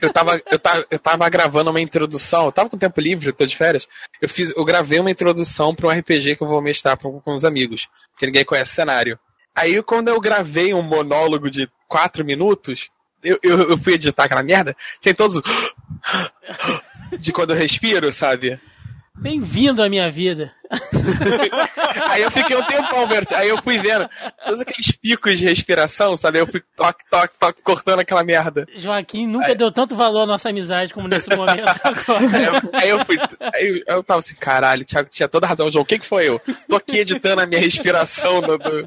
eu tava, eu, tava, eu tava gravando uma introdução, eu tava com tempo livre, tô de férias. Eu, fiz, eu gravei uma introdução para um RPG que eu vou mestrar com, com os amigos, que ninguém conhece o cenário. Aí, quando eu gravei um monólogo de quatro minutos, eu, eu, eu fui editar aquela merda, tem todos de quando eu respiro, sabe? Bem-vindo à minha vida. aí eu fiquei um tempão vendo, aí eu fui vendo todos aqueles picos de respiração, sabe? Eu fui toque, toque, toque, cortando aquela merda. Joaquim nunca aí... deu tanto valor à nossa amizade como nesse momento agora. Aí eu, aí eu fui, aí eu tava assim, caralho, Thiago tinha toda razão, João, o que que foi eu? Tô aqui editando a minha respiração do... do...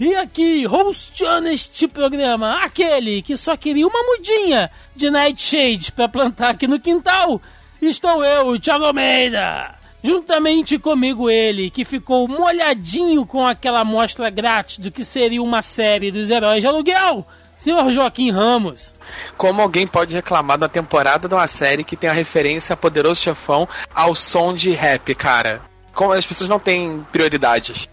E aqui, hosteando este programa, aquele que só queria uma mudinha de Nightshade para plantar aqui no quintal, estou eu, Thiago Almeida. Juntamente comigo ele, que ficou molhadinho com aquela amostra grátis do que seria uma série dos heróis de aluguel, senhor Joaquim Ramos. Como alguém pode reclamar da temporada de uma série que tem a referência a Poderoso Chefão ao som de rap, cara? Como as pessoas não têm prioridades.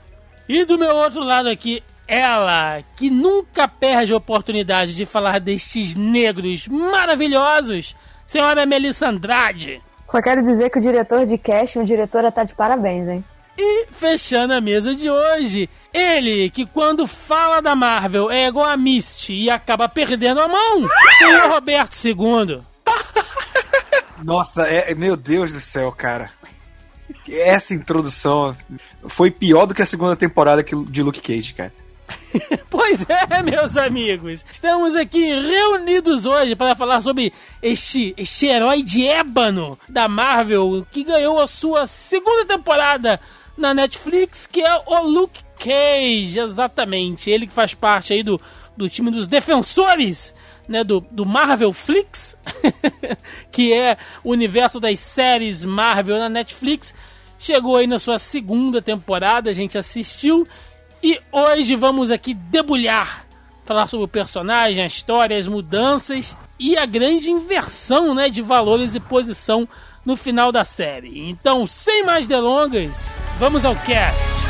E do meu outro lado aqui, ela, que nunca perde a oportunidade de falar destes negros maravilhosos, senhora Melissa Andrade. Só quero dizer que o diretor de casting, o diretora tá de parabéns, hein? E fechando a mesa de hoje, ele que quando fala da Marvel é igual a Misty e acaba perdendo a mão, senhor Roberto II. Nossa, é, meu Deus do céu, cara. Essa introdução foi pior do que a segunda temporada de Luke Cage, cara. pois é, meus amigos. Estamos aqui reunidos hoje para falar sobre este, este herói de ébano da Marvel que ganhou a sua segunda temporada na Netflix, que é o Luke Cage, exatamente. Ele que faz parte aí do, do time dos defensores né, do, do Marvel Flix, que é o universo das séries Marvel na Netflix. Chegou aí na sua segunda temporada, a gente assistiu e hoje vamos aqui debulhar, falar sobre o personagem, a história, as mudanças e a grande inversão né, de valores e posição no final da série. Então, sem mais delongas, vamos ao cast.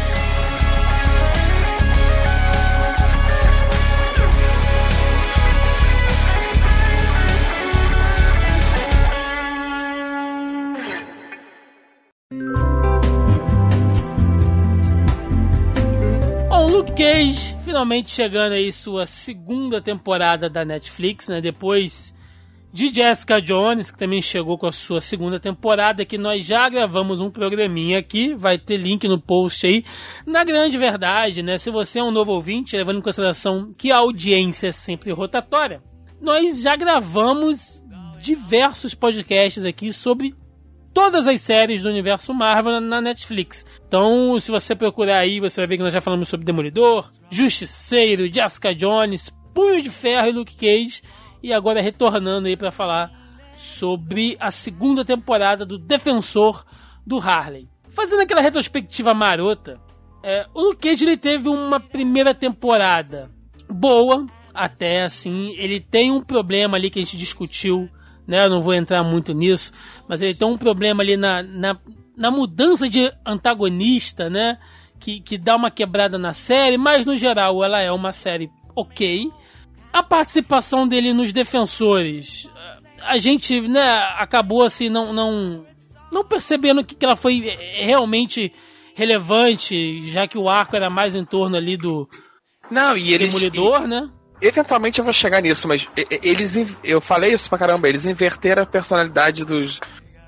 Cage finalmente chegando aí sua segunda temporada da Netflix, né? Depois de Jessica Jones, que também chegou com a sua segunda temporada, que nós já gravamos um programinha aqui, vai ter link no post aí. Na grande verdade, né? Se você é um novo ouvinte, levando em consideração que a audiência é sempre rotatória, nós já gravamos diversos podcasts aqui sobre todas as séries do universo Marvel na Netflix. Então, se você procurar aí, você vai ver que nós já falamos sobre Demolidor, Justiceiro, Jessica Jones, Punho de Ferro e Luke Cage. E agora retornando aí para falar sobre a segunda temporada do Defensor do Harley. Fazendo aquela retrospectiva marota, é, o Luke Cage ele teve uma primeira temporada boa, até assim. Ele tem um problema ali que a gente discutiu né? Eu não vou entrar muito nisso, mas ele tem um problema ali na, na, na mudança de antagonista, né? Que, que dá uma quebrada na série, mas no geral ela é uma série ok. A participação dele nos defensores, a gente, né, acabou assim não não não percebendo que, que ela foi realmente relevante, já que o arco era mais em torno ali do não, e eles, Demolidor, e, né? Eventualmente eu vou chegar nisso, mas eles. Eu falei isso pra caramba, eles inverteram a personalidade dos.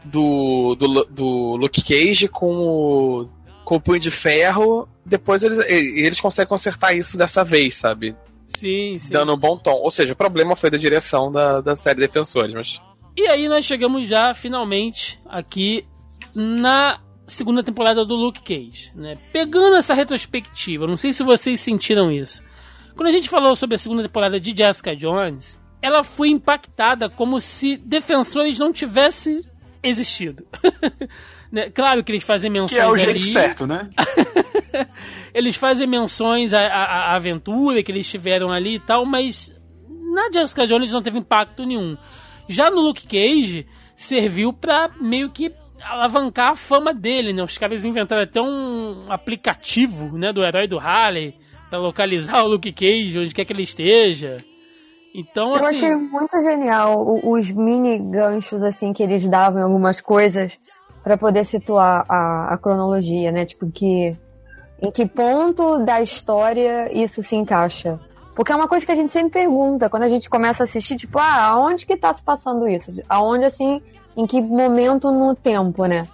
Do, do, do Luke Cage com o, com o punho de ferro. Depois eles, eles conseguem consertar isso dessa vez, sabe? Sim, sim. Dando um bom tom. Ou seja, o problema foi da direção da, da série Defensores, mas. E aí nós chegamos já, finalmente, aqui na segunda temporada do Luke Cage, né? Pegando essa retrospectiva, não sei se vocês sentiram isso Quando a gente falou sobre a segunda temporada de Jessica Jones, ela foi impactada como se Defensores não tivesse existido. Né, claro que eles fazem menções Que é o jeito ali. certo, né? eles fazem menções à, à- à aventura que eles tiveram ali e tal, mas na Jessica Jones não teve impacto nenhum. Já no Luke Cage, serviu pra meio que alavancar a fama dele, né? Os caras inventaram até um aplicativo, né, do herói do Harley pra localizar o Luke Cage onde quer que ele esteja. Então, Eu assim, achei muito genial os mini ganchos assim que eles davam em algumas coisas pra poder situar a, a cronologia, né? Tipo que em que ponto da história isso se encaixa? Porque é uma coisa que a gente sempre pergunta quando a gente começa a assistir, tipo, ah, aonde que tá se passando isso? Aonde assim, em que momento no tempo, né?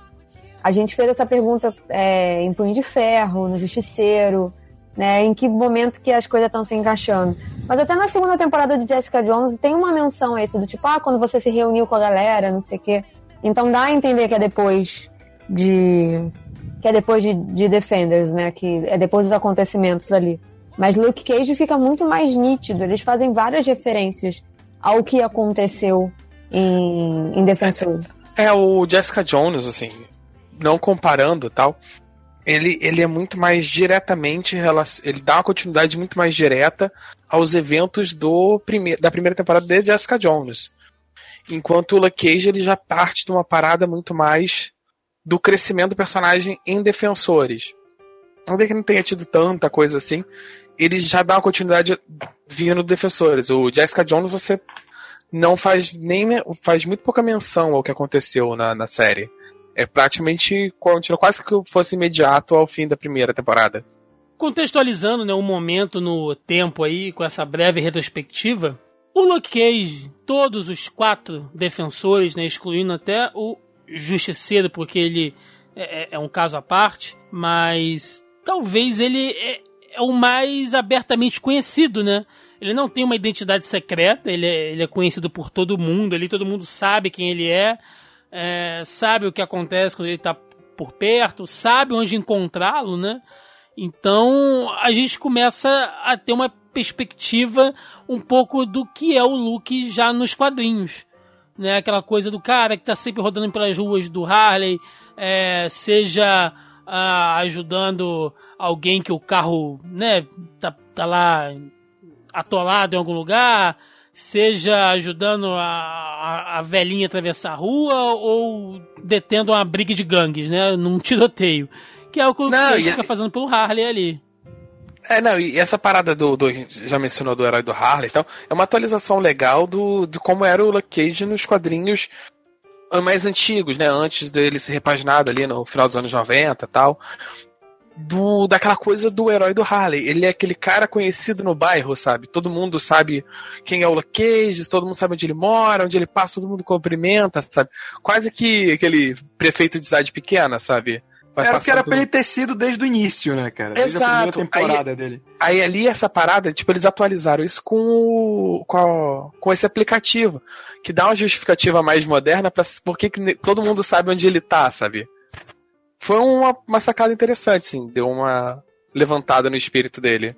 A gente fez essa pergunta é, em Punho de Ferro, no Justiceiro, né? Em que momento que as coisas estão se encaixando. Mas até na segunda temporada de Jessica Jones tem uma menção a isso, do tipo, ah, quando você se reuniu com a galera, não sei o quê. Então dá a entender que é depois de. que é depois de, de Defenders, né? Que é depois dos acontecimentos ali. Mas Luke Cage fica muito mais nítido. Eles fazem várias referências ao que aconteceu em, em Defensores. É, o Jessica Jones, assim, não comparando tal, ele, ele é muito mais diretamente, ele dá uma continuidade muito mais direta aos eventos do prime da primeira temporada de Jessica Jones. Enquanto o Luke Cage, ele já parte de uma parada muito mais do crescimento do personagem em Defensores. Ainda que não tenha tido tanta coisa assim, ele já dá uma continuidade vindo do Defensores. O Jessica Jones, você não faz nem faz muito pouca menção ao que aconteceu na, na série. É praticamente continua quase que fosse imediato ao fim da primeira temporada. contextualizando né, um momento no tempo aí, com essa breve retrospectiva, o Luke Cage, todos os quatro defensores, né, excluindo até o Justiceiro, porque ele é, é- é um caso à parte, mas talvez ele é, é o mais abertamente conhecido, né? Ele não tem uma identidade secreta, ele é, ele é conhecido por todo mundo, ali todo mundo sabe quem ele é, é, sabe o que acontece quando ele tá por perto, sabe onde encontrá-lo, né? Então a gente começa a ter uma perspectiva um pouco do que é o Luke já nos quadrinhos. Né? Aquela coisa do cara que tá sempre rodando pelas ruas do Harley, é, seja ah, ajudando alguém que o carro né, tá, tá lá atolado em algum lugar, seja ajudando a, a, a velhinha a atravessar a rua ou detendo uma briga de gangues, né? Num tiroteio. Que é o que o Não, Luke e- fica fazendo pelo Harley ali. É, não, e essa parada do, do- Já mencionou do herói do Harley e tal. É uma atualização legal do, de como era o Luke Cage nos quadrinhos mais antigos, né? Antes dele ser repaginado ali no final dos anos 90 e tal. Do, daquela coisa do herói do Harley. Ele é aquele cara conhecido no bairro, sabe? Todo mundo sabe quem é o Luke Cage, todo mundo sabe onde ele mora, onde ele passa, todo mundo cumprimenta, sabe? Quase que aquele prefeito de cidade pequena, sabe? Vai Era que era pra ele ter sido desde o início, né, cara? Desde a Exato. primeira temporada dele. Aí ali essa parada, tipo, eles atualizaram isso com, o- com, a- com esse aplicativo, que dá uma justificativa mais moderna para porque que todo mundo sabe onde ele tá, sabe? Foi uma, uma sacada interessante, sim, deu uma levantada no espírito dele.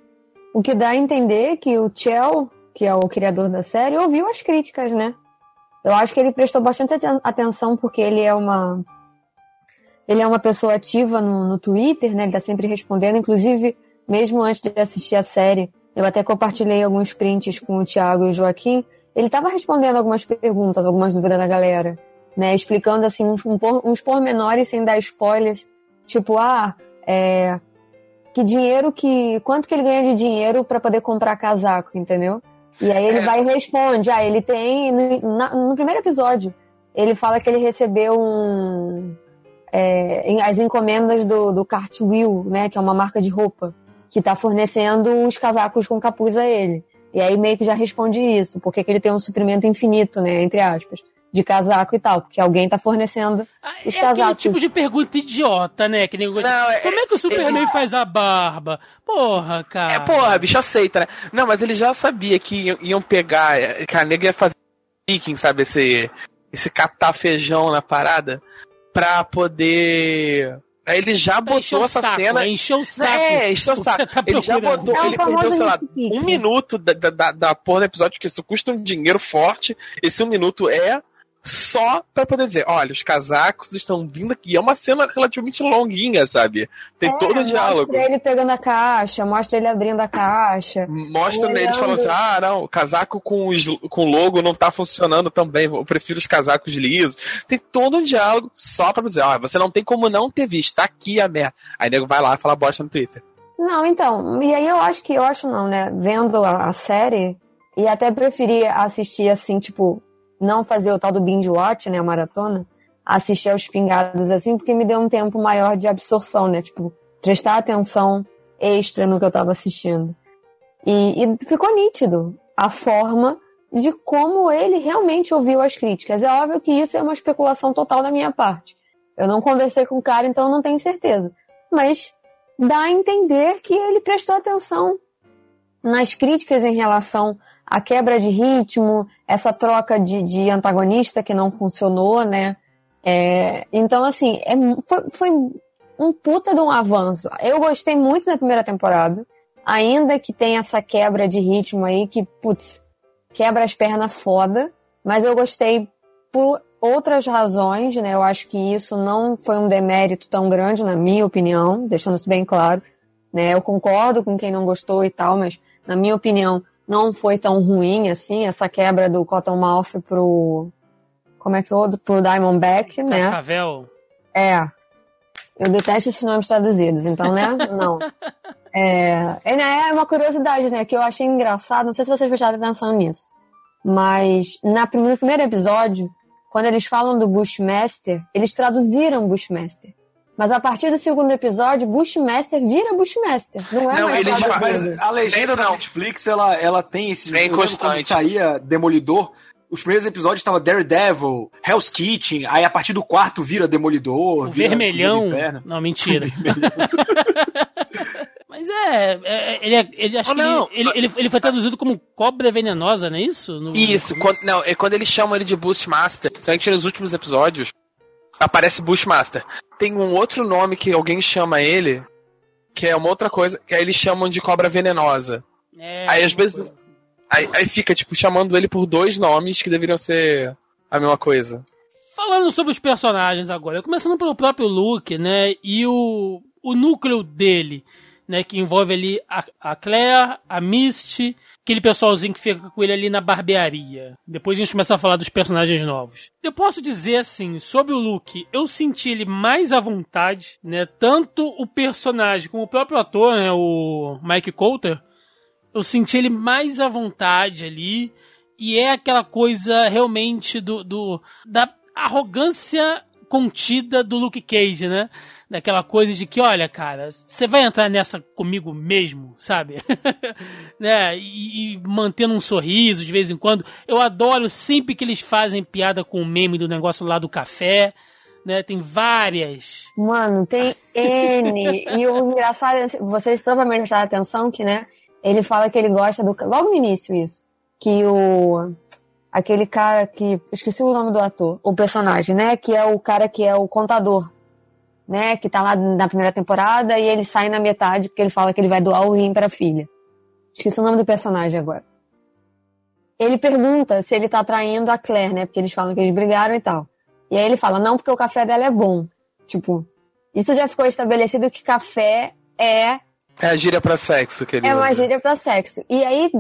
O que dá a entender que o Chell, que é o criador da série, ouviu as críticas, né? Eu acho que ele prestou bastante aten- atenção porque ele é uma ele é uma pessoa ativa no, no Twitter, né? Ele tá sempre respondendo, inclusive mesmo antes de assistir a série, eu até compartilhei alguns prints com o Thiago e o Joaquim. Ele estava respondendo algumas perguntas, algumas dúvidas da galera, né? Explicando assim uns, uns pormenores sem dar spoilers, tipo ah, é, que dinheiro que. Quanto que ele ganha de dinheiro para poder comprar casaco, entendeu? E aí ele É. vai e responde. Ah, ele tem. No, na- no primeiro episódio, ele fala que ele recebeu um. é, as encomendas do, do Cartwheel, né? Que é uma marca de roupa, que tá fornecendo os casacos com capuz a ele. E aí meio que já responde isso, porque que ele tem um suprimento infinito, né? Entre aspas, de casaco e tal, porque alguém tá fornecendo Ah, Os é aquele casacos. tipo de pergunta idiota, né? Que nem... Não, é- Como é que o Superman faz a barba? Porra, cara. É, porra, bicho aceita, né? Não, mas ele já sabia que iam, pegar, é, que a nega ia fazer viking, sabe? Esse, esse catar feijão na parada, pra poder Aí ele já encher botou o essa saco, cena. é encher o saco. É, encheu o saco. tá ele já botou, É um ele perdeu, sei lá, um minuto da, da, da, da porra do episódio, que isso custa um dinheiro forte. Esse um minuto é só pra poder dizer, olha, os casacos estão vindo aqui. É uma cena relativamente longuinha, sabe? Tem É, todo o diálogo. Mostra ele pegando a caixa, mostra ele abrindo a caixa. Mostra Olhando. eles falando assim: ah, não, o casaco com, os, com logo não tá funcionando também. Eu prefiro os casacos lisos. Tem todo um diálogo só pra dizer: ó, você não tem como não ter visto, tá aqui a merda. Aí o nego vai lá e fala bosta no Twitter. Não, então, e aí eu acho que, eu acho não, né? Vendo a, a série, e até preferi assistir assim, tipo, não fazer o tal do binge watch, né, a maratona, assistir aos pingados assim, porque me deu um tempo maior de absorção, né? Tipo, prestar atenção extra no que eu tava assistindo. E, e ficou nítido a forma de como ele realmente ouviu as críticas. É óbvio que isso é uma especulação total da minha parte. Eu não conversei com o cara, então não tenho certeza. Mas dá a entender que ele prestou atenção nas críticas em relação à quebra de ritmo, essa troca de, de antagonista que não funcionou, né? É, então, assim, é, foi, foi um puta de um avanço. Eu gostei muito da primeira temporada, ainda que tem essa quebra de ritmo aí que, putz, quebra as pernas foda, mas eu gostei por outras razões, né? Eu acho que isso não foi um demérito tão grande, na minha opinião, deixando isso bem claro, né? Eu concordo com quem não gostou e tal, mas na minha opinião não foi tão ruim assim essa quebra do Cottonmouth pro como é que é o outro? pro Diamondback, né? Cascavel. É. Eu detesto esses nomes traduzidos, então, né? Não. É, é, né, é uma curiosidade, né? Que eu achei engraçado. Não sei se vocês prestaram atenção nisso. Mas na no primeiro episódio, quando eles falam do Bushmaster, eles traduziram Bushmaster. Mas a partir do segundo episódio, Bushmaster vira Bushmaster. Não é Não, mais eles. Mas a legenda Esse da não. Netflix, ela, ela tem esses... Bem constante. Quando saía Demolidor, os primeiros episódios estavam Daredevil, Hell's Kitchen, aí a partir do quarto vira Demolidor, O vira vermelhão. Inferno. Não, mentira. Mas é, é, ele, é- ele acho Oh, que não. ele, ele, ele foi traduzido como cobra venenosa, não é isso? No- Isso, no- quando, não, é quando eles chamam ele de Bushmaster. Só que nos últimos episódios aparece Bushmaster. Tem um outro nome que alguém chama ele, que é uma outra coisa, que aí eles chamam de cobra venenosa. É, Aí, às vezes- Aí, aí fica, tipo, chamando ele por dois nomes que deveriam ser a mesma coisa. Falando sobre os personagens agora, começando pelo próprio Luke, né? E o, o núcleo dele, né? Que envolve ali a, a Claire, a Misty, aquele pessoalzinho que fica com ele ali na barbearia. Depois a gente começa a falar dos personagens novos. Eu posso dizer assim, sobre o Luke, eu senti ele mais à vontade, né? Tanto o personagem como o próprio ator, né? O Mike Coulter, eu senti ele mais à vontade ali. E é aquela coisa realmente do, do da arrogância contida do Luke Cage, né? Daquela coisa de que, olha, cara, você vai entrar nessa comigo mesmo, sabe? né? E, e mantendo um sorriso de vez em quando. Eu adoro sempre que eles fazem piada com o meme do negócio lá do café. Né? Tem várias. Mano, tem N. e o engraçado, é, vocês provavelmente prestaram atenção que, né? Ele fala que ele gosta do. Logo no início, isso. Que o. Aquele cara que. Esqueci o nome do ator. O personagem, né? Que é o cara que é o contador. Né? Que tá lá na primeira temporada e ele sai na metade porque ele fala que ele vai doar o rim pra filha. Esqueci o nome do personagem agora. Ele pergunta se ele tá traindo a Claire, né? Porque eles falam que eles brigaram e tal. E aí ele fala, não, porque o café dela é bom. Tipo, isso já ficou estabelecido que café é, É a gíria pra sexo que ele é uma gíria pra sexo. E aí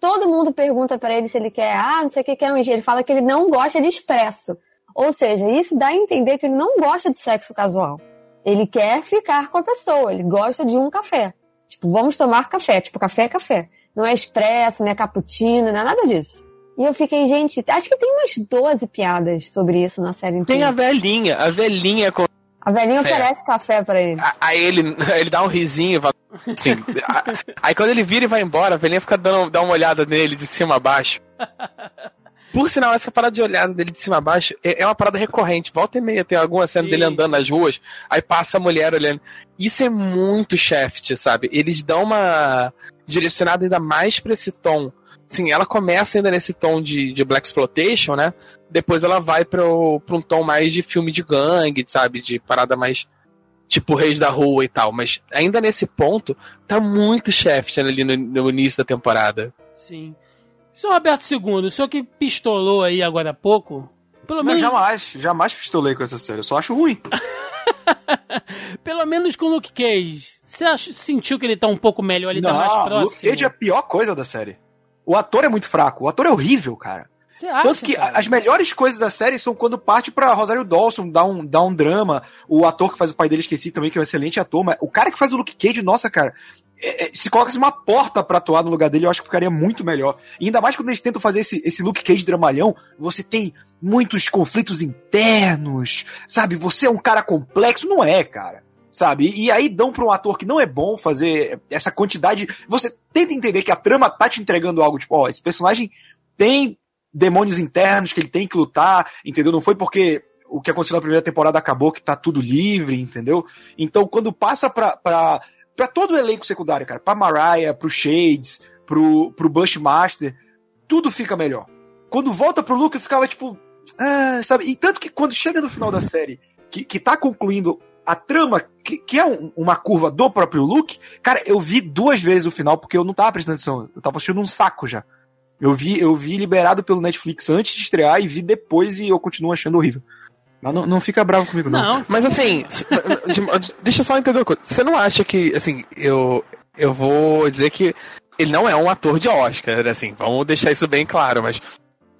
todo mundo pergunta pra ele se ele quer, ah, não sei o que quer um Ele fala que ele não gosta de expresso. Ou seja, isso dá a entender que ele não gosta de sexo casual. Ele quer ficar com a pessoa, ele gosta de um café. Tipo, vamos tomar café. Tipo, café é café. Não é expresso, não é cappuccino, não é nada disso. E eu fiquei, gente, acho que tem umas 12 piadas sobre isso na série Tem a inteira. velhinha, a velhinha com A velhinha oferece café pra ele. A- Aí ele, ele dá um risinho e fala. Assim, a- aí quando ele vira e vai embora, a velhinha fica dando dá uma olhada nele de cima a baixo. Por sinal, essa parada de olhada dele de cima a baixo é, é uma parada recorrente. Volta e meia tem alguma cena Sim, dele andando nas ruas, aí passa a mulher olhando. Isso é muito Shaft, sabe? Eles dão uma direcionada ainda mais pra esse tom. Sim, ela começa ainda nesse tom de, de Black Exploitation, né? Depois ela vai pro, pra um tom mais de filme de gangue, sabe? De parada mais tipo Reis da Rua e tal, mas ainda nesse ponto, tá muito Shaft ali no, no início da temporada. Sim. Senhor Roberto II, o senhor que pistolou aí agora há pouco, pelo menos. Mas jamais, jamais pistolei com essa série, eu só acho ruim. pelo menos com o Luke Cage. Você acha, sentiu que ele tá um pouco melhor, ele não, tá mais próximo? Luke Cage é a pior coisa da série. O ator é muito fraco, o ator é horrível, cara. Você acha, Tanto que cara? as melhores coisas da série são quando parte pra Rosário Dawson, dá um, dá um drama. O ator que faz o pai dele, esqueci também, que é um excelente ator, mas o cara que faz o Luke Cage, nossa, cara, é, é, se colocasse uma porta pra atuar no lugar dele, eu acho que ficaria muito melhor. E ainda mais quando eles tentam fazer esse, esse Luke Cage dramalhão, você tem muitos conflitos internos, sabe? Você é um cara complexo, não é, cara. Sabe? E aí dão pra um ator que não é bom fazer essa quantidade. Você tenta entender que a trama tá te entregando algo, tipo, ó, esse personagem tem demônios internos que ele tem que lutar, entendeu? Não foi porque o que aconteceu na primeira temporada acabou que tá tudo livre, entendeu? Então, quando passa pra, pra, pra todo o elenco secundário, cara, pra Mariah, pro Shades, pro, pro Bushmaster, tudo fica melhor. Quando volta pro Luke, eu ficava tipo. Ah, sabe? E tanto que quando chega no final da série, que, que tá concluindo a trama, que, que é um- uma curva do próprio Luke, cara, eu vi duas vezes o final porque eu não tava prestando atenção. Eu tava assistindo um saco já. Eu vi, eu vi liberado pelo Netflix antes de estrear e vi depois e eu continuo achando horrível. Mas não, não fica bravo comigo, não. Não, Mas assim, deixa eu só entender uma coisa. Você não acha que, assim, eu, eu vou dizer que ele não é um ator de Oscar, né, assim, vamos deixar isso bem claro, mas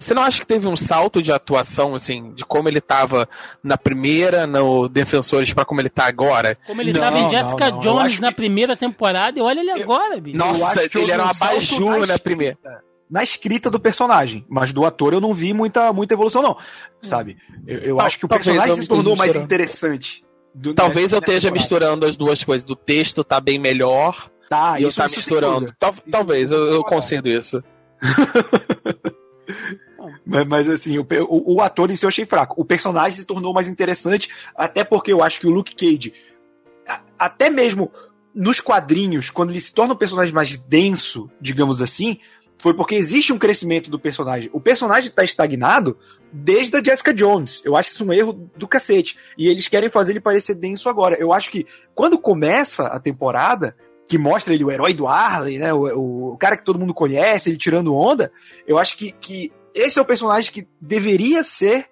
você não acha que teve um salto de atuação, assim, de como ele tava na primeira, no Defensores, pra como ele tá agora? como ele Não, tava em não, Jessica não, eu Jones na que- primeira temporada e olha ele agora, bicho. Nossa, ele era um uma abajur na na primeira. Na escrita do personagem, mas do ator eu não vi muita, muita evolução, não. Sabe? Eu, eu Tal- acho que o personagem eu se tornou mais interessante. do- Talvez eu esteja misturando as duas coisas. Do texto tá bem melhor Tá, e eu isso, tá isso sem misturando. Tal- Isso talvez, eu, eu concedo isso. Mas, mas, assim, o, o- o ator em si eu achei fraco. O personagem se tornou mais interessante, até porque eu acho que o Luke Cage, a- até mesmo nos quadrinhos, quando ele se torna um personagem mais denso, digamos assim, foi porque existe um crescimento do personagem. O personagem tá estagnado desde a Jessica Jones. Eu acho isso um erro do cacete. E eles querem fazer ele parecer denso agora. Eu acho que quando começa a temporada, que mostra ele o herói do Harley, né? O, o cara que todo mundo conhece, ele tirando onda, eu acho que, que esse é o personagem que deveria ser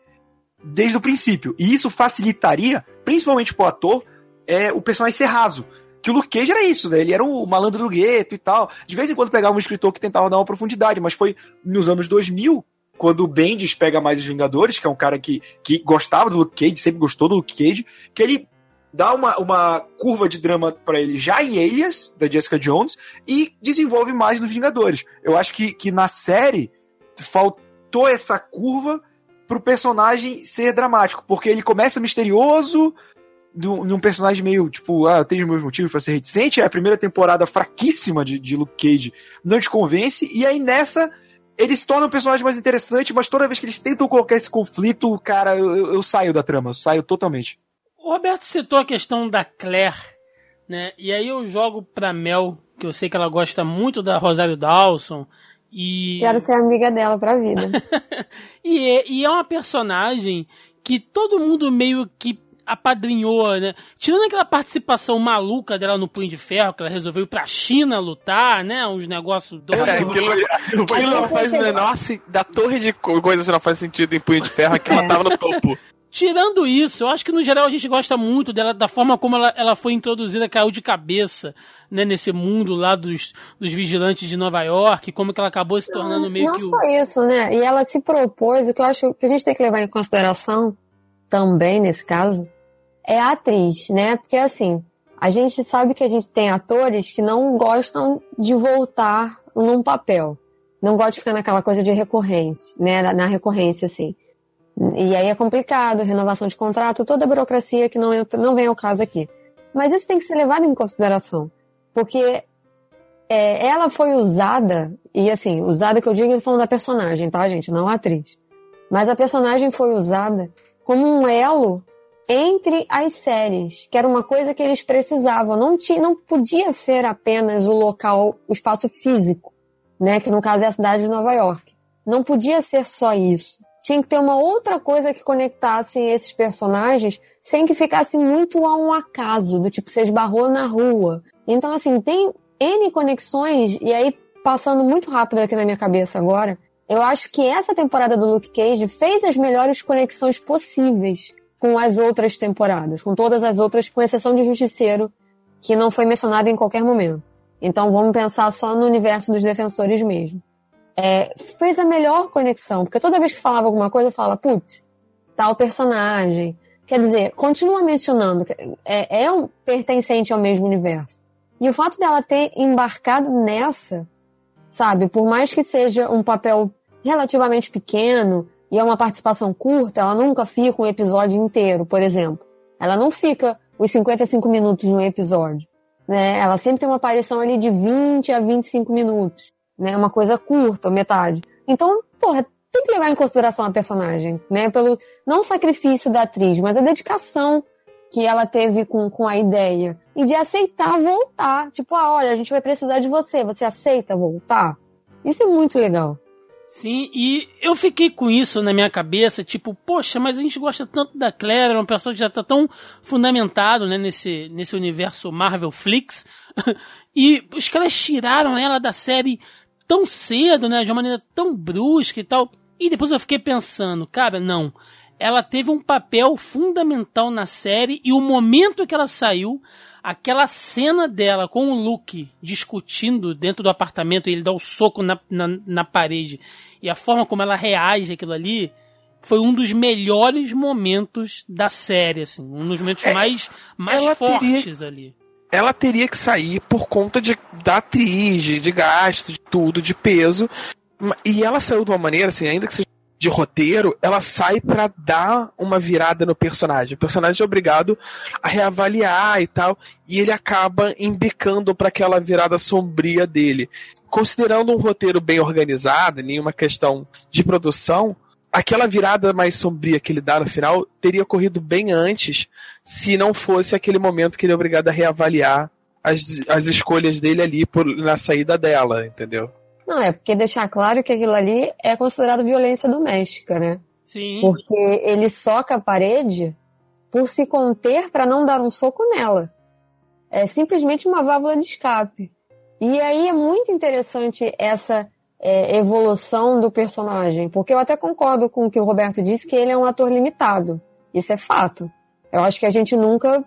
desde o princípio. E isso facilitaria, principalmente pro ator, é, o personagem ser raso. Que o Luke Cage era isso, né? Ele era o malandro do gueto e tal. De vez em quando pegava um escritor que tentava dar uma profundidade, mas foi nos anos 2000, quando o Bendis pega mais os Vingadores, que é um cara que, que gostava do Luke Cage, sempre gostou do Luke Cage, que ele dá uma, uma curva de drama pra ele já em Alias, da Jessica Jones, e desenvolve mais nos Vingadores. Eu acho que, que na série faltou essa curva pro personagem ser dramático, porque ele começa misterioso, num num personagem meio, tipo, ah, eu tenho meus motivos pra ser reticente, é a primeira temporada fraquíssima de, de Luke Cage não te convence, e aí nessa ele se torna um personagem mais interessante, mas toda vez que eles tentam colocar esse conflito, cara, eu, eu- eu saio da trama, eu saio totalmente. O Roberto citou a questão da Claire, né? E aí eu jogo pra Mel, que eu sei que ela gosta muito da Rosário Dawson. E, Quero ser amiga dela pra vida. e, é, e é uma personagem que todo mundo meio que apadrinhou, né? Tirando aquela participação maluca dela no Punho de Ferro, que ela resolveu ir pra China lutar, né? Uns negócios doidos. É, aquilo, aquilo não faz o menor da torre de co- coisas que não faz sentido em punho de ferro, É. tava no topo. Tirando isso, eu acho que no geral a gente gosta muito dela, da forma como ela, ela foi introduzida, caiu de cabeça, né, nesse mundo lá dos, dos vigilantes de Nova York, como que ela acabou se tornando meio não que o... só isso, né? E ela se propôs, o que eu acho que a gente tem que levar em consideração também nesse caso, é a atriz, né? Porque assim, a gente sabe que a gente tem atores que não gostam de voltar num papel. Não gostam de ficar naquela coisa de recorrência, né? Na recorrência, assim. E aí é complicado, renovação de contrato, toda a burocracia que não, entra- não vem ao caso aqui. Mas isso tem que ser levado em consideração. Porque é, ela foi usada, e assim, usada que eu digo falando da personagem, tá, gente? Não a atriz. Mas a personagem foi usada como um elo entre as séries, que era uma coisa que eles precisavam. Não, tinha, não podia ser apenas o local, o espaço físico, né? Que no caso é a cidade de Nova York. Não podia ser só isso. tinha que ter uma outra coisa que conectasse esses personagens sem que ficasse muito a um acaso, do tipo, você esbarrou na rua. Então, assim, tem N conexões, e aí, passando muito rápido aqui na minha cabeça agora, eu acho que essa temporada do Luke Cage fez as melhores conexões possíveis com as outras temporadas, com todas as outras, com exceção de Justiceiro, que não foi mencionado em qualquer momento. Então vamos pensar só no universo dos defensores mesmo. É, fez a melhor conexão, porque toda vez que falava alguma coisa, eu falava, putz, tal personagem. Quer dizer, continua mencionando, é, é um pertencente ao mesmo universo. E o fato dela ter embarcado nessa, sabe, por mais que seja um papel relativamente pequeno e é uma participação curta, ela nunca fica um episódio inteiro, por exemplo. Ela não fica os 55 minutos de um episódio. Né? Ela sempre tem uma aparição ali de 20 a 25 minutos. Né? Uma coisa curta, metade. Então, porra, tem que levar em consideração a personagem, né? Pelo, não sacrifício da atriz, mas a dedicação que ela teve com, com a ideia. E de aceitar voltar. Tipo, ah, olha, a gente vai precisar de você. Você aceita voltar? Isso é muito legal. Sim, e eu fiquei com isso na minha cabeça, tipo, poxa, mas a gente gosta tanto da Claire, é uma pessoa que já tá tão fundamentado, né, nesse, nesse universo Marvel Flix, e os caras tiraram ela da série tão cedo, né, de uma maneira tão brusca e tal, e depois eu fiquei pensando, cara, não, ela teve um papel fundamental na série, e o momento que ela saiu, aquela cena dela com o Luke discutindo dentro do apartamento e ele dá o um soco na, na, na, parede e a forma como ela reage aquilo ali foi um dos melhores momentos da série, assim, um dos momentos é, mais, mais fortes teria, ali. Ela teria que sair por conta de, da atriz, de, de gasto, de tudo, de peso. E ela saiu de uma maneira, assim, ainda que seja de roteiro, ela sai para dar uma virada no personagem. O personagem é obrigado a reavaliar e tal, e ele acaba embicando para aquela virada sombria dele. Considerando um roteiro bem organizado, nenhuma questão de produção, aquela virada mais sombria que ele dá no final teria ocorrido bem antes, se não fosse aquele momento que ele é obrigado a reavaliar as, as escolhas dele ali por, na saída dela, entendeu? Não, é porque deixar claro que aquilo ali é considerado violência doméstica, né? Sim. Porque ele soca a parede por se conter para não dar um soco nela. É simplesmente uma válvula de escape. E aí é muito interessante essa é, evolução do personagem, porque eu até concordo com o que o Roberto disse, que ele é um ator limitado. Isso é fato. Eu acho que a gente nunca,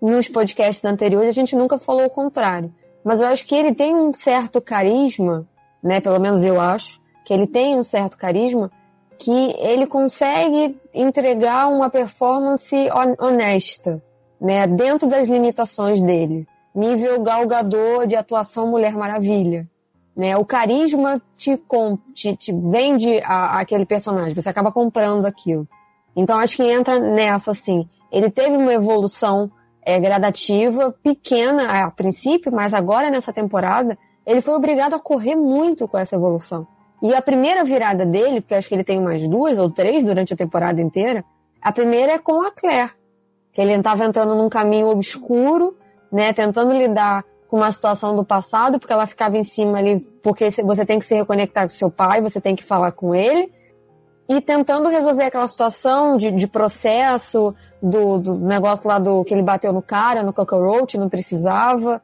nos podcasts anteriores, a gente nunca falou o contrário. Mas eu acho que ele tem um certo carisma né? Pelo menos eu acho que ele tem um certo carisma que ele consegue entregar uma performance honesta, né? Dentro das limitações dele. Nível galgador de atuação Mulher Maravilha. Né? O carisma te, te, te vende a, aquele personagem, você acaba comprando aquilo. Então acho que entra nessa, assim. Ele teve uma evolução é, gradativa, pequena a princípio, mas agora nessa temporada ele foi obrigado a correr muito com essa evolução. E a primeira virada dele, porque acho que ele tem umas duas ou três durante a temporada inteira, a primeira é com a Claire, que ele estava entrando num caminho obscuro, né, tentando lidar com uma situação do passado, porque ela ficava em cima ali, porque você tem que se reconectar com seu pai, você tem que falar com ele, e tentando resolver aquela situação de, de processo, do, do negócio lá do que ele bateu no cara, no cockroach, não precisava,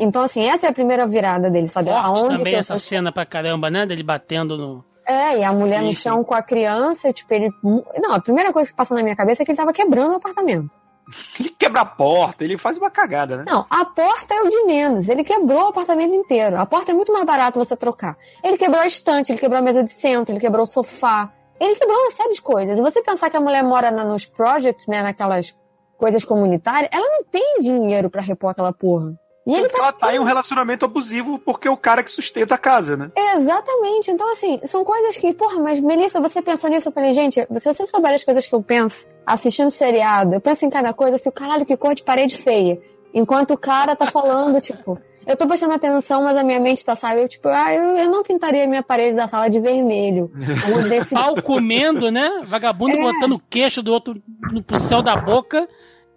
então, assim, essa é a primeira virada dele, sabe? Forte Aonde também essa cena pra caramba, né? Dele batendo no. É, e a mulher sim, no chão sim. com a criança, tipo, ele. Não, a primeira coisa que passa na minha cabeça é que ele tava quebrando o apartamento. Ele quebra a porta, ele faz uma cagada, né? Não, a porta é o de menos. Ele quebrou o apartamento inteiro. A porta é muito mais barato você trocar. Ele quebrou a estante, ele quebrou a mesa de centro, ele quebrou o sofá. Ele quebrou uma série de coisas. E você pensar que a mulher mora na, nos projects, né, naquelas coisas comunitárias, ela não tem dinheiro para repor aquela porra. E ele tá... ela tá em um relacionamento abusivo porque é o cara que sustenta a casa, né? Exatamente. Então, assim, são coisas que, porra, mas Melissa, você pensou nisso? Eu falei, gente, se você souber as coisas que eu penso assistindo seriado, eu penso em cada coisa, eu fico, caralho, que cor de parede feia. Enquanto o cara tá falando, tipo, eu tô prestando atenção, mas a minha mente tá, sabe? Eu, tipo, ah, eu, eu não pintaria minha parede da sala de vermelho. Desse... Pau comendo, né? Vagabundo é. botando o queixo do outro no céu da boca.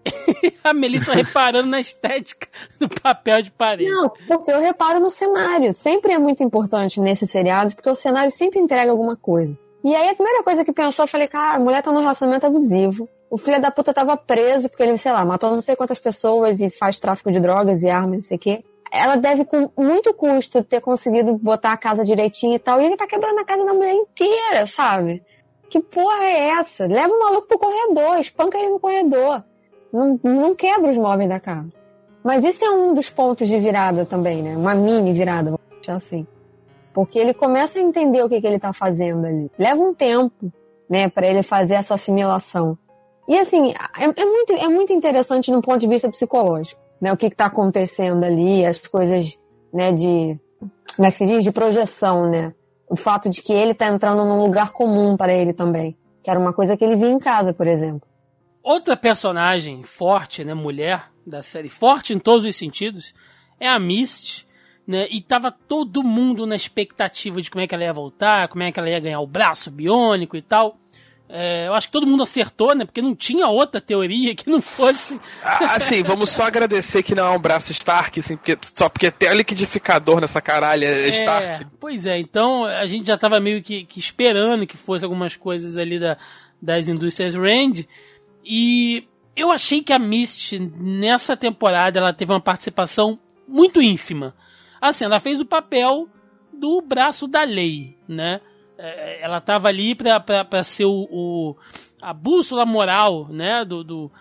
a Melissa reparando na estética do papel de parede. Não, porque eu reparo no cenário. Sempre é muito importante nesses seriados, porque o cenário sempre entrega alguma coisa. E aí a primeira coisa que pensou, eu falei, cara, a mulher tá num relacionamento abusivo. O filho da puta tava preso porque ele, sei lá, matou não sei quantas pessoas e faz tráfico de drogas e armas, não sei o quê. Ela deve, com muito custo, ter conseguido botar a casa direitinho e tal. E ele tá quebrando a casa da mulher inteira, sabe? Que porra é essa? Leva o maluco pro corredor, espanca ele no corredor. Não, não quebra os móveis da casa. Mas isso é um dos pontos de virada também, né? Uma mini virada, vamos deixar assim. Porque ele começa a entender o que, que ele tá fazendo ali. Leva um tempo, né, para ele fazer essa assimilação. E assim, é, é, muito, é muito interessante no ponto de vista psicológico, né? O que está acontecendo ali, as coisas, né, de. Como é que se diz? De projeção, né? O fato de que ele está entrando num lugar comum para ele também. Que era uma coisa que ele via em casa, por exemplo. Outra personagem forte, né, mulher da série, forte em todos os sentidos, é a Mist, né? E tava todo mundo na expectativa de como é que ela ia voltar, como é que ela ia ganhar o braço biônico e tal. É, eu acho que todo mundo acertou, né? Porque não tinha outra teoria que não fosse. Ah, assim, vamos só agradecer que não é um braço Stark, assim, porque, só porque tem liquidificador nessa caralha é Stark. Pois é, então a gente já tava meio que, que esperando que fosse algumas coisas ali da, das indústrias Rand. E eu achei que a Mist, nessa temporada, ela teve uma participação muito ínfima. Assim, ela fez o papel do braço da lei, né? É, ela estava ali para ser o, o, a bússola moral né, do, do,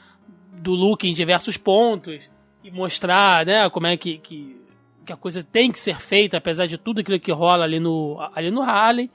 do Luke em diversos pontos e mostrar né, como é que, que, que, a coisa tem que ser feita, apesar de tudo aquilo que rola ali no, ali no Harley.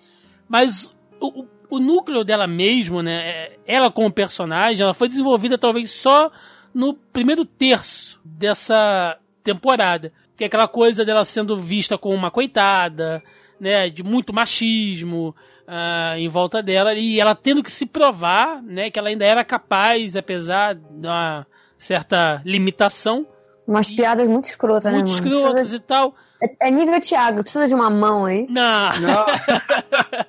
Mas o núcleo dela mesmo, né, é, ela como personagem, ela foi desenvolvida talvez só no primeiro terço dessa temporada. Que é aquela coisa dela sendo vista como uma coitada, né, de muito machismo uh, em volta dela e ela tendo que se provar, né, que ela ainda era capaz, apesar de uma certa limitação. Umas e, piadas muito escrotas, muito né, Muito escrotas e tal. É, é nível Thiago, precisa de uma mão aí? Não. não.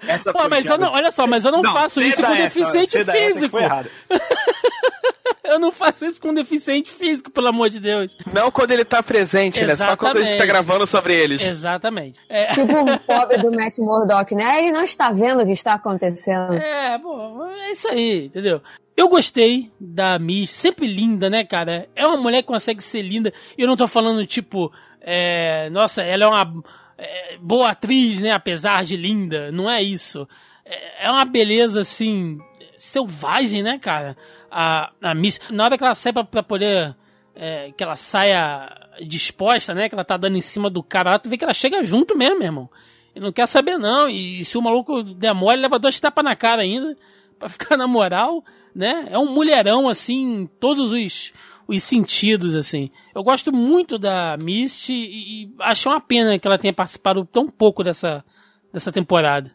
Essa Pô, mas eu não, olha só, mas eu não, não faço isso com essa, deficiente físico. Foi errado. eu não faço isso com deficiente físico, pelo amor de Deus. Não quando ele tá presente, Exatamente. né? Só quando a gente tá gravando sobre eles. Exatamente. É... Tipo o pobre do Matt Murdock, né? Ele não está vendo o que está acontecendo. É, pô, é isso aí, entendeu? Eu gostei da Miss, sempre linda, né, cara? É uma mulher que consegue ser linda. E eu não tô falando, tipo, é, nossa, ela é uma é, boa atriz, né? Apesar de linda. Não é isso. É, é uma beleza, assim, selvagem, né, cara? a, a Miss. Na hora que ela sai pra, poder. É, que ela saia disposta, né? Que ela tá dando em cima do cara, tu vê que ela chega junto mesmo, irmão. Ele não quer saber, não. E, se o maluco demora, ele leva dois tapas na cara ainda. Pra ficar na moral, né? É um mulherão, assim, todos os, os sentidos, assim. Eu gosto muito da Misty e, e acho uma pena que ela tenha participado tão pouco dessa, dessa temporada.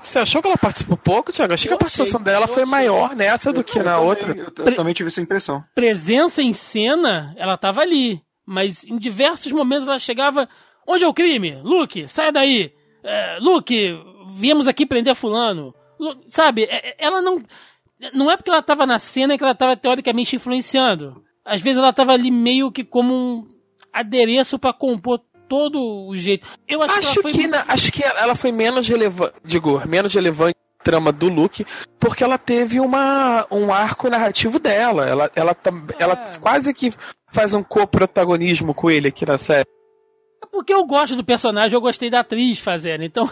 Você achou que ela participou pouco, Thiago? Achei eu que a participação achei, dela foi achei. maior nessa do que na outra. Eu, eu, também tive essa impressão. Presença em cena, ela tava ali. Mas em diversos momentos ela chegava. Onde é o crime? Luke, sai daí! É, Luke, viemos aqui prender fulano. Luke, sabe, é, é, ela não. Não é porque ela tava na cena que ela tava teoricamente influenciando. Às vezes ela tava ali meio que como um adereço para compor todo o jeito. Eu acho, acho que, que na, acho que ela foi menos relevante, digo, menos relevante trama do Luke, porque ela teve uma, um arco narrativo dela. Ela, ela, é. ela quase que faz um co-protagonismo com ele aqui na série. É porque eu gosto do personagem, eu gostei da atriz fazendo, então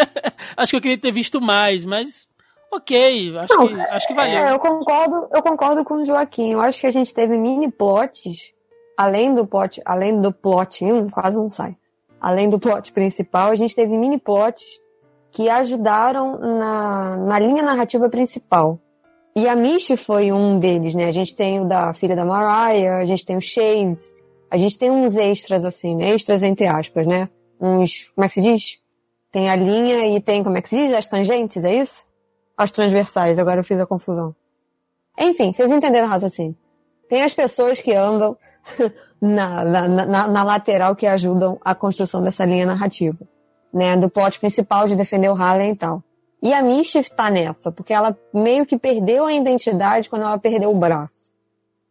acho que eu queria ter visto mais, mas ok, acho, Não, que, acho que valeu. É, eu concordo, eu concordo com o Joaquim. Eu acho que a gente teve mini plots além do plot, além do plot 1, quase não sai. Além do plot principal, a gente teve mini plots que ajudaram na, na linha narrativa principal. E a Misty foi um deles, né? A gente tem o da filha da Mariah, a gente tem o Shades, a gente tem uns extras assim, né? Extras entre aspas, né? Uns, como é que se diz? Tem a linha e tem, como é que se diz? As tangentes, é isso? As transversais, agora eu fiz a confusão. Enfim, vocês entenderam o raciocínio. Tem as pessoas que andam na, na, na, na, lateral que ajudam a construção dessa linha narrativa, né? Do plot principal de defender o Harlem e tal. E a Mischief tá nessa, porque ela meio que perdeu a identidade quando ela perdeu o braço,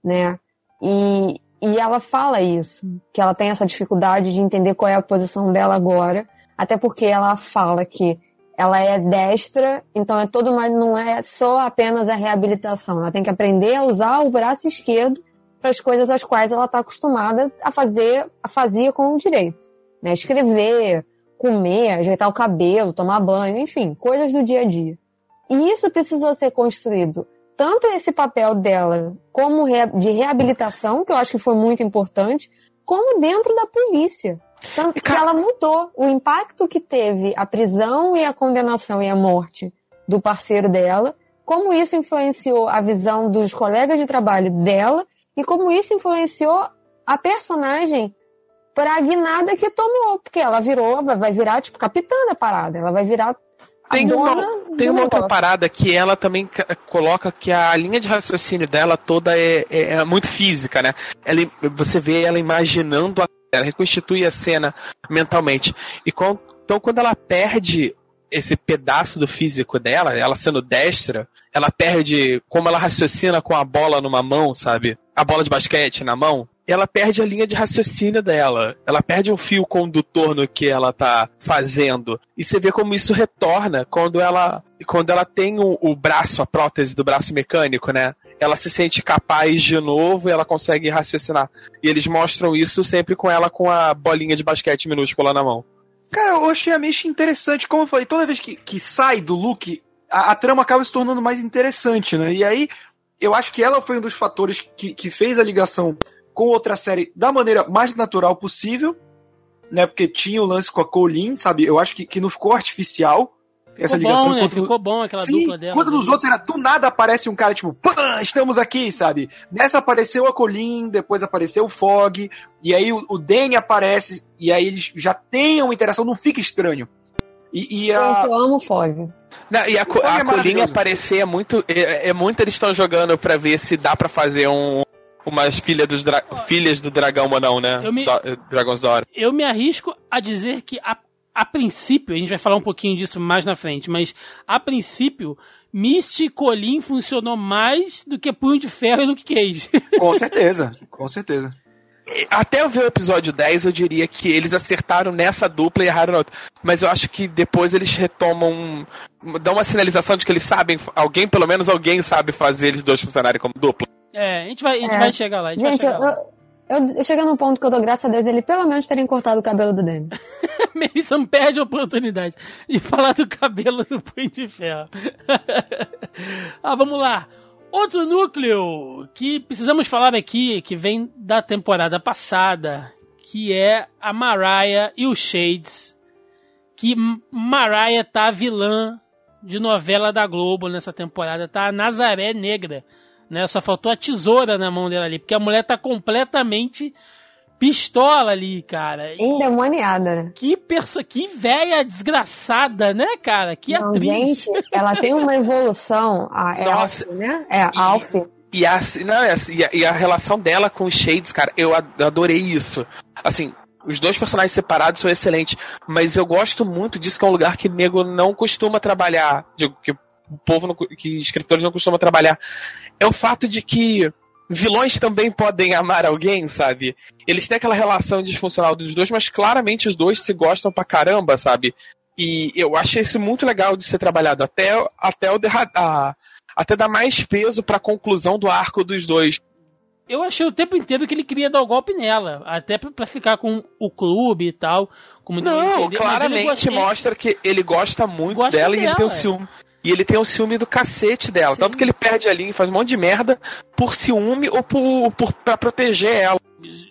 né? E, e ela fala isso, que ela tem essa dificuldade de entender qual é a posição dela agora, até porque ela fala que ela é destra, então é todo uma, não é só apenas a reabilitação. Ela tem que aprender a usar o braço esquerdo para as coisas às quais ela está acostumada a fazer, a fazer com o direito. Né? Escrever, comer, ajeitar o cabelo, tomar banho, enfim, coisas do dia a dia. E isso precisou ser construído. Tanto esse papel dela como de reabilitação, que eu acho que foi muito importante, como dentro da polícia. Tanto que ela mudou. O impacto que teve a prisão e a condenação e a morte do parceiro dela, como isso influenciou a visão dos colegas de trabalho dela e como isso influenciou a personagem para a guinada que tomou, porque ela virou, vai virar tipo capitã da parada, ela vai virar tem uma, tem uma outra parada que ela também coloca que a linha de raciocínio dela toda é, é, é muito física, né? Ela, você vê ela imaginando a ela reconstitui a cena mentalmente. E com, então, quando ela perde esse pedaço do físico dela, ela sendo destra, ela perde como ela raciocina com a bola numa mão, sabe? A bola de basquete na mão. Ela perde a linha de raciocínio dela. Ela perde o fio condutor no que ela tá fazendo. E você vê como isso retorna quando ela quando ela tem o, o braço, a prótese do braço mecânico, né? Ela se sente capaz de novo e ela consegue raciocinar. E eles mostram isso sempre com ela com a bolinha de basquete minúscula na mão. Cara, eu achei a Mish interessante. Como eu falei, toda vez que, que sai do look, a, a, trama acaba se tornando mais interessante, né? E aí, eu acho que ela foi um dos fatores que, que fez a ligação com outra série da maneira mais natural possível, né? Porque tinha o lance com a Colleen, sabe? Eu acho que, que não ficou artificial essa ficou ligação. Bom, né? Ficou bom aquela Sim, dupla dela. Quando nos outros era do nada aparece um cara tipo, estamos aqui, sabe? Nessa apareceu a Colin, depois apareceu o Fog, e aí o, o Danny aparece, e aí eles já têm uma interação, não fica estranho. E, e a... Gente, eu amo o Fog. Não, e a, a é Colin aparecer é muito. É, é muito eles estão jogando pra ver se dá pra fazer um, umas filha dos dra filhas do dragão ou não, né? Me, do, Dragons da Hora. Eu me arrisco a dizer que a a princípio, a gente vai falar um pouquinho disso mais na frente, mas a princípio, Misty e Colin funcionou mais do que Punho de Ferro e Luke Cage. Com certeza, com certeza. Até eu ver o episódio 10, eu diria que eles acertaram nessa dupla e erraram na outra. Mas eu acho que depois eles retomam. dão uma sinalização de que eles sabem. Alguém, pelo menos alguém, sabe fazer eles dois funcionarem como dupla. É, a gente vai, a gente é. vai chegar lá. gente, gente eu, eu, eu cheguei num ponto que eu dou graças a Deus dele pelo menos terem cortado o cabelo do Danny. Melissa não perde a oportunidade de falar do cabelo do Punho de Ferro. ah, vamos lá. Outro núcleo que precisamos falar aqui, que vem da temporada passada, que é a Mariah e os Shades. Que Mariah tá vilã de novela da Globo nessa temporada, tá a Nazaré Negra né? Só faltou a tesoura na mão dela ali, porque a mulher tá completamente pistola ali, cara. Endemoniada, né? Que perso... que velha desgraçada, né, cara? Que Não, atriz. Gente, ela tem uma evolução, a Elf, né? É, a Alf. E a, não, e a, e a relação dela com os Shades, cara, eu adorei isso. Assim, os dois personagens separados são excelentes, mas eu gosto muito disso que é um lugar que nego não costuma trabalhar. Digo, que o povo, não, que escritores não costumam trabalhar, é o fato de que vilões também podem amar alguém, sabe? Eles têm aquela relação disfuncional dos dois, mas claramente os dois se gostam pra caramba, sabe? E eu achei isso muito legal de ser trabalhado até, até o a, até dar mais peso para a conclusão do arco dos dois. Eu achei o tempo inteiro que ele queria dar o golpe nela, até para ficar com o clube e tal. Como não, claramente gosta, mostra que ele gosta muito gosta dela, dela, e ele tem o ciúme. E ele tem o ciúme do cacete dela. Sim. Tanto que ele perde a linha e faz um monte de merda por ciúme ou por, por, pra proteger ela.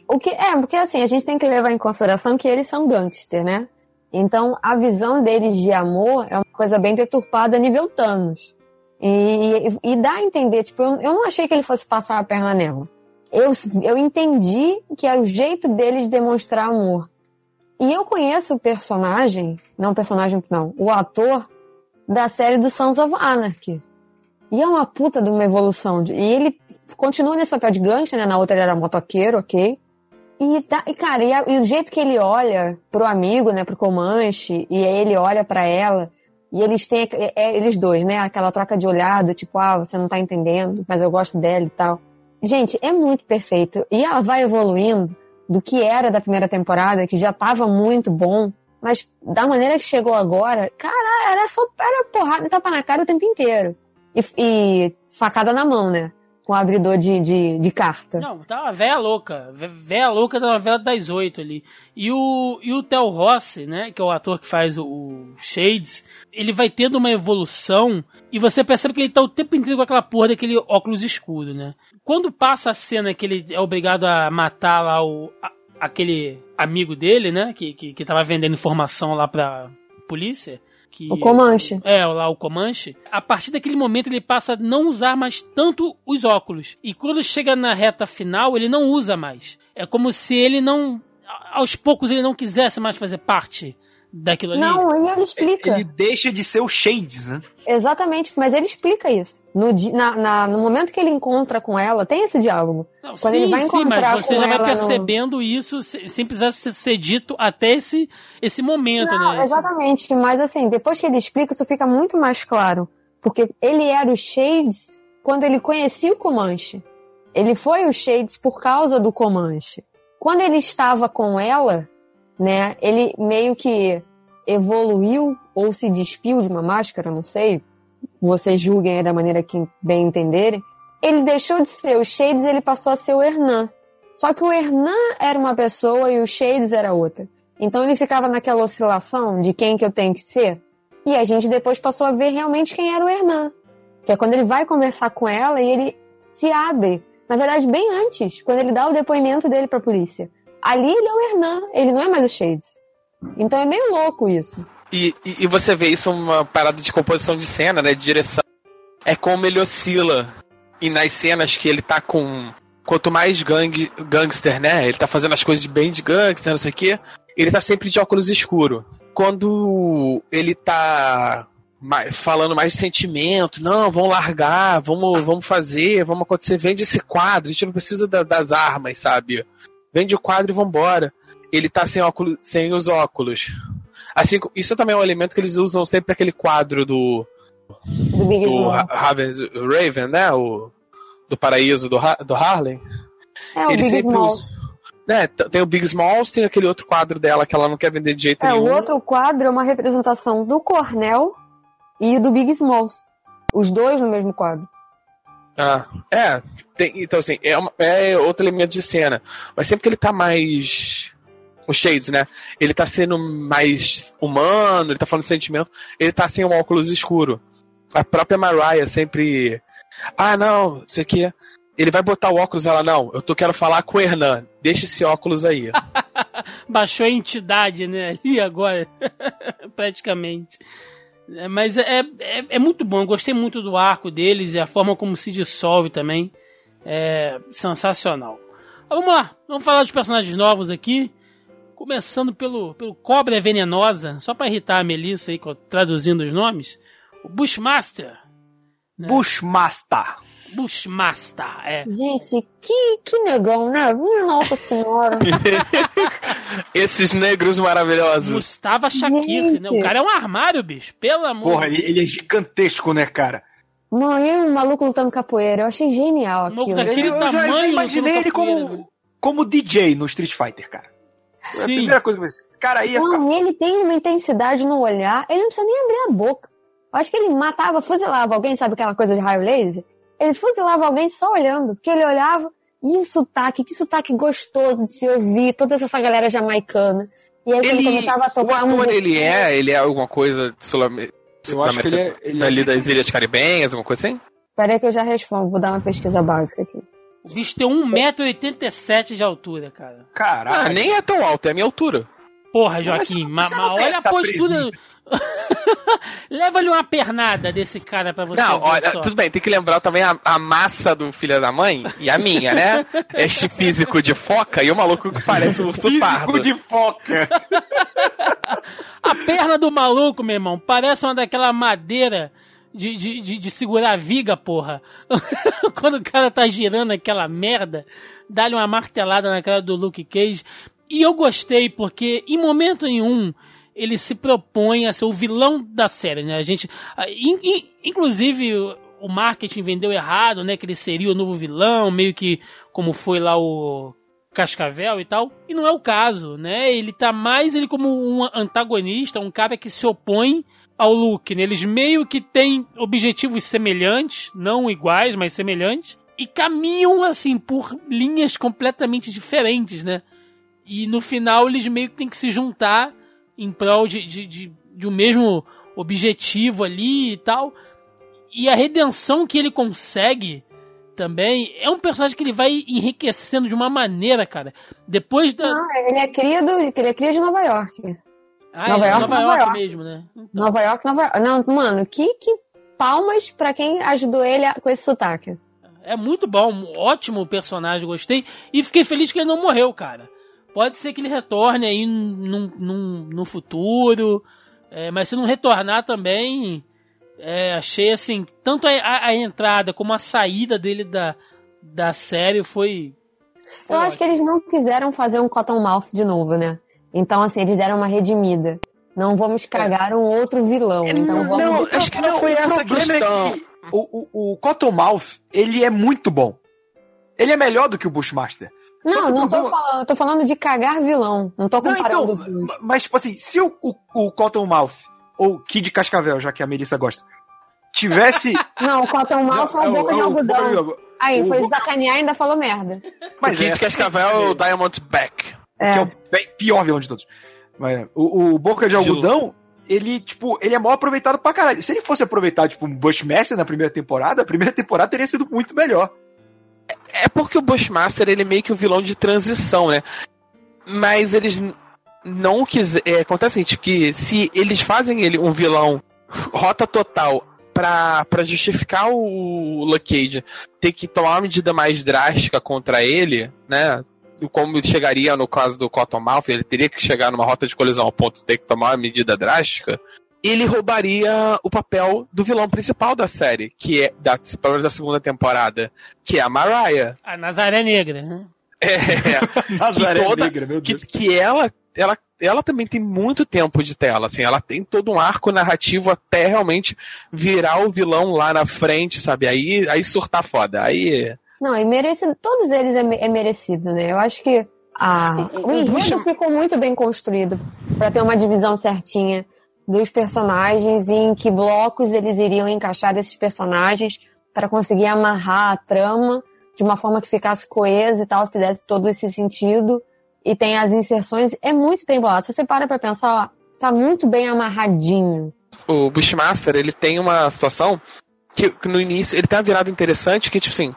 O que é, porque assim, a gente tem que levar em consideração que eles são gangster, né? Então a visão deles de amor é uma coisa bem deturpada a nível Thanos. E, e, e dá a entender, tipo, eu, eu não achei que ele fosse passar a perna nela. Eu, eu entendi que é o jeito deles de demonstrar amor. E eu conheço o personagem, não o personagem, não, o ator da série do Sons of Anarchy. E é uma puta de uma evolução. De, e ele continua nesse papel de gangster, né? Na outra ele era motoqueiro, ok? E, tá, e cara, e, a, e, o jeito que ele olha pro amigo, né? Pro Comanche, e aí ele olha para ela, e eles têm, é, é, eles dois, né? Aquela troca de olhado, tipo, ah, você não tá entendendo, mas eu gosto dela e tal. Gente, é muito perfeito. E ela vai evoluindo do que era da primeira temporada, que já tava muito bom, Mas da maneira que chegou agora, cara, era só era porrada e tapa na cara o tempo inteiro. E, e facada na mão, né? Com abridor de, de, de carta. Não, tá uma véia louca. Vé- Véia louca da novela das oito ali. E o, e o Theo Rossi, né? Que é o ator que faz o, o Shades, ele vai tendo uma evolução e você percebe que ele tá o tempo inteiro com aquela porra daquele óculos escuro, né? Quando passa a cena que ele é obrigado a matar lá o, aquele amigo dele, né? Que, que, que tava vendendo informação lá pra polícia. Que, O Comanche. é, lá o Comanche. A partir daquele momento ele passa a não usar mais tanto os óculos. E quando chega na reta final, ele não usa mais. É como se ele não. Aos poucos ele não quisesse mais fazer parte daquilo ali. Não, e ele explica. Ele deixa de ser o Shades, né? Exatamente, mas ele explica isso. No, na- na- no momento que ele encontra com ela, tem esse diálogo. Não, Quando sim, ele vai sim, encontrar mas você já vai ela no- percebendo isso se- sem precisar ser, dito até esse, esse momento, Não, né? Esse- exatamente, mas assim, depois que ele explica, isso fica muito mais claro. Porque ele era o Shades quando ele conhecia o Comanche. Ele foi o Shades por causa do Comanche. Quando ele estava com ela, né, ele meio que evoluiu ou se despiu de uma máscara, não sei. Vocês julguem aí da maneira que bem entenderem. Ele deixou de ser o Shades ele passou a ser o Hernan. Só que o Hernan era uma pessoa e o Shades era outra. Então ele ficava naquela oscilação de quem que eu tenho que ser. E a gente depois passou a ver realmente quem era o Hernan. Que é quando ele vai conversar com ela e ele se abre. Na verdade, bem antes, quando ele dá o depoimento dele pra polícia. Ali ele é o Hernan, ele não é mais o Shades. Então é meio louco isso. E, e, você vê isso uma parada de composição de cena, né? De direção. É como ele oscila. E nas cenas que ele tá com. Quanto mais gang, gangster, né? Ele tá fazendo as coisas bem de gangster, não sei o quê. Ele tá sempre de óculos escuro. Quando ele tá falando mais de sentimento, não, vamos largar, vamos, vamos fazer, vamos acontecer, vende esse quadro, a gente não precisa da- das armas, sabe? Vende o quadro e vambora. Ele tá sem, óculos, sem os óculos. Assim, isso também é um elemento que eles usam sempre aquele quadro do, Do Big do Raven, Raven, né? O, do paraíso do, do Harlem. É, o ele Big sempre Smalls. usa. Né, tem o Big Smalls, tem aquele outro quadro dela que ela não quer vender de jeito É, o nenhum. outro quadro é uma representação do Cornell e do Big Smalls. Os dois no mesmo quadro. Ah, é. tem- então, assim, é, uma- é outro elemento de cena. Mas sempre que ele tá mais. O Shades, né? Ele tá sendo mais humano, ele tá falando de sentimento, ele tá sem um óculos escuro. A própria Mariah sempre. Ah, não, isso aqui. Ele vai botar o óculos, ela, não, eu tô, quero falar com o Hernan. Deixa esse óculos aí. Baixou a entidade, né? Ali agora. Praticamente. É, mas é, é, é muito bom. Eu gostei muito do arco deles e a forma como se dissolve também. É sensacional. Mas vamos lá. Vamos falar dos personagens novos aqui. Começando pelo, pelo Cobra Venenosa. Só pra irritar a Melissa aí, traduzindo os nomes. O Bushmaster. Né? Bushmaster. Bushmaster, é. Gente, que, que negão, né? Minha Nossa Senhora. Esses negros maravilhosos. Mustafa Shakir, né? O cara é um armário, bicho. Pelo amor Porra, de ele, ele é gigantesco, né, cara? Mano, e o maluco lutando capoeira? Eu achei genial maluco aquilo. tá Aquele eu, eu já tamanho imaginei no ele como, né? como DJ no Street Fighter, cara. É a Sim. primeira coisa que eu pensei. Esse cara aí ia ficar Não, ele tem uma intensidade no olhar, ele não precisa nem abrir a boca. Eu acho que ele matava, fuzilava alguém, sabe aquela coisa de raio laser? Ele fuzilava alguém só olhando, porque ele olhava, e o sotaque, que sotaque gostoso de se ouvir, toda essa galera jamaicana. E aí quando Ele, começava a o tocar um ator, ele é, ele é alguma coisa de sul Eu acho que ele é- ele é- ali das Ilhas Caribenhas, alguma coisa assim? Peraí que eu já respondo, vou dar uma pesquisa básica aqui. O bicho tem 1,87m de altura, cara. Ah, Caralho. nem é tão alto, é a minha altura. Porra, Joaquim, mas, tem olha a postura. Leva-lhe uma pernada desse cara pra você Não, ver olha, só. tudo bem, tem que lembrar também a, a massa do filho da mãe e a minha, né? Este físico de foca e o maluco que parece um urso pardo. Físico de foca. A perna do maluco, meu irmão, parece uma daquela madeira de, de, de, de segurar a viga, porra. Quando o cara tá girando aquela merda, dá-lhe uma martelada na cara do Luke Cage. E eu gostei, porque em momento nenhum ele se propõe a ser o vilão da série, né? A gente. in- in- inclusive, o- o marketing vendeu errado, né? Que ele seria o novo vilão, meio que como foi lá o Cascavel e tal, e não é o caso, né? Ele tá mais ele como um antagonista, um cara que se opõe ao Luke, né? Eles meio que têm objetivos semelhantes, não iguais, mas semelhantes, e caminham assim por linhas completamente diferentes, né? E no final eles meio que têm que se juntar em prol de, de, de, de um mesmo objetivo ali e tal. E a redenção que ele consegue também é um personagem que ele vai enriquecendo de uma maneira, cara. Depois da. Não, ele é cria, do, ele é cria de Nova York. Ah, Nova, é York, Nova, Nova York, York, mesmo, né? Então. Nova York, Nova York. Não, mano, que, que palmas pra quem ajudou ele com esse sotaque. É muito bom, um ótimo personagem, gostei. E fiquei feliz que ele não morreu, cara. Pode ser que ele retorne aí num, num, no futuro. É, mas se não retornar também, é, achei assim, tanto a, a, entrada como a saída dele da, da série foi. foi Eu acho que eles não quiseram fazer um Cottonmouth de novo, né? Então, assim, eles deram uma redimida. Não vamos cagar é. um outro vilão. Então vamos... Não, acho que não foi essa a questão. É que o, o, o Cottonmouth, ele é muito bom. Ele é melhor do que o Bushmaster. Não, não tô falando, tô falando de cagar vilão. Não tô comparando não, então. Mas, tipo assim, se o, o, o Cottonmouth, ou Kid Cascavel, já que a Melissa gosta, tivesse. não, o Cottonmouth foi um boca de algodão. Aí, foi sacanear e ainda falou merda. Mas o Kid é, Cascavel é o Diamondback. É. Que é o pior vilão de todos. Mas, o, o Boca de Algodão, ele, tipo, ele é mal aproveitado pra caralho. Se ele fosse aproveitado, tipo, um Bushmaster na primeira temporada, a primeira temporada teria sido muito melhor. É porque o Bushmaster, ele é meio que um vilão de transição, né? Mas eles não quiser. É, acontece o seguinte, que se eles fazem ele um vilão rota total pra justificar o Luke ter que tomar uma medida mais drástica contra ele, né? Como chegaria no caso do Cottonmouth, ele teria que chegar numa rota de colisão ao ponto de ter que tomar uma medida drástica ele roubaria o papel do vilão principal da série, que é da, da segunda temporada, que é a Mariah. A Nazaré Negra, né? É, Nazaré toda, Negra, meu Deus. Que, que ela, ela, ela também tem muito tempo de tela, assim, ela tem todo um arco narrativo até realmente virar o vilão lá na frente, sabe? Aí, aí surtar foda, aí... Não, e merecido, todos eles é, é merecido, né? Eu acho que a, o, o enredo ficou muito bem construído para ter uma divisão certinha dos personagens e em que blocos eles iriam encaixar esses personagens para conseguir amarrar a trama de uma forma que ficasse coesa e tal, fizesse todo esse sentido. E tem as inserções, é muito bem bolado. Se você para pra pensar, ó, tá muito bem amarradinho. O Bushmaster, ele tem uma situação que no início ele tem uma virada interessante que, tipo assim,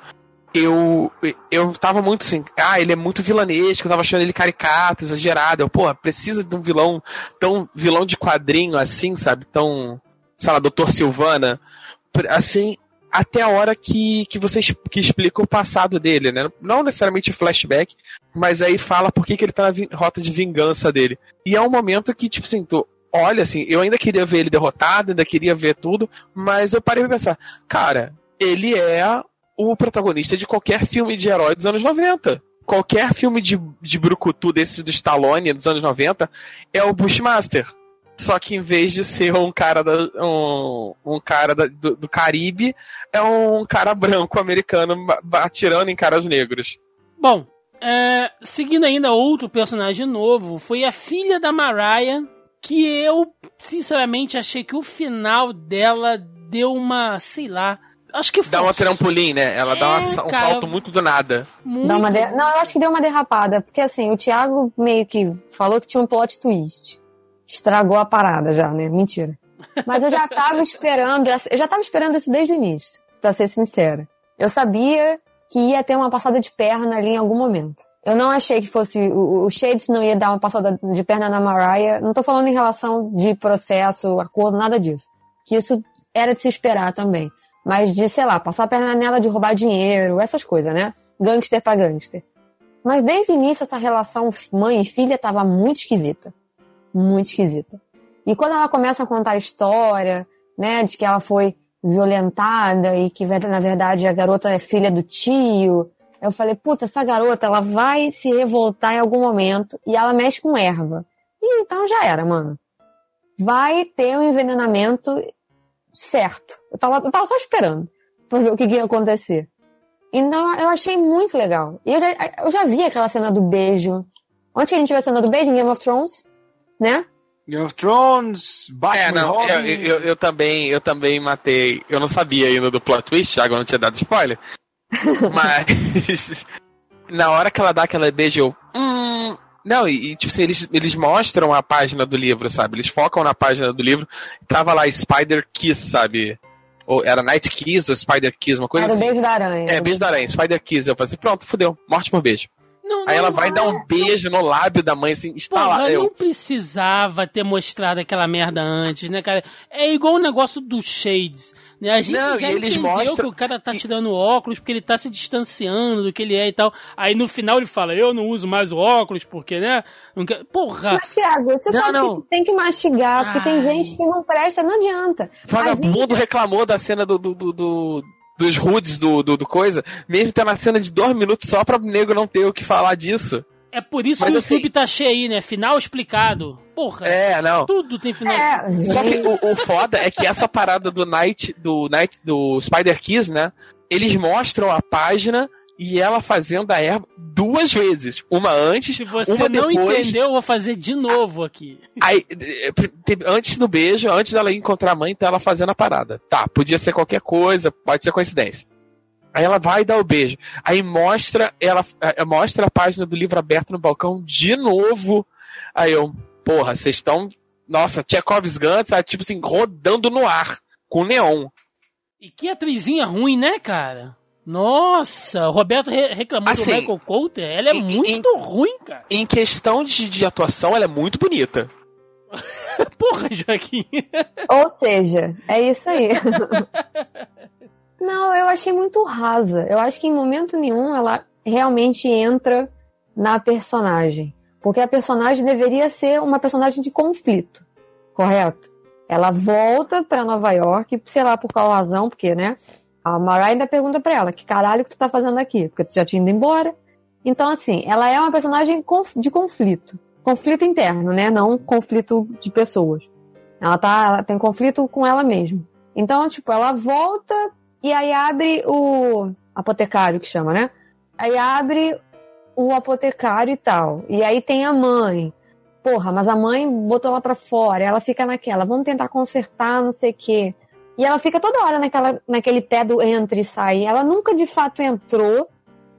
eu, eu tava muito assim, ah, ele é muito vilanesco, eu tava achando ele caricato, exagerado. Eu, porra, precisa de um vilão tão vilão de quadrinho assim, sabe? Tão, sei lá, Doutor Silvana. Assim, até a hora que, que você que explica o passado dele, né? Não necessariamente flashback, mas aí fala por que, que ele tá na rota de vingança dele. E é um momento que, tipo assim, olha assim, eu ainda queria ver ele derrotado, ainda queria ver tudo, mas eu parei pra pensar, cara, ele é o protagonista de qualquer filme de herói dos anos 90. Qualquer filme de, de brucutu desses do Stallone dos anos 90 é o Bushmaster. Só que em vez de ser um cara, da, um, um cara da, do, do, Caribe, é um cara branco americano atirando em caras negros. Bom, é, seguindo ainda outro personagem novo, foi a filha da Mariah, que eu, sinceramente, achei que o final dela deu uma, sei lá, Acho que Dá uma trampolim, né? Ela é, dá uma, um cara, salto muito do nada. Muito dá uma de... Não, eu acho que deu uma derrapada. Porque assim, o Thiago meio que falou que tinha um plot twist. Estragou a parada já, né? Mentira. Mas eu já tava esperando, eu já tava esperando isso desde o início, pra ser sincera. Eu sabia que ia ter uma passada de perna ali em algum momento. Eu não achei que fosse. O, o Shades não ia dar uma passada de perna na Mariah. Não tô falando em relação de processo, acordo, nada disso. Que isso era de se esperar também mas de, sei lá, passar a perna nela de roubar dinheiro, essas coisas, né? Gangster pra gangster. Mas desde o início essa relação mãe e filha tava muito esquisita. Muito esquisita. E quando ela começa a contar a história, né, de que ela foi violentada e que na verdade a garota é filha do tio, eu falei, puta, essa garota, ela vai se revoltar em algum momento e ela mexe com erva. E então já era, mano. Vai ter um envenenamento certo. Eu tava, eu tava só esperando pra ver o que, que ia acontecer. Então eu achei muito legal. E eu já, eu já vi aquela cena do beijo. Onde que a gente viu a cena do beijo? Em Game of Thrones, né? Game of Thrones, Batman, É, não, eu, eu, eu também, eu também matei. Eu não sabia ainda do plot twist, agora não tinha dado spoiler. Mas na hora que ela dá aquela beijo, eu. Hum, não, e, e, tipo assim, eles, eles mostram a página do livro, sabe? Eles focam na página do livro. Tava lá Spider Kiss, sabe? Ou era Night Kiss ou Spider Kiss, uma coisa Era o assim. beijo da aranha. É, beijo da aranha, Spider Kiss. Eu falei assim, pronto, fudeu, morte por beijo. Não, Aí não, ela vai não. dar um beijo no lábio da mãe, assim, está lá. Eu, não precisava ter mostrado aquela merda antes, né, cara? É igual o negócio do Shades, né? A gente Não, já e eles entendeu mostram- que o cara tá tirando óculos porque ele tá se distanciando do que ele é e tal. Aí no final ele fala, eu não uso mais o óculos porque, né? Porra! Mas, Thiago, você Não, sabe não. que tem que mastigar, porque tem Ai. gente que não presta, não adianta. Vagabundo gente- reclamou da cena do, do, do- do- dos rudes do, do, do coisa, mesmo tendo a cena de dois minutos só pra o nego não ter o que falar disso. É por isso Mas que o assim- YouTube tá cheio aí, né? Final explicado. Porra, É, não. tudo tem final. É, Só que o, o foda é que essa parada do Night, do Night, do Spider Kiss, né? Eles mostram a página e ela fazendo a erva duas vezes. Uma antes, Se você uma não depois. entendeu, eu vou fazer de novo aqui. Aí, eh, te- antes do beijo, antes dela ir encontrar a mãe, tá ela fazendo a parada. Tá, podia ser qualquer coisa, pode ser coincidência. Aí ela vai dar o beijo. Aí mostra ela eh, mostra a página do livro aberto no balcão de novo. Aí eu, porra, vocês estão, nossa, Chekhov's Gun, sabe, tipo assim, rodando no ar com neon. E que atrizinha ruim, né, cara? Nossa, o Roberto re- reclamou Assim, do Michael Coulter. Ela é em- muito ruim, cara. Em questão de, de atuação, ela é muito bonita. Porra, Joaquim. Ou seja, é isso aí. Não, eu achei muito rasa. Eu acho que em momento nenhum ela realmente entra na personagem. Porque a personagem deveria ser uma personagem de conflito, correto? Ela volta pra Nova York, sei lá por qual razão, porque, né? A Mariah ainda pergunta pra ela: que caralho que tu tá fazendo aqui? Porque tu já tinha ido embora. Então, assim, ela é uma personagem de conflito. Conflito interno, né? Não conflito de pessoas. Ela, tá, ela tem conflito com ela mesma. Então, tipo, ela volta e aí abre o apotecário que chama, né? Aí abre o apotecário e tal. E aí tem a mãe. Porra, mas a mãe botou ela pra fora. Ela fica naquela, vamos tentar consertar, não sei o quê. E ela fica toda hora naquela, naquele pé do entra e sai. Ela nunca de fato entrou,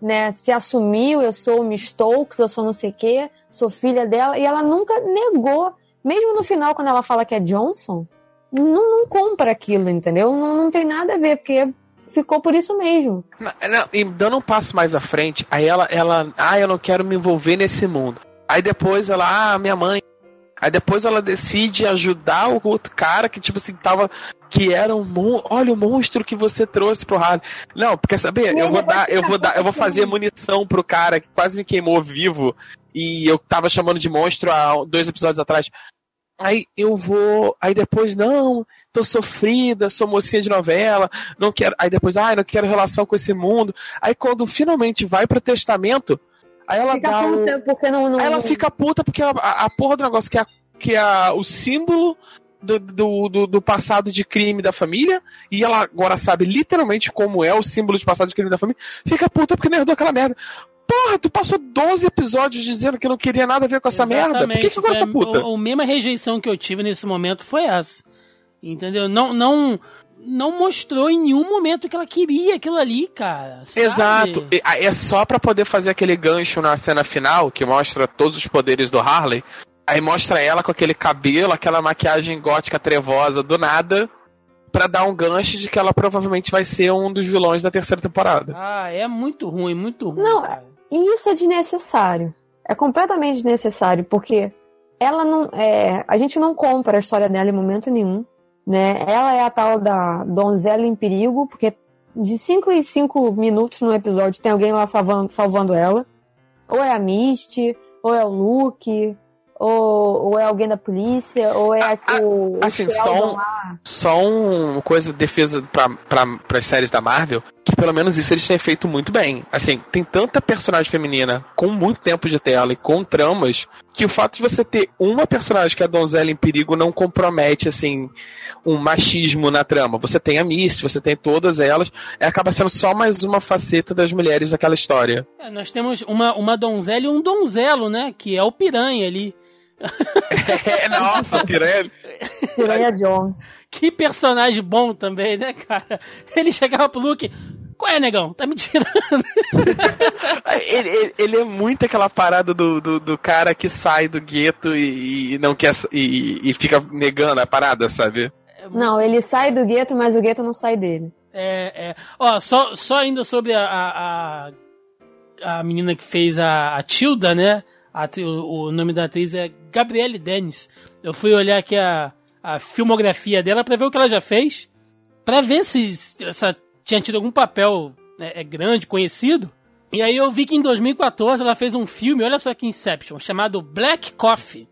né? Se assumiu, eu sou Miss Stokes, eu sou não sei o quê, sou filha dela. E ela nunca negou. Mesmo no final, quando ela fala que é Johnson, não, não compra aquilo, entendeu? Não, não tem nada a ver, porque ficou por isso mesmo. Não, não, e dando um passo mais à frente, aí ela, ela, ah, eu não quero me envolver nesse mundo. Aí depois ela, ah, minha mãe. Aí depois ela decide ajudar o outro cara que, tipo assim, tava. Que era um mon... Olha o monstro que você trouxe pro Harley. Não, quer saber? Eu vou dar, eu vou dar, eu vou fazer munição pro cara que quase me queimou vivo. E eu tava chamando de monstro há dois episódios atrás. Aí eu vou. Aí depois, não, tô sofrida, sou mocinha de novela, não quero. Aí depois, ai, não quero relação com esse mundo. Aí quando finalmente vai pro testamento, aí ela Fica dá o. puta, porque não. não Aí ela fica puta porque a, a, porra do negócio que é, a- que é o símbolo do, do, do, do passado de crime da família, e ela agora sabe literalmente como é o símbolo de passado de crime da família, fica puta porque não herdou aquela merda. Porra, tu passou 12 episódios dizendo que não queria nada a ver com essa merda. Por que, que agora tá Foi puta? A, a mesma rejeição que eu tive nesse momento foi essa. Entendeu? Não, não, não mostrou em nenhum momento que ela queria aquilo ali, cara. sabe? Exato. É só pra poder fazer aquele gancho na cena final, que mostra todos os poderes do Harley. Aí mostra ela com aquele cabelo, aquela maquiagem gótica trevosa do nada, pra dar um gancho de que ela provavelmente vai ser um dos vilões da terceira temporada. Ah, é muito ruim, muito ruim. Não, cara. E isso é desnecessário. É completamente desnecessário, porque ela não. É, a gente não compra a história dela em momento nenhum. Né? Ela é a tal da donzela em perigo, porque de 5 em 5 minutos no episódio tem alguém lá salvando, salvando ela. Ou é a Misty, ou é o Luke, ou, ou é alguém da polícia, ou é ah, o, o assim, Sheldon só um- lá. Só uma coisa, defesa pra, pras séries da Marvel. Que pelo menos isso eles têm feito muito bem. Assim, tem tanta personagem feminina com muito tempo de tela e com tramas que o fato de você ter uma personagem que é a donzela em perigo não compromete, assim, um machismo na trama. Você tem a Misty, você tem todas elas, acaba sendo só mais uma faceta das mulheres daquela história. É, nós temos uma, uma donzela e um donzelo, né? Que é o Piranha ali. É, nossa, Piranha. Piranha Jones. Que personagem bom também, né, cara? Ele chegava pro Luke. Qual é, negão? Tá me tirando. ele, ele, ele, é muito aquela parada do, do, do, cara que sai do gueto e, e não quer e, e, fica negando a parada, sabe? Não, ele sai do gueto, mas o gueto não sai dele. É, é. Ó, só, só ainda sobre a, a, a menina que fez a, a Tilda, né? A, o, o, nome da atriz é Gabrielle Dennis. Eu fui olhar aqui a, a filmografia dela para ver o que ela já fez, para ver se essa tinha tido algum papel né, é grande, conhecido. E aí eu vi que em 2014 ela fez um filme, olha só que Inception, chamado Black Coffee.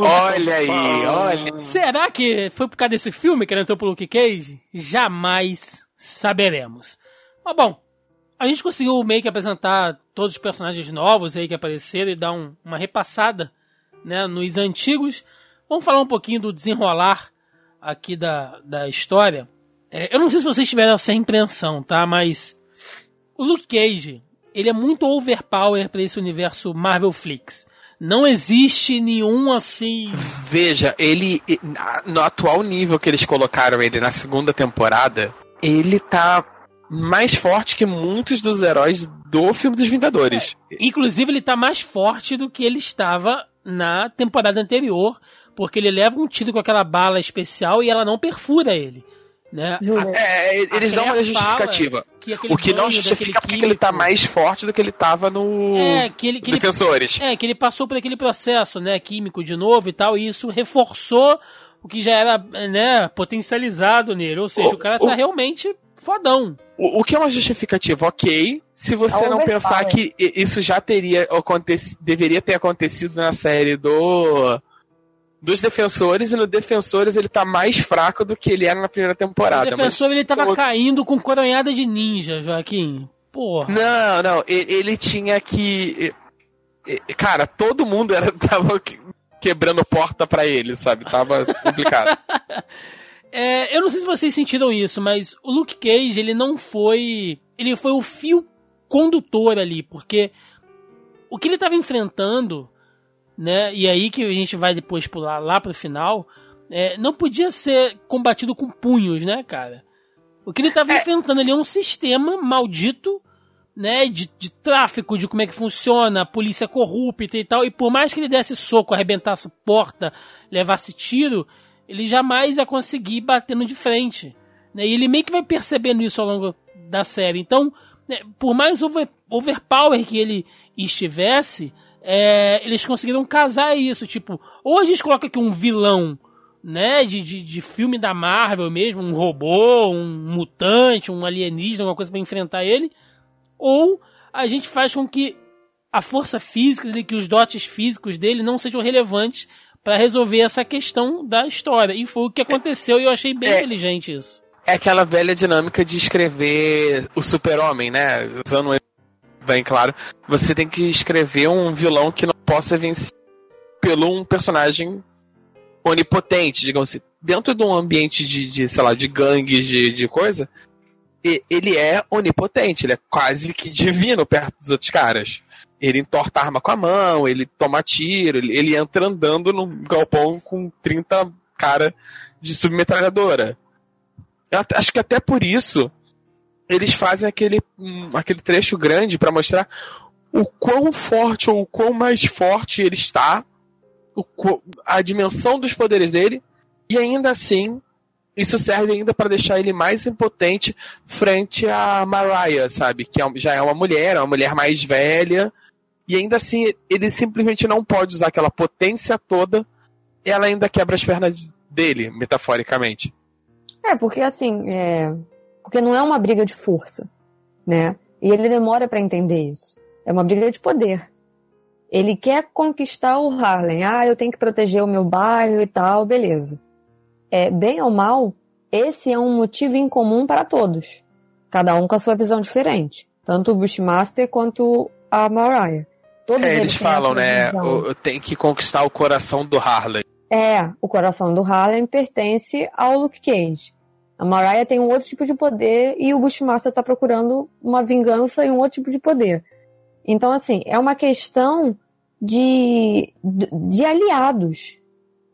olha aí, olha. Será que foi por causa desse filme que ela entrou pro Luke Cage? Jamais saberemos. Mas bom, a gente conseguiu meio que apresentar todos os personagens novos aí que apareceram e dar um, uma repassada né, nos antigos. Vamos falar um pouquinho do desenrolar aqui da, da história. É, eu não sei se vocês tiveram essa impressão, tá? Mas o Luke Cage, ele é muito overpower para esse universo Marvel Flix. Não existe nenhum assim. Veja, ele no atual nível que eles colocaram ele na segunda temporada, ele tá mais forte que muitos dos heróis do filme dos Vingadores. É, inclusive, ele tá mais forte do que ele estava na temporada anterior, porque ele leva um tiro com aquela bala especial e ela não perfura ele. Né? É, eles dão uma justificativa. Que o que não justifica porque ele tá mais forte do que ele tava no é, que ele, que Defensores. Ele, é, que ele passou por aquele processo né, químico de novo e tal, e isso reforçou o que já era né, potencializado nele. Ou seja, o, o cara tá o, realmente fodão. O, o, que é uma justificativa, ok, se você é não pensar que isso já teria acontecido, deveria ter acontecido na série do dos defensores e no defensores ele tá mais fraco do que ele era na primeira temporada. O defensor ele tava caindo com coronhada de ninja, Joaquim. Porra. Não, não, ele, ele tinha que cara, todo mundo era tava quebrando porta para ele, sabe? Tava complicado. é, eu não sei se vocês sentiram isso, mas o Luke Cage, ele não foi, ele foi o fio condutor ali, porque o que ele tava enfrentando né? E aí que a gente vai depois pular lá pro final, é, não podia ser combatido com punhos, né, cara? O que ele estava é. enfrentando ali é um sistema maldito, né, de, de tráfico, de como é que funciona, a polícia corrupta e tal, e por mais que ele desse soco, arrebentasse porta, levasse tiro, ele jamais ia conseguir batendo de frente. Né? E ele meio que vai percebendo isso ao longo da série. Então, né, por mais over, overpower que ele estivesse, é, eles conseguiram casar isso. Tipo, ou a gente coloca aqui um vilão, né, de, de, de filme da Marvel mesmo, um robô, um mutante, um alienígena, alguma coisa para enfrentar ele, ou a gente faz com que a força física dele, que os dotes físicos dele não sejam relevantes para resolver essa questão da história. E foi o que aconteceu e eu achei bem é, inteligente isso. É aquela velha dinâmica de escrever o super-homem, né? Usando bem claro, você tem que escrever um vilão que não possa vencer pelo um personagem onipotente, digamos assim. Dentro de um ambiente de, de sei lá, de gangues, de, de coisa, ele é onipotente, ele é quase que divino perto dos outros caras. Ele entorta arma com a mão, ele toma tiro, ele, ele entra andando num galpão com 30 cara de submetralhadora. Eu acho que até por isso eles fazem aquele, um, aquele trecho grande para mostrar o quão forte ou o quão mais forte ele está, o, a dimensão dos poderes dele, e ainda assim, isso serve ainda para deixar ele mais impotente frente a Mariah, sabe? Que é, já é uma mulher, é uma mulher mais velha, e ainda assim ele simplesmente não pode usar aquela potência toda, ela ainda quebra as pernas dele, metaforicamente. É, porque assim, é, porque não é uma briga de força, né? E ele demora para entender isso. É uma briga de poder. Ele quer conquistar o Harlem. Ah, eu tenho que proteger o meu bairro e tal, beleza. É, bem ou mal, esse é um motivo em comum para todos. Cada um com a sua visão diferente. Tanto o Bushmaster quanto a Mariah. Todos é, eles falam, né? O, tem que conquistar o coração do Harley. É, o coração do Harlem pertence ao Luke Cage. A Mariah tem um outro tipo de poder e o Bushmaster está procurando uma vingança e um outro tipo de poder. Então, assim, é uma questão de, de aliados.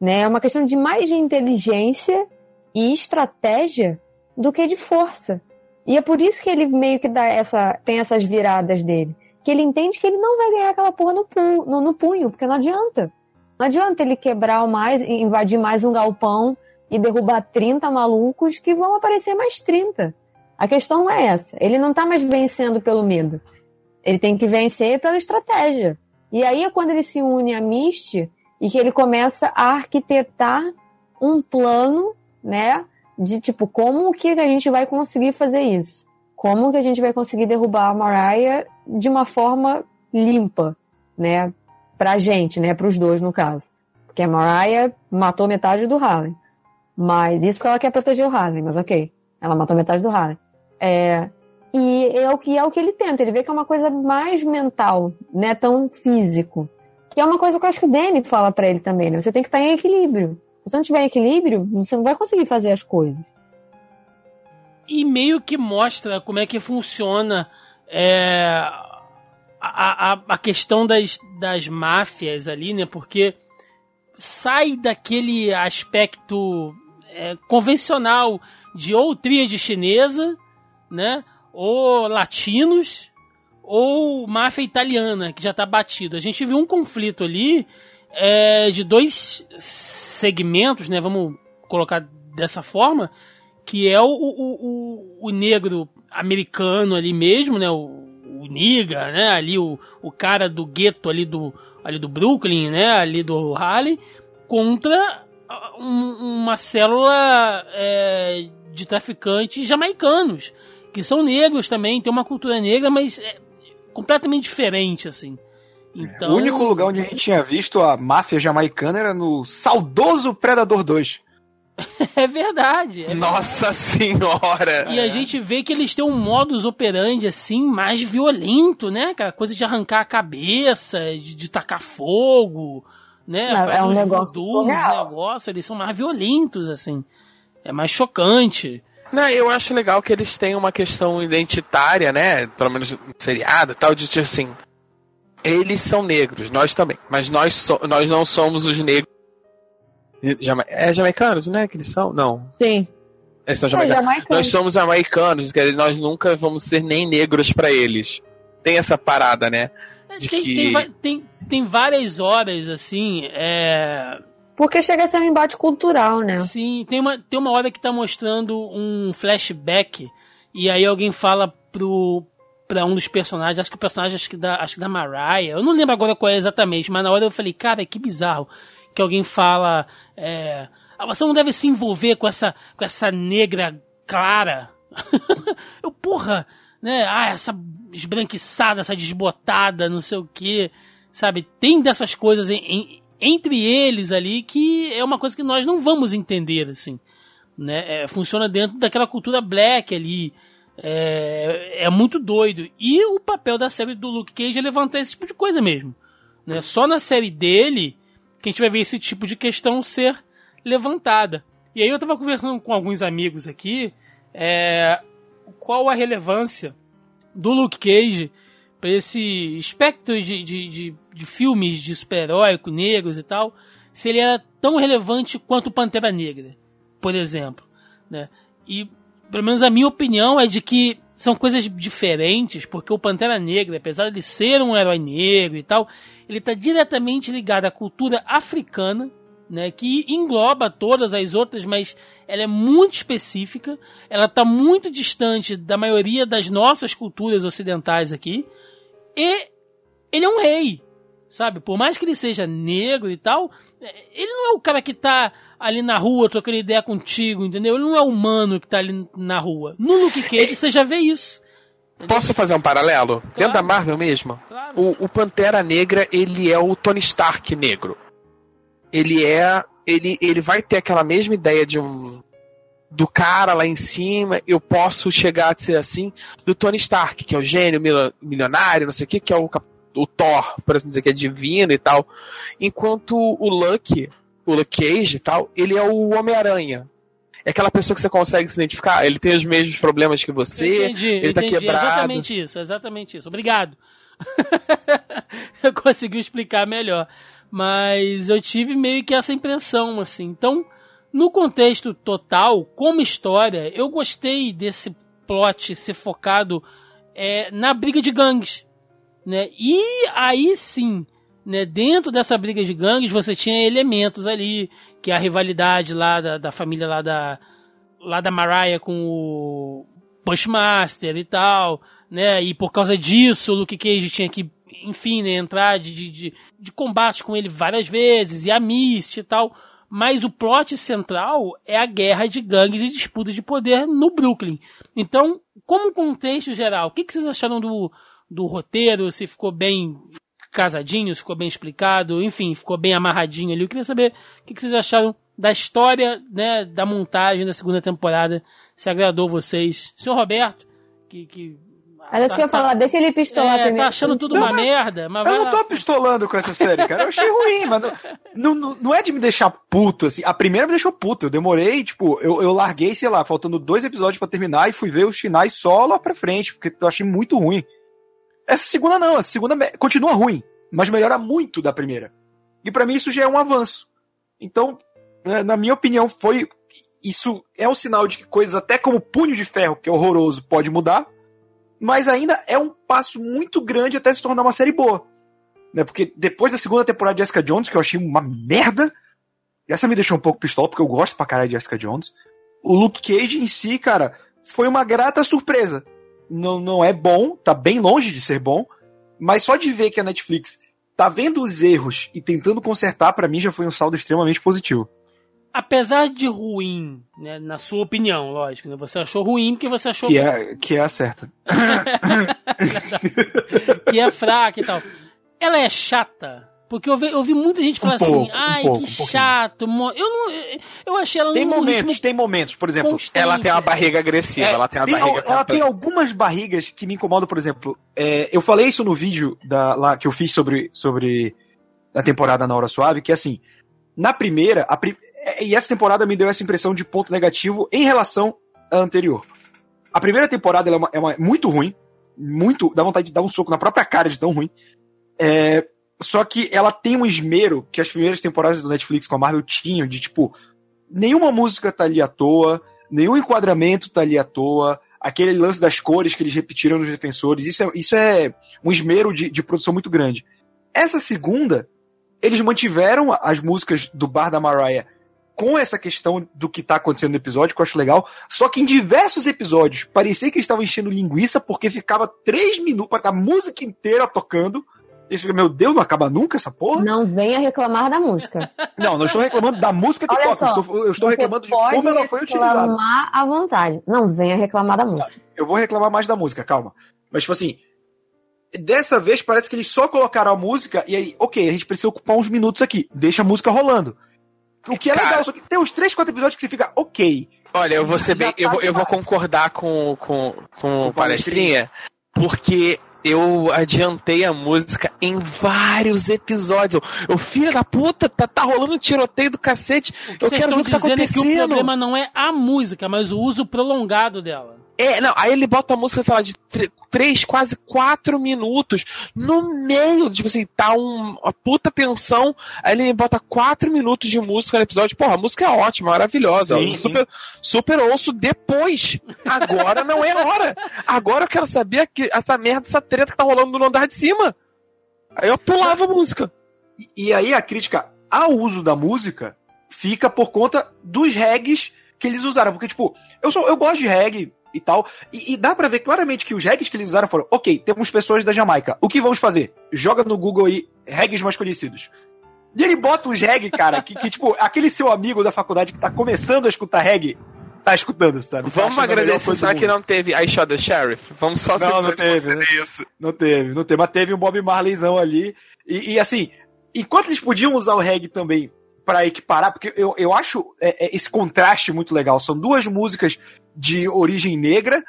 Né? É uma questão de mais de inteligência e estratégia do que de força. E é por isso que ele meio que dá essa, tem essas viradas dele. Que ele entende que ele não vai ganhar aquela porra no, pu, no, no punho, porque não adianta. Não adianta ele quebrar mais, invadir mais um galpão e derrubar 30 malucos que vão aparecer mais 30. A questão é essa. Ele não está mais vencendo pelo medo. Ele tem que vencer pela estratégia. E aí é quando ele se une a Misty e que ele começa a arquitetar um plano, né? De tipo, como que a gente vai conseguir fazer isso? Como que a gente vai conseguir derrubar a Mariah de uma forma limpa, né? Pra gente, né? Pros dois, no caso. Porque a Mariah matou metade do Harley. Mas isso porque ela quer proteger o Harley, mas ok. Ela matou metade do Harley. É, e é o que é o que ele tenta. Ele vê que é uma coisa mais mental, né? Tão físico. Que é uma coisa que eu acho que o Danny fala para ele também, né? Você tem que estar em equilíbrio. Se você não tiver em equilíbrio, você não vai conseguir fazer as coisas. E meio que mostra como é que funciona é, a, a, a questão das, das máfias ali, né? Porque sai daquele aspecto é, convencional de ou tríade chinesa, né? Ou latinos, ou máfia italiana, que já está batido. A gente viu um conflito ali é, de dois segmentos, né? Vamos colocar dessa forma, que é o, o, o, o negro americano ali mesmo, né? O, o niga, né? Ali o, o cara do gueto ali do ali do Brooklyn, né, ali do Harley, contra um, uma célula é, de traficantes jamaicanos, que são negros também, tem uma cultura negra, mas é completamente diferente, assim. Então... O único lugar onde a gente tinha visto a máfia jamaicana era no saudoso Predador 2. é verdade. É Nossa senhora! E a gente vê que eles têm um modus operandi assim mais violento, né? Aquela coisa de arrancar a cabeça, de, de tacar fogo, né? Não, Faz é um negócio voodoo, negócio, eles são mais violentos assim. É mais chocante. Não, eu acho legal que eles têm uma questão identitária, né? Pelo menos no seriado e tal, de tipo assim. Eles são negros, nós também. Mas nós, so, nós não somos os negros Jama é jamaicanos, né? Que eles são? Não. Sim. É, são jamaicanos. É, jamaicanos. Nós somos jamaicanos, que nós nunca vamos ser nem negros para eles. Tem essa parada, né? É, De tem, que... tem, tem, tem várias horas, assim, é... Porque chega a ser um embate cultural, né? Sim, tem uma, tem uma hora que tá mostrando um flashback e aí alguém fala pro, pra um dos personagens, acho que o personagem acho que da, acho que da Mariah, eu não lembro agora qual é exatamente, mas na hora eu falei, cara, que bizarro que alguém fala é, ah, você não deve se envolver com essa, com essa negra clara. eu, porra, né? Ah, essa esbranquiçada, essa desbotada, não sei o que. Sabe? Tem dessas coisas em, em, entre eles ali que é uma coisa que nós não vamos entender, assim. Né? É, funciona dentro daquela cultura black ali. É, é muito doido. E o papel da série do Luke Cage é levantar esse tipo de coisa mesmo. Né? Só na série dele que a gente vai ver esse tipo de questão ser levantada. E aí eu estava conversando com alguns amigos aqui, é, qual a relevância do Luke Cage para esse espectro de, de, de, de filmes de super-heróico, negros e tal, se ele era tão relevante quanto Pantera Negra, por exemplo. Né? E, pelo menos a minha opinião é de que são coisas diferentes, porque o Pantera Negra, apesar de ser um herói negro e tal, ele está diretamente ligado à cultura africana, né, que engloba todas as outras, mas ela é muito específica, ela está muito distante da maioria das nossas culturas ocidentais aqui, e ele é um rei, sabe? Por mais que ele seja negro e tal, ele não é o cara que está ali na rua trocando ideia contigo, entendeu? Ele não é humano que está ali na rua. No Luke Cage você já vê isso. Posso fazer um paralelo? Claro. Dentro da Marvel mesmo? Claro. O, o, Pantera Negra, ele é o Tony Stark negro. Ele é. Ele, ele vai ter aquela mesma ideia de um. do cara lá em cima, eu posso chegar a ser assim do Tony Stark, que é o gênio milionário, não sei o que, que é o, o Thor, por assim dizer, que é divino e tal. Enquanto o Lucky, o Luke Cage e tal, ele é o Homem-Aranha. É aquela pessoa que você consegue se identificar. Ele tem os mesmos problemas que você. Entendi, ele tá entendi. quebrado. Exatamente isso, exatamente isso. Obrigado. eu consegui explicar melhor. Mas eu tive meio que essa impressão, assim. Então, no contexto total, como história, eu gostei desse plot ser focado é, na briga de gangues. Né? E aí sim, né, dentro dessa briga de gangues, você tinha elementos ali, que é a rivalidade lá da, da família lá da, lá da Mariah com o Bushmaster e tal, né, e por causa disso o Luke Cage tinha que, enfim, né, entrar de, de, de combate com ele várias vezes, e a Misty e tal, mas o plot central é a guerra de gangues e disputa de poder no Brooklyn. Então, como contexto geral, o que, que vocês acharam do, do roteiro? Se ficou bem casadinho, ficou bem explicado, enfim, ficou bem amarradinho ali. Eu queria saber o que vocês acharam da história, né, da montagem da segunda temporada, se agradou vocês. Senhor Roberto, que... que era isso que eu ia tá- falar, deixa ele pistolar é, primeiro. tá achando tudo uma merda, mas Eu vai não lá. tô pistolando com essa série, cara. Eu achei ruim, mas não, não, não é de me deixar puto, assim. A primeira me deixou puto. Eu demorei, tipo, eu, eu larguei, sei lá, faltando dois episódios pra terminar e fui ver os finais só lá pra frente, porque eu achei muito ruim. Essa segunda não, a segunda continua ruim, mas melhora muito da primeira. E pra mim isso já é um avanço. Então, né, na minha opinião, foi. Isso é um sinal de que coisas até como Punho de Ferro, que é horroroso, pode mudar. Mas ainda é um passo muito grande até se tornar uma série boa. Né? Porque depois da segunda temporada de Jessica Jones, que eu achei uma merda, essa me deixou um pouco pistola, porque eu gosto pra caralho de Jessica Jones. O Luke Cage em si, cara, foi uma grata surpresa. Não, não é bom, tá bem longe de ser bom, mas só de ver que a Netflix tá vendo os erros e tentando consertar, pra mim já foi um saldo extremamente positivo. Apesar de ruim, né, na sua opinião, lógico, né, você achou ruim porque você achou Que é, que é a certa. que é fraca e tal. Ela é chata? Porque eu vi, eu vi muita gente falar Um pouco, assim, um ai, pouco, que um chato. mo- Eu não. Eu achei ela Tem momentos, ritmo tem momentos, por exemplo. constante, Ela tem uma assim. barriga agressiva, É, ela tem uma tem barriga. ela tem algumas barrigas que me incomodam, por exemplo. é, eu falei isso no vídeo da, lá que eu fiz sobre, sobre a temporada na Hora Suave, que assim, na primeira, a pri- é, e essa temporada me deu essa impressão de ponto negativo em relação à anterior. A primeira temporada ela é, uma- é uma- muito ruim, muito, dá vontade de dar um soco na própria cara de tão ruim. É, só que ela tem um esmero que as primeiras temporadas do Netflix com a Marvel tinham, de tipo, nenhuma música tá ali à toa, nenhum enquadramento tá ali à toa, aquele lance das cores que eles repetiram nos defensores, isso é, isso é um esmero de, de produção muito grande. Essa segunda, eles mantiveram as músicas do Bar da Mariah com essa questão do que tá acontecendo no episódio, que eu acho legal, só que em diversos episódios parecia que eles estavam enchendo linguiça porque ficava três minutos a música inteira tocando. E você fica, meu Deus, não acaba nunca essa porra? Não venha reclamar da música. Não, não estou reclamando da música que Olha toca, só, eu estou, eu estou reclamando de como ela foi utilizada. reclamar à vontade. Não venha reclamar da música. Eu vou reclamar mais da música, calma. Mas, tipo assim, dessa vez parece que eles só colocaram a música e aí, ok, a gente precisa ocupar uns minutos aqui, deixa a música rolando. O que é Cara- legal, só que tem uns 3, 4 episódios que você fica, ok. Olha, eu vou ser bem. Eu tá vou, eu vou concordar com, com, com Com o palestrinha, porque eu adiantei a música em vários episódios. Eu, filho da puta, tá, tá rolando um tiroteio do cacete. Eu vocês quero estão ver o que tá dizendo é que o acontecendo. problema não é a música, mas o uso prolongado dela. É, não, aí ele bota a música, sei lá, de tr- três, quase quatro minutos no meio, tipo assim, tá um, uma puta tensão, aí ele bota quatro minutos de música no episódio. Porra, a música é ótima, maravilhosa. Sim. super, super ouço depois. Agora não é hora. Agora eu quero saber que essa merda, essa treta que tá rolando no andar de cima. Aí eu pulava a música. E, e aí a crítica ao uso da música fica por conta dos regs que eles usaram. Porque, tipo, eu, sou, eu gosto de reggae e tal. E, e dá pra ver claramente que os regs que eles usaram foram: ok, temos pessoas da Jamaica. O que vamos fazer? Joga no Google aí regs mais conhecidos. E ele bota os reggae, cara, que, que, tipo, aquele seu amigo da faculdade que tá começando a escutar reggae, tá escutando, sabe? Tá Vamos agradecer só que não teve I Shot the Sheriff. Vamos só Não, não teve, conceder isso. Não teve, não teve. Mas teve um Bob Marleyzão ali. E, e, assim, enquanto eles podiam usar o reggae também pra equiparar, porque eu, eu acho é, é, esse contraste muito legal. São duas músicas de origem negra,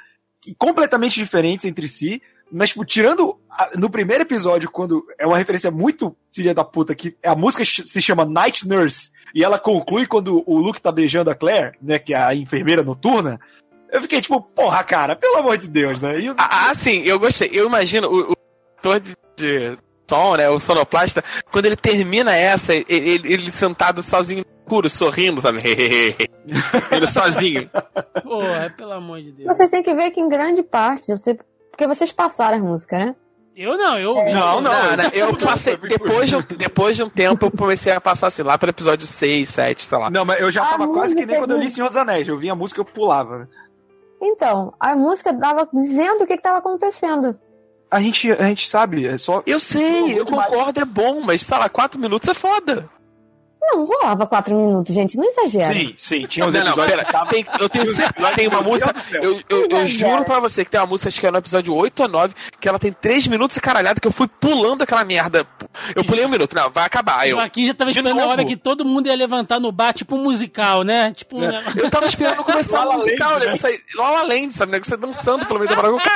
completamente diferentes entre si, mas, tipo, tirando a, no primeiro episódio, quando é uma referência muito filha da puta, que a música se chama Night Nurse, e ela conclui quando o Luke tá beijando a Claire, né, que é a enfermeira noturna, eu fiquei tipo, porra, cara, pelo amor de Deus, né? E, Ah, ah, sim, eu gostei. Eu imagino o, o ator de, de som, né, o sonoplasta, quando ele termina essa, ele, ele- ele sentado sozinho no escuro, sorrindo, sabe? ele sozinho. Porra, pelo amor de Deus. Vocês têm que ver que em grande parte, você... porque vocês passaram as músicas, né? Eu não, eu ouvi. Não, não. Não, não, eu passei, depois de, um, depois de um tempo, eu comecei a passar, assim, lá pelo episódio 6, 7, sei lá. Não, mas eu já A tava quase que música nem quando eu li Senhor dos Anéis. Eu via a música eu pulava. né? Então, a música tava dizendo o que, que tava acontecendo. A gente, a gente sabe, é só. Eu sei, eu concordo, é bom, mas, sei lá, 4 minutos é foda. Não, rolava quatro minutos, gente, não exagera. Sim, sim, tinha os Não, não, episódios pera, tem- eu tenho certeza, tem uma música, eu, eu, eu juro pra você que tem uma música, acho que é no episódio 8 ou 9, que ela tem 3 minutos e caralhada, que eu fui pulando aquela merda. Eu pulei um minuto, não, vai acabar. O Eu, Joaquim já tava de esperando a hora que todo mundo ia levantar no bar, tipo um musical, né? Tipo, É. negócio- eu tava esperando começar a musical, né? né? Sair- La La Land, sabe? Né? Você dançando pelo meio da barulho.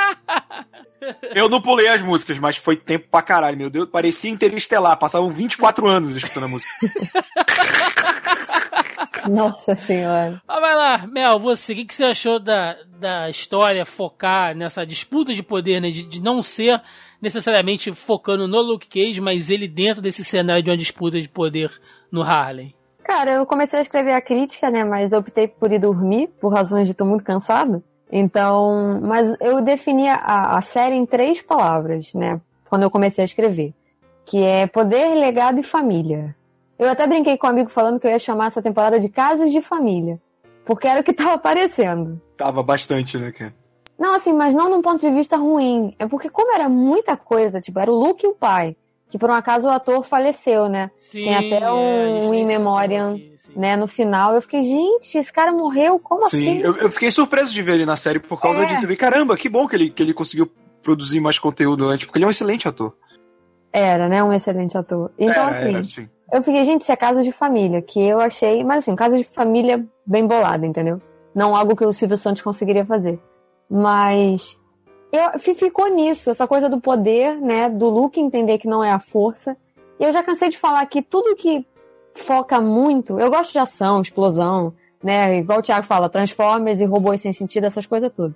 Eu não pulei as músicas, mas foi tempo pra caralho, meu Deus. Parecia interestelar, passavam 24 anos escutando a música. Nossa senhora. Ah, vai lá, Mel, você, o que, que você achou da, da história focar nessa disputa de poder, né? De, de não ser necessariamente focando no Luke Cage, mas ele dentro desse cenário de uma disputa de poder no Harlem. Cara, eu comecei a escrever a crítica, né? Mas optei por ir dormir, por razões de tô muito cansado. Então, mas eu defini a, a série em três palavras, né? Quando eu comecei a escrever. Que é poder, legado e família. Eu até brinquei com um amigo falando que eu ia chamar essa temporada de Casos de Família. Porque era o que tava aparecendo. Tava bastante, né, cara? Não, assim, mas não num ponto de vista ruim. É porque como era muita coisa, tipo, era o Luke e o pai. Que por um acaso o ator faleceu, né? Sim, Tem até é, um nem in memoriam, aqui, sim. né, no final, eu fiquei, gente, esse cara morreu, como Sim, assim? eu, eu fiquei surpreso de ver ele na série por causa É. disso. Eu vi, caramba, que bom que ele, que ele conseguiu produzir mais conteúdo antes, porque ele é um excelente ator. Era, né, um excelente ator. Então, assim, era, eu fiquei, gente, isso é casa de família, que eu achei, mas assim, casa de família bem bolada, entendeu? Não algo que o Silvio Santos conseguiria fazer. Mas eu, fi- ficou nisso, essa coisa do poder, né, do Luke entender que não é a força. E eu já cansei de falar que tudo que foca muito, eu gosto de ação, explosão, né, igual o Thiago fala, Transformers e robôs sem sentido, essas coisas tudo.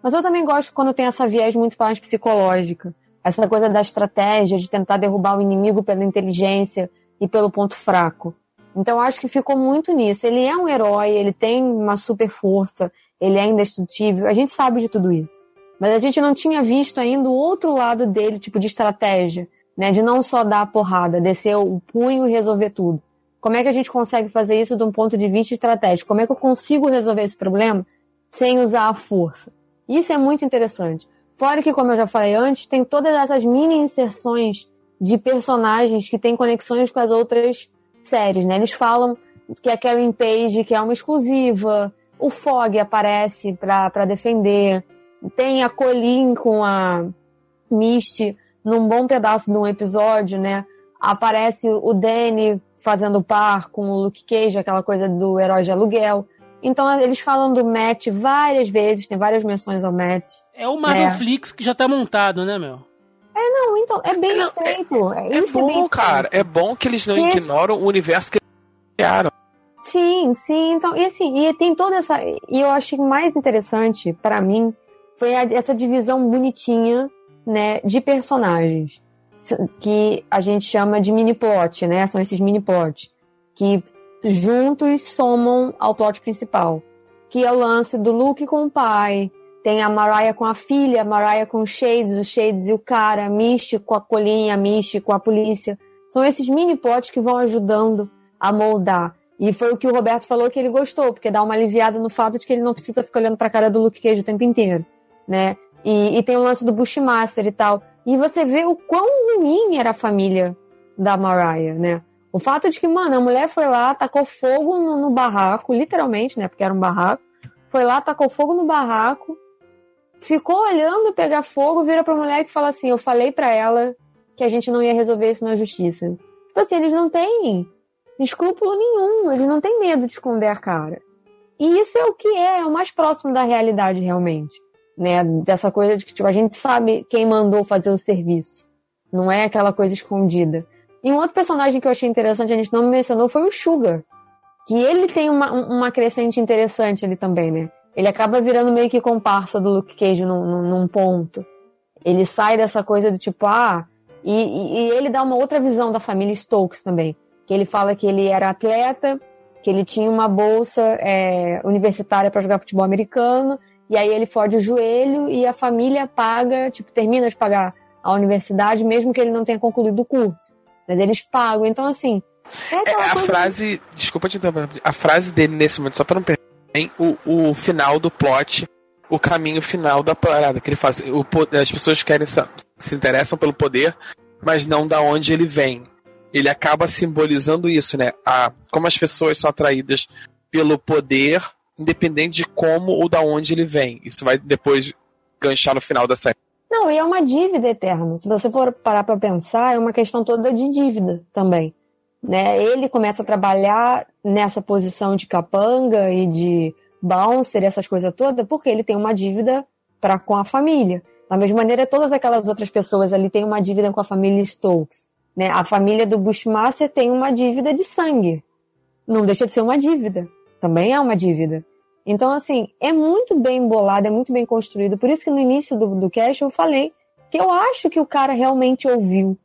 Mas eu também gosto quando tem essa viés muito mais psicológica. Essa coisa da estratégia, de tentar derrubar o inimigo pela inteligência e pelo ponto fraco. Então acho que ficou muito nisso. Ele é um herói, ele tem uma super força, ele é indestrutível, a gente sabe de tudo isso. Mas a gente não tinha visto ainda o outro lado dele, tipo de estratégia, né? De não só dar a porrada, descer o punho e resolver tudo. Como é que a gente consegue fazer isso de um ponto de vista estratégico? Como é que eu consigo resolver esse problema sem usar a força? Isso é muito interessante. Fora que, como eu já falei antes, tem todas essas mini inserções de personagens que têm conexões com as outras séries, né? Eles falam que a Karen Page, que é uma exclusiva, o Fog aparece pra defender, tem a Colleen com a Misty num bom pedaço de um episódio, né? Aparece o Danny fazendo par com o Luke Cage, aquela coisa do herói de aluguel. Então eles falam do Matt várias vezes, tem várias menções ao Matt. É o Marvel É. Flix que já tá montado, né, meu? Não, então, é bem Não, feito. É bem bom, feito. cara. É bom que eles não Esse- ignoram o universo que eles criaram. Sim, sim. Então, e assim, e tem toda essa. E eu achei mais interessante pra mim foi a- essa divisão bonitinha, né, de personagens que a gente chama de mini plot, né? São esses mini plot que juntos somam ao plot principal, que é o lance do Luke com o pai. Tem a Mariah com a filha, a Mariah com os Shades, os Shades e o cara, Misty com a colinha, Misty com a polícia. São esses mini plots que vão ajudando a moldar. E foi o que o Roberto falou que ele gostou, porque dá uma aliviada no fato de que ele não precisa ficar olhando pra cara do Luke Cage o tempo inteiro, né? E, e tem o lance do Bushmaster e tal. E você vê o quão ruim era a família da Mariah, né? O fato de que, mano, a mulher foi lá, tacou fogo no, no barraco, literalmente, né? Porque era um barraco. Foi lá, tacou fogo no barraco, ficou olhando pegar fogo, vira pra mulher e fala assim: Eu falei pra ela que a gente não ia resolver isso na justiça. Tipo assim, eles não têm escrúpulo nenhum, eles não têm medo de esconder a cara. E isso é o que é, é o mais próximo da realidade realmente, né? Dessa coisa de que tipo, a gente sabe quem mandou fazer o serviço. Não é aquela coisa escondida. E um outro personagem que eu achei interessante, a gente não mencionou, foi o Sugar. Que ele tem uma, uma crescente interessante ali também, né? Ele acaba virando meio que comparsa do Luke Cage num, num, ponto. Ele sai dessa coisa do tipo, ah. E, e, e, ele dá uma outra visão da família Stokes também. Que ele fala que ele era atleta, que ele tinha uma bolsa é, universitária para jogar futebol americano, e aí ele fode o joelho e a família paga, tipo, termina de pagar a universidade, mesmo que ele não tenha concluído o curso. Mas eles pagam. Então, assim. É, é a frase. Desculpa te interromper. A frase dele nesse momento, só para não perder, o, o final do plot o caminho final da parada, que ele faz. O, as pessoas querem se interessam pelo poder, mas não da onde ele vem. Ele acaba simbolizando isso, né? A, como as pessoas são atraídas pelo poder, independente de como ou da onde ele vem. Isso vai depois ganchar no final da série. Não, e é uma dívida eterna. Se você for parar para pensar, é uma questão toda de dívida também. Né? Ele começa a trabalhar nessa posição de capanga e de bouncer, essas coisas todas, porque ele tem uma dívida para com a família. Da mesma maneira, todas aquelas outras pessoas ali têm uma dívida com a família Stokes. Né? A família do Bushmaster tem uma dívida de sangue. Não deixa de ser uma dívida. Também é uma dívida. Então, assim, é muito bem embolado, é muito bem construído. Por isso que no início do, do cast eu falei que eu acho que o cara realmente ouviu,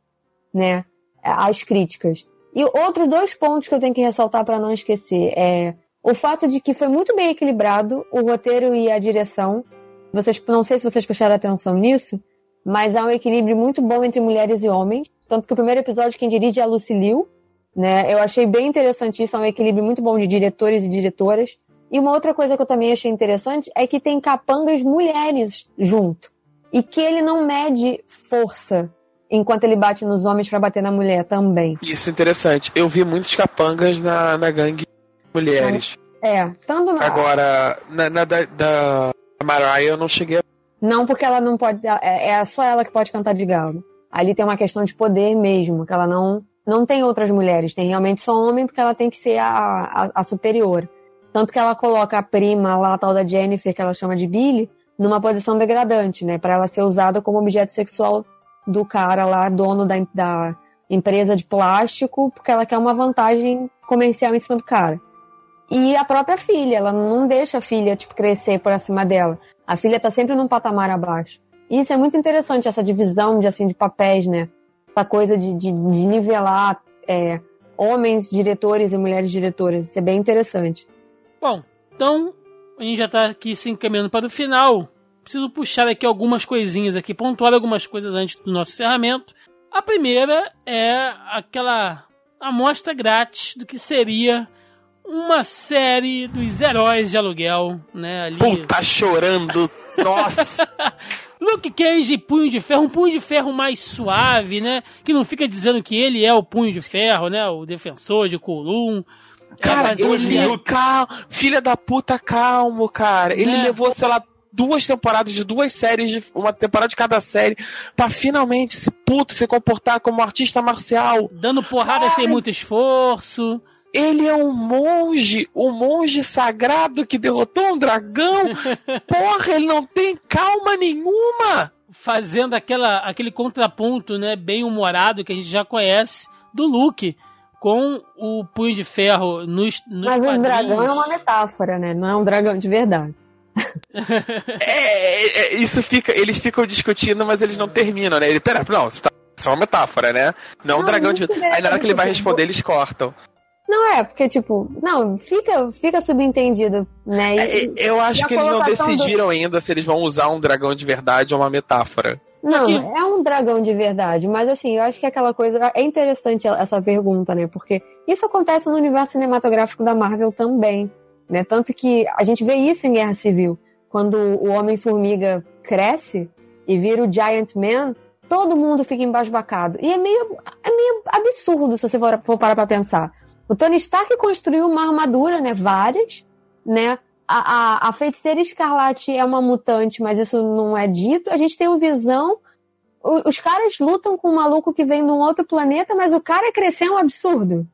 né, as críticas. E outros dois pontos que eu tenho que ressaltar para não esquecer é o fato de que foi muito bem equilibrado o roteiro e a direção. Vocês, não sei se vocês prestaram atenção nisso, mas há um equilíbrio muito bom entre mulheres e homens. Tanto que o primeiro episódio quem dirige é a Lucy Liu, né? Eu achei bem interessante isso, há um equilíbrio muito bom de diretores e diretoras. E uma outra coisa que eu também achei interessante é que tem capangas mulheres junto. E que ele não mede força enquanto ele bate nos homens para bater na mulher também. Isso é interessante. Eu vi muitos capangas na, na gangue mulheres. É, tanto na... Agora, na, na da, da Mariah eu não cheguei a... Não, porque ela não pode. É, é só ela que pode cantar de galo. Ali tem uma questão de poder mesmo, que ela não. Não tem outras mulheres, tem realmente só homem, porque ela tem que ser a, a, a superior. Tanto que ela coloca a prima lá, a tal da Jennifer, que ela chama de Billy, numa posição degradante, né? Para ela ser usada como objeto sexual do cara lá, dono da, da empresa de plástico, porque ela quer uma vantagem comercial em cima do cara. E a própria filha, ela não deixa a filha tipo, crescer por acima dela. A filha tá sempre num patamar abaixo. E isso é muito interessante, essa divisão de, assim, de papéis, né? Essa coisa de, de, de nivelar é, homens diretores e mulheres diretoras. Isso é bem interessante. Bom, então a gente já tá aqui se encaminhando para o final. Preciso puxar aqui algumas coisinhas aqui, pontuar algumas coisas antes do nosso encerramento. A primeira é aquela amostra grátis do que seria uma série dos heróis de aluguel, né? Ali... Pô, tá chorando, nossa! Luke Cage Punho de Ferro, um Punho de Ferro mais suave, né? Que não fica dizendo que ele é o Punho de Ferro, né? O defensor de Kulum. Cara, é, ele, ele, calma, filha da puta, calmo, cara. Ele né? levou, sei lá, duas temporadas de duas séries, de, uma temporada de cada série, para finalmente se puto se comportar como artista marcial. Dando porrada Ai. sem muito esforço. Ele é um monge, um monge sagrado que derrotou um dragão. Porra, ele não tem calma nenhuma. Fazendo aquela, aquele contraponto, né, bem humorado que a gente já conhece do Luke com o punho de ferro nos, nos Mas quadrinhos. o dragão é uma metáfora, né? Não é um dragão de verdade. é, é, isso fica, eles ficam discutindo, mas eles não terminam, né? Ele, pera, não, isso, tá, isso é uma metáfora, né? Não, não um dragão de. Aí na hora que ele vai responder, eles cortam. Não é, porque, tipo, não, fica, fica subentendido, né? E, é, eu acho que eles não decidiram do... ainda se eles vão usar um dragão de verdade ou uma metáfora. Não, é um dragão de verdade, mas assim, eu acho que aquela coisa. É interessante essa pergunta, né? Porque isso acontece no universo cinematográfico da Marvel também, né? Tanto que a gente vê isso em Guerra Civil. Quando o Homem-Formiga cresce e vira o Giant Man, todo mundo fica embasbacado. E é meio, é meio absurdo se você for, for parar pra pensar. O Tony Stark construiu uma armadura, né? Várias, né? A, a, a feiticeira escarlate é uma mutante, mas isso não é dito. A gente tem uma visão. O, os caras lutam com um maluco que vem de um outro planeta, mas o cara crescer é um absurdo.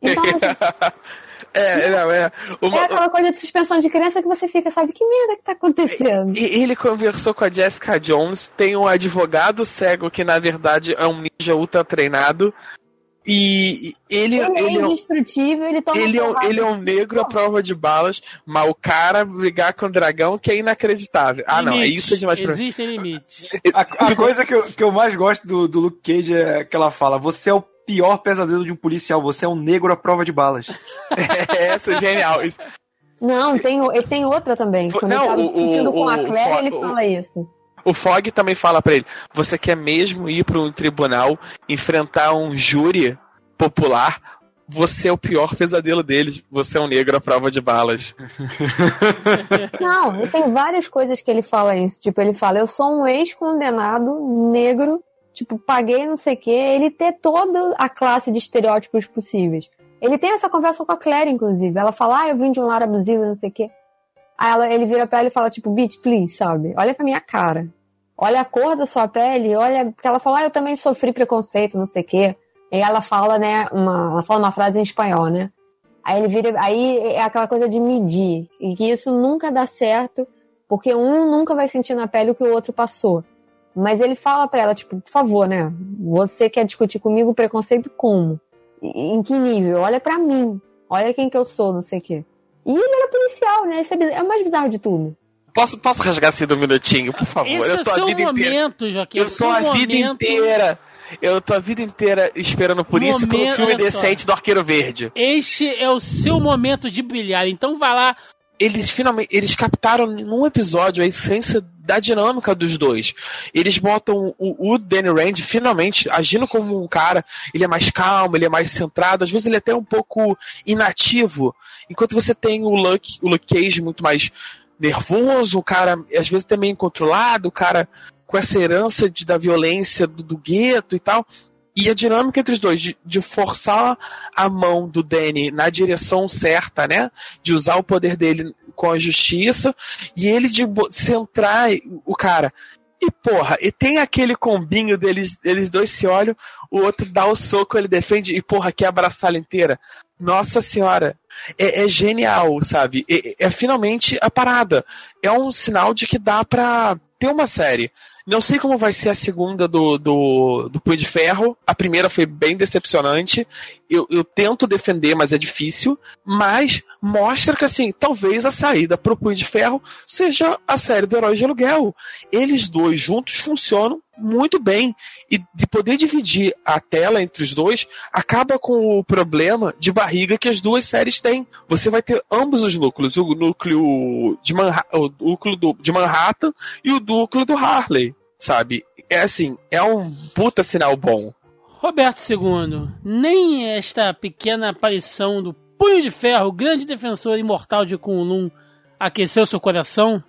Então, assim, É, não, é. Uma- é aquela coisa de suspensão de criança que você fica, sabe, que merda que tá acontecendo? E ele conversou com a Jessica Jones, tem um advogado cego que na verdade é um ninja ultra treinado. E ele, Ele é ele, é um- indestrutível, ele toma ele, é um- ele é um negro à prova de balas, mas o cara brigar com o dragão que é inacreditável. Ah, não, é isso é demais pra. Existem limites. A, a coisa que eu, que eu mais gosto do, do Luke Cage é que ela fala: Você é o pior pesadelo de um policial, você é um negro à prova de balas. Essa é genial. Isso- Não, tem, tem outra também. Quando não, ele tá o- discutindo o- com a Claire, o- ele o- fala isso. O Fog também fala pra ele: Você quer mesmo ir pra um tribunal, enfrentar um júri popular? Você é o pior pesadelo deles. Você é um negro à prova de balas. Não, e tem várias coisas que ele fala isso. Tipo, ele fala, eu sou um ex-condenado negro, tipo, paguei não sei o quê. Ele ter toda a classe de estereótipos possíveis. Ele tem essa conversa com a Claire, inclusive. Ela fala, ah, eu vim de um lar abusivo, não sei o quê. Aí ela, ele vira pra ela e fala, tipo, bitch, please, sabe? Olha pra minha cara. Olha a cor da sua pele, olha... Porque ela fala, ah, eu também sofri preconceito, não sei o quê. E ela fala, né, uma, ela fala uma frase em espanhol, né? Aí ele vira, aí é aquela coisa de medir, e que isso nunca dá certo, porque um nunca vai sentir na pele o que o outro passou. Mas ele fala pra ela, tipo, por favor, né? Você quer discutir comigo preconceito como? Em que nível? Olha pra mim. Olha quem que eu sou, não sei o quê. E ele era policial, né? Isso é, é o mais bizarro de tudo. Posso, posso rasgar assim um minutinho, por favor? Esse é eu o tô a seu vida inteira. momento, Joaquim. é Eu tô a vida momento. inteira. Eu tô a vida inteira esperando por isso pelo Momento- filme só. decente do Arqueiro Verde. Este é o seu momento de brilhar. Então vai lá. Eles finalmente eles captaram num episódio a essência da dinâmica dos dois. Eles botam o, o Danny Rand finalmente agindo como um cara, ele é mais calmo, ele é mais centrado, às vezes ele é até um pouco inativo, enquanto você tem o Luke, o Luke Cage muito mais nervoso, o cara às vezes também incontrolado, o cara com essa herança de, da violência do, do gueto e tal. E a dinâmica entre os dois, de, de forçar a mão do Danny na direção certa, né? De usar o poder dele com a justiça, e ele de centrar o cara. E porra, e tem aquele combinho deles, eles dois se olham, o outro dá o soco, ele defende, e porra, quebra a inteira. Nossa senhora, é, é genial, sabe? É, é finalmente a parada. É um sinal de que dá pra ter uma série. Não sei como vai ser a segunda do, do, do Punho de Ferro. A primeira foi bem decepcionante. Eu, eu tento defender, mas é difícil. Mas mostra que, assim, talvez a saída pro Punho de Ferro seja a série do Herói de Aluguel. Eles dois juntos funcionam muito bem. E de poder dividir a tela entre os dois, acaba com o problema de barriga que as duas séries têm. Você vai ter ambos os núcleos, o núcleo de, Manha o núcleo do- de Manhattan e o núcleo do Harley, sabe? É assim, é um puta sinal bom. Roberto II, nem esta pequena aparição do Punho de Ferro, grande defensor imortal de Kunlun, aqueceu seu coração?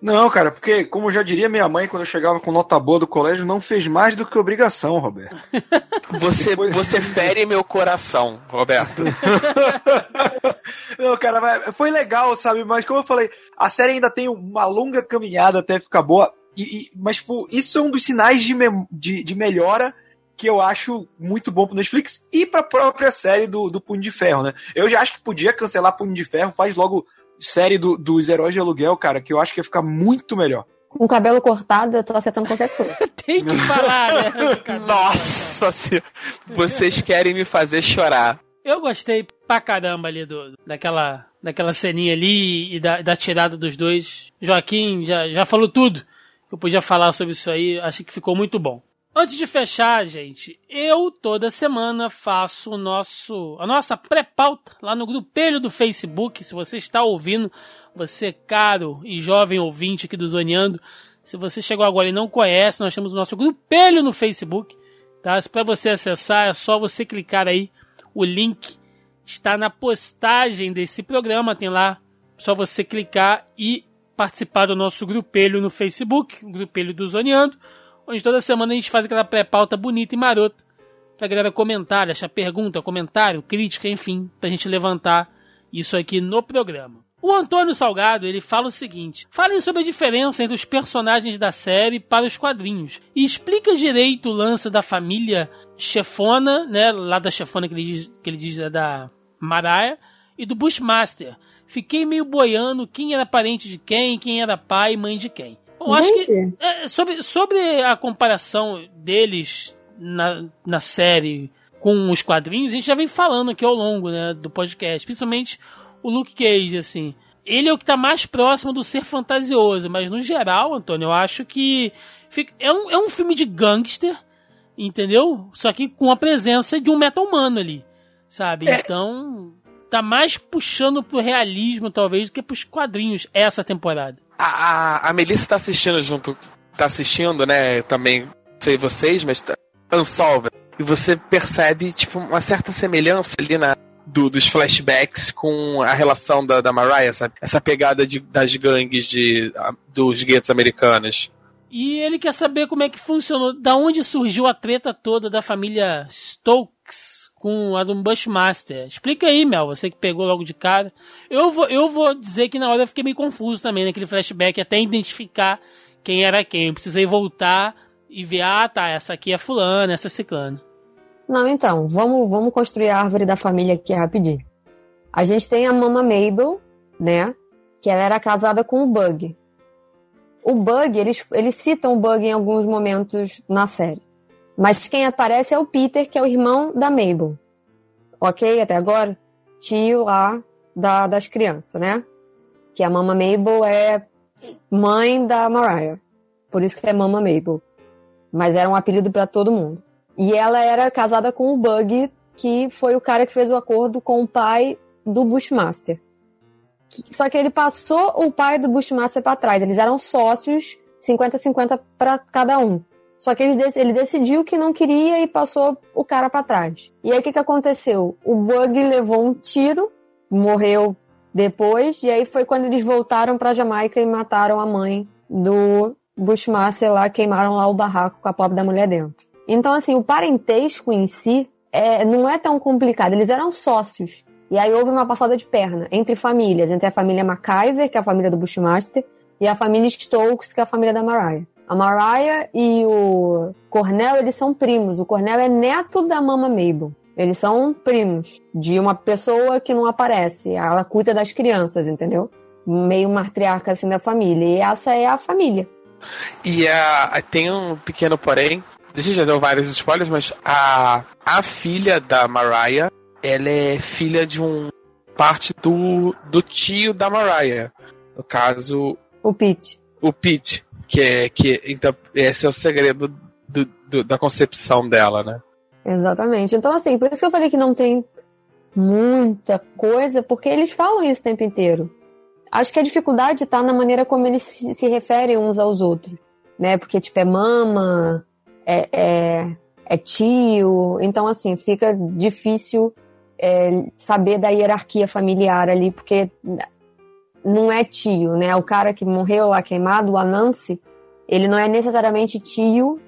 Não, cara, porque, como já diria minha mãe quando eu chegava com nota boa do colégio, não fez mais do que obrigação, Roberto. Você, Depois- você fere meu coração, Roberto. Não, cara, foi legal, sabe? Mas como eu falei, a série ainda tem uma longa caminhada até ficar boa. E, e- mas, tipo, isso é um dos sinais de, de, de melhora que eu acho muito bom pro Netflix e pra própria série do, do Punho de Ferro, né? Eu já acho que podia cancelar Punho de Ferro, faz logo série do- dos heróis de aluguel, cara, que eu acho que ia ficar muito melhor. Com o cabelo cortado, eu tô acertando qualquer coisa. Tem que falar, né? Nossa senhora, vocês querem me fazer chorar. Eu gostei pra caramba ali do, daquela, daquela ceninha ali e da, da tirada dos dois. Joaquim já, já falou tudo que eu podia falar sobre isso aí, acho que ficou muito bom. Antes de fechar, gente, eu toda semana faço o nosso, a nossa pré-pauta lá no grupelho do Facebook. Se você está ouvindo, você caro e jovem ouvinte aqui do Zoneando, se você chegou agora e não conhece, nós temos o nosso grupelho no Facebook. Tá? Para você acessar, é só você clicar aí. O link está na postagem desse programa, tem lá. Só você clicar e participar do nosso grupelho no Facebook, o grupelho do Zoneando, onde toda semana a gente faz aquela pré-pauta bonita e marota pra galera comentar, deixar pergunta, comentário, crítica, enfim, pra gente levantar isso aqui no programa. O Antônio Salgado, ele fala o seguinte: falem sobre a diferença entre os personagens da série para os quadrinhos e explica direito o lance da família chefona, né? Lá da chefona que ele diz, que ele diz é da Mariah, e do Bushmaster. Fiquei meio boiando quem era parente de quem, quem era pai e mãe de quem. Eu acho que é, sobre, sobre a comparação deles na, na série com os quadrinhos, a gente já vem falando aqui ao longo né, do podcast, principalmente o Luke Cage, assim. Ele é o que está mais próximo do ser fantasioso, mas no geral, Antônio, eu acho que fica, é, um, é um filme de gangster, entendeu? Só que com a presença de um meta humano ali, sabe? É. Então, tá mais puxando pro realismo, talvez, do que pros quadrinhos essa temporada. A, a, Melissa tá assistindo junto, tá assistindo, né, também, sei vocês, mas tá Unsolved. E você percebe, tipo, uma certa semelhança ali na, do, dos flashbacks com a relação da, da Mariah, sabe? Essa pegada de, das gangues de, dos guetos americanos. E ele quer saber como é que funcionou, da onde surgiu a treta toda da família Stokes com a do Bushmaster. Explica aí, Mel, você que pegou logo de cara. Eu vou, eu vou dizer que na hora eu fiquei meio confuso também naquele flashback, até identificar quem era quem. Eu precisei voltar e ver, ah, tá, essa aqui é fulana, essa é ciclana. Não, então, vamos, vamos construir a árvore da família aqui rapidinho. A gente tem a Mama Mabel, né? Que ela era casada com o Bug. O Bug, eles, eles citam o Bug em alguns momentos na série. Mas quem aparece é o Peter, que é o irmão da Mabel. Ok? Até agora? Tio lá da, das crianças, né? Que a Mama Mabel é mãe da Mariah. Por isso que é Mama Mabel mas era um apelido para todo mundo. E ela era casada com o Bug, que foi o cara que fez o acordo com o pai do Bushmaster. Só que ele passou o pai do Bushmaster para trás. Eles eram sócios, 50-50 para cada um. Só que ele, decidiu que não queria e passou o cara para trás. E aí o que, que aconteceu? O Bug levou um tiro, morreu depois, e aí foi quando eles voltaram para Jamaica e mataram a mãe do Bushmaster lá queimaram lá o barraco com a pobre da mulher dentro. Então, assim, o parentesco em si é, não é tão complicado. Eles eram sócios. E aí houve uma passada de perna entre famílias, entre a família MacIver, que é a família do Bushmaster, e a família Stokes, que é a família da Mariah. A Mariah e o Cornell, eles são primos. O Cornell é neto da Mama Mabel. Eles são primos de uma pessoa que não aparece. Ela cuida das crianças, entendeu? Meio matriarca assim da família. E essa é a família. E a, tem um pequeno porém. A gente já deu vários spoilers, mas a, a filha da Mariah, ela é filha de um parte do, do tio da Mariah. No caso. O Pete. O Pete. Que é. Que, então, esse é o segredo do, do, da concepção dela, né? Exatamente. Então, assim, por isso que eu falei que não tem muita coisa, porque eles falam isso o tempo inteiro. Acho que a dificuldade está na maneira como eles se, referem uns aos outros, né? Porque, tipo, é mama, é, é, é tio, então, assim, fica difícil é, saber da hierarquia familiar ali, porque não é tio, né? O cara que morreu lá queimado, o Anansi, ele não é necessariamente tio,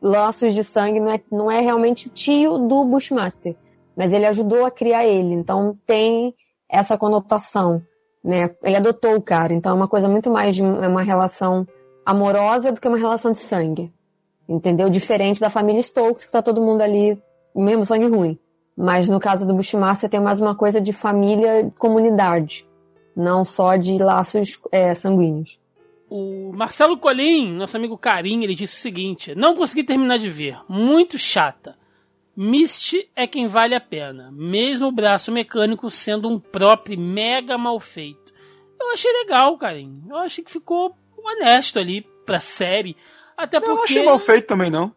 laços de sangue, não é, não é realmente tio do Bushmaster, mas ele ajudou a criar ele, então tem essa conotação né? Ele adotou o cara, então é uma coisa muito mais de uma relação amorosa do que uma relação de sangue. Entendeu? Diferente da família Stokes, que tá todo mundo ali, mesmo sangue ruim. Mas no caso do Bushmaster tem mais uma coisa de família, comunidade, não só de laços é, sanguíneos. O Marcelo Colim, nosso amigo Carim, ele disse o seguinte: Não consegui terminar de ver, muito chata. Misty é quem vale a pena, mesmo o braço mecânico sendo um próprio mega mal feito. Eu achei legal, carinho. Eu achei que ficou honesto ali pra série. Até porque. Eu não achei mal feito também, não.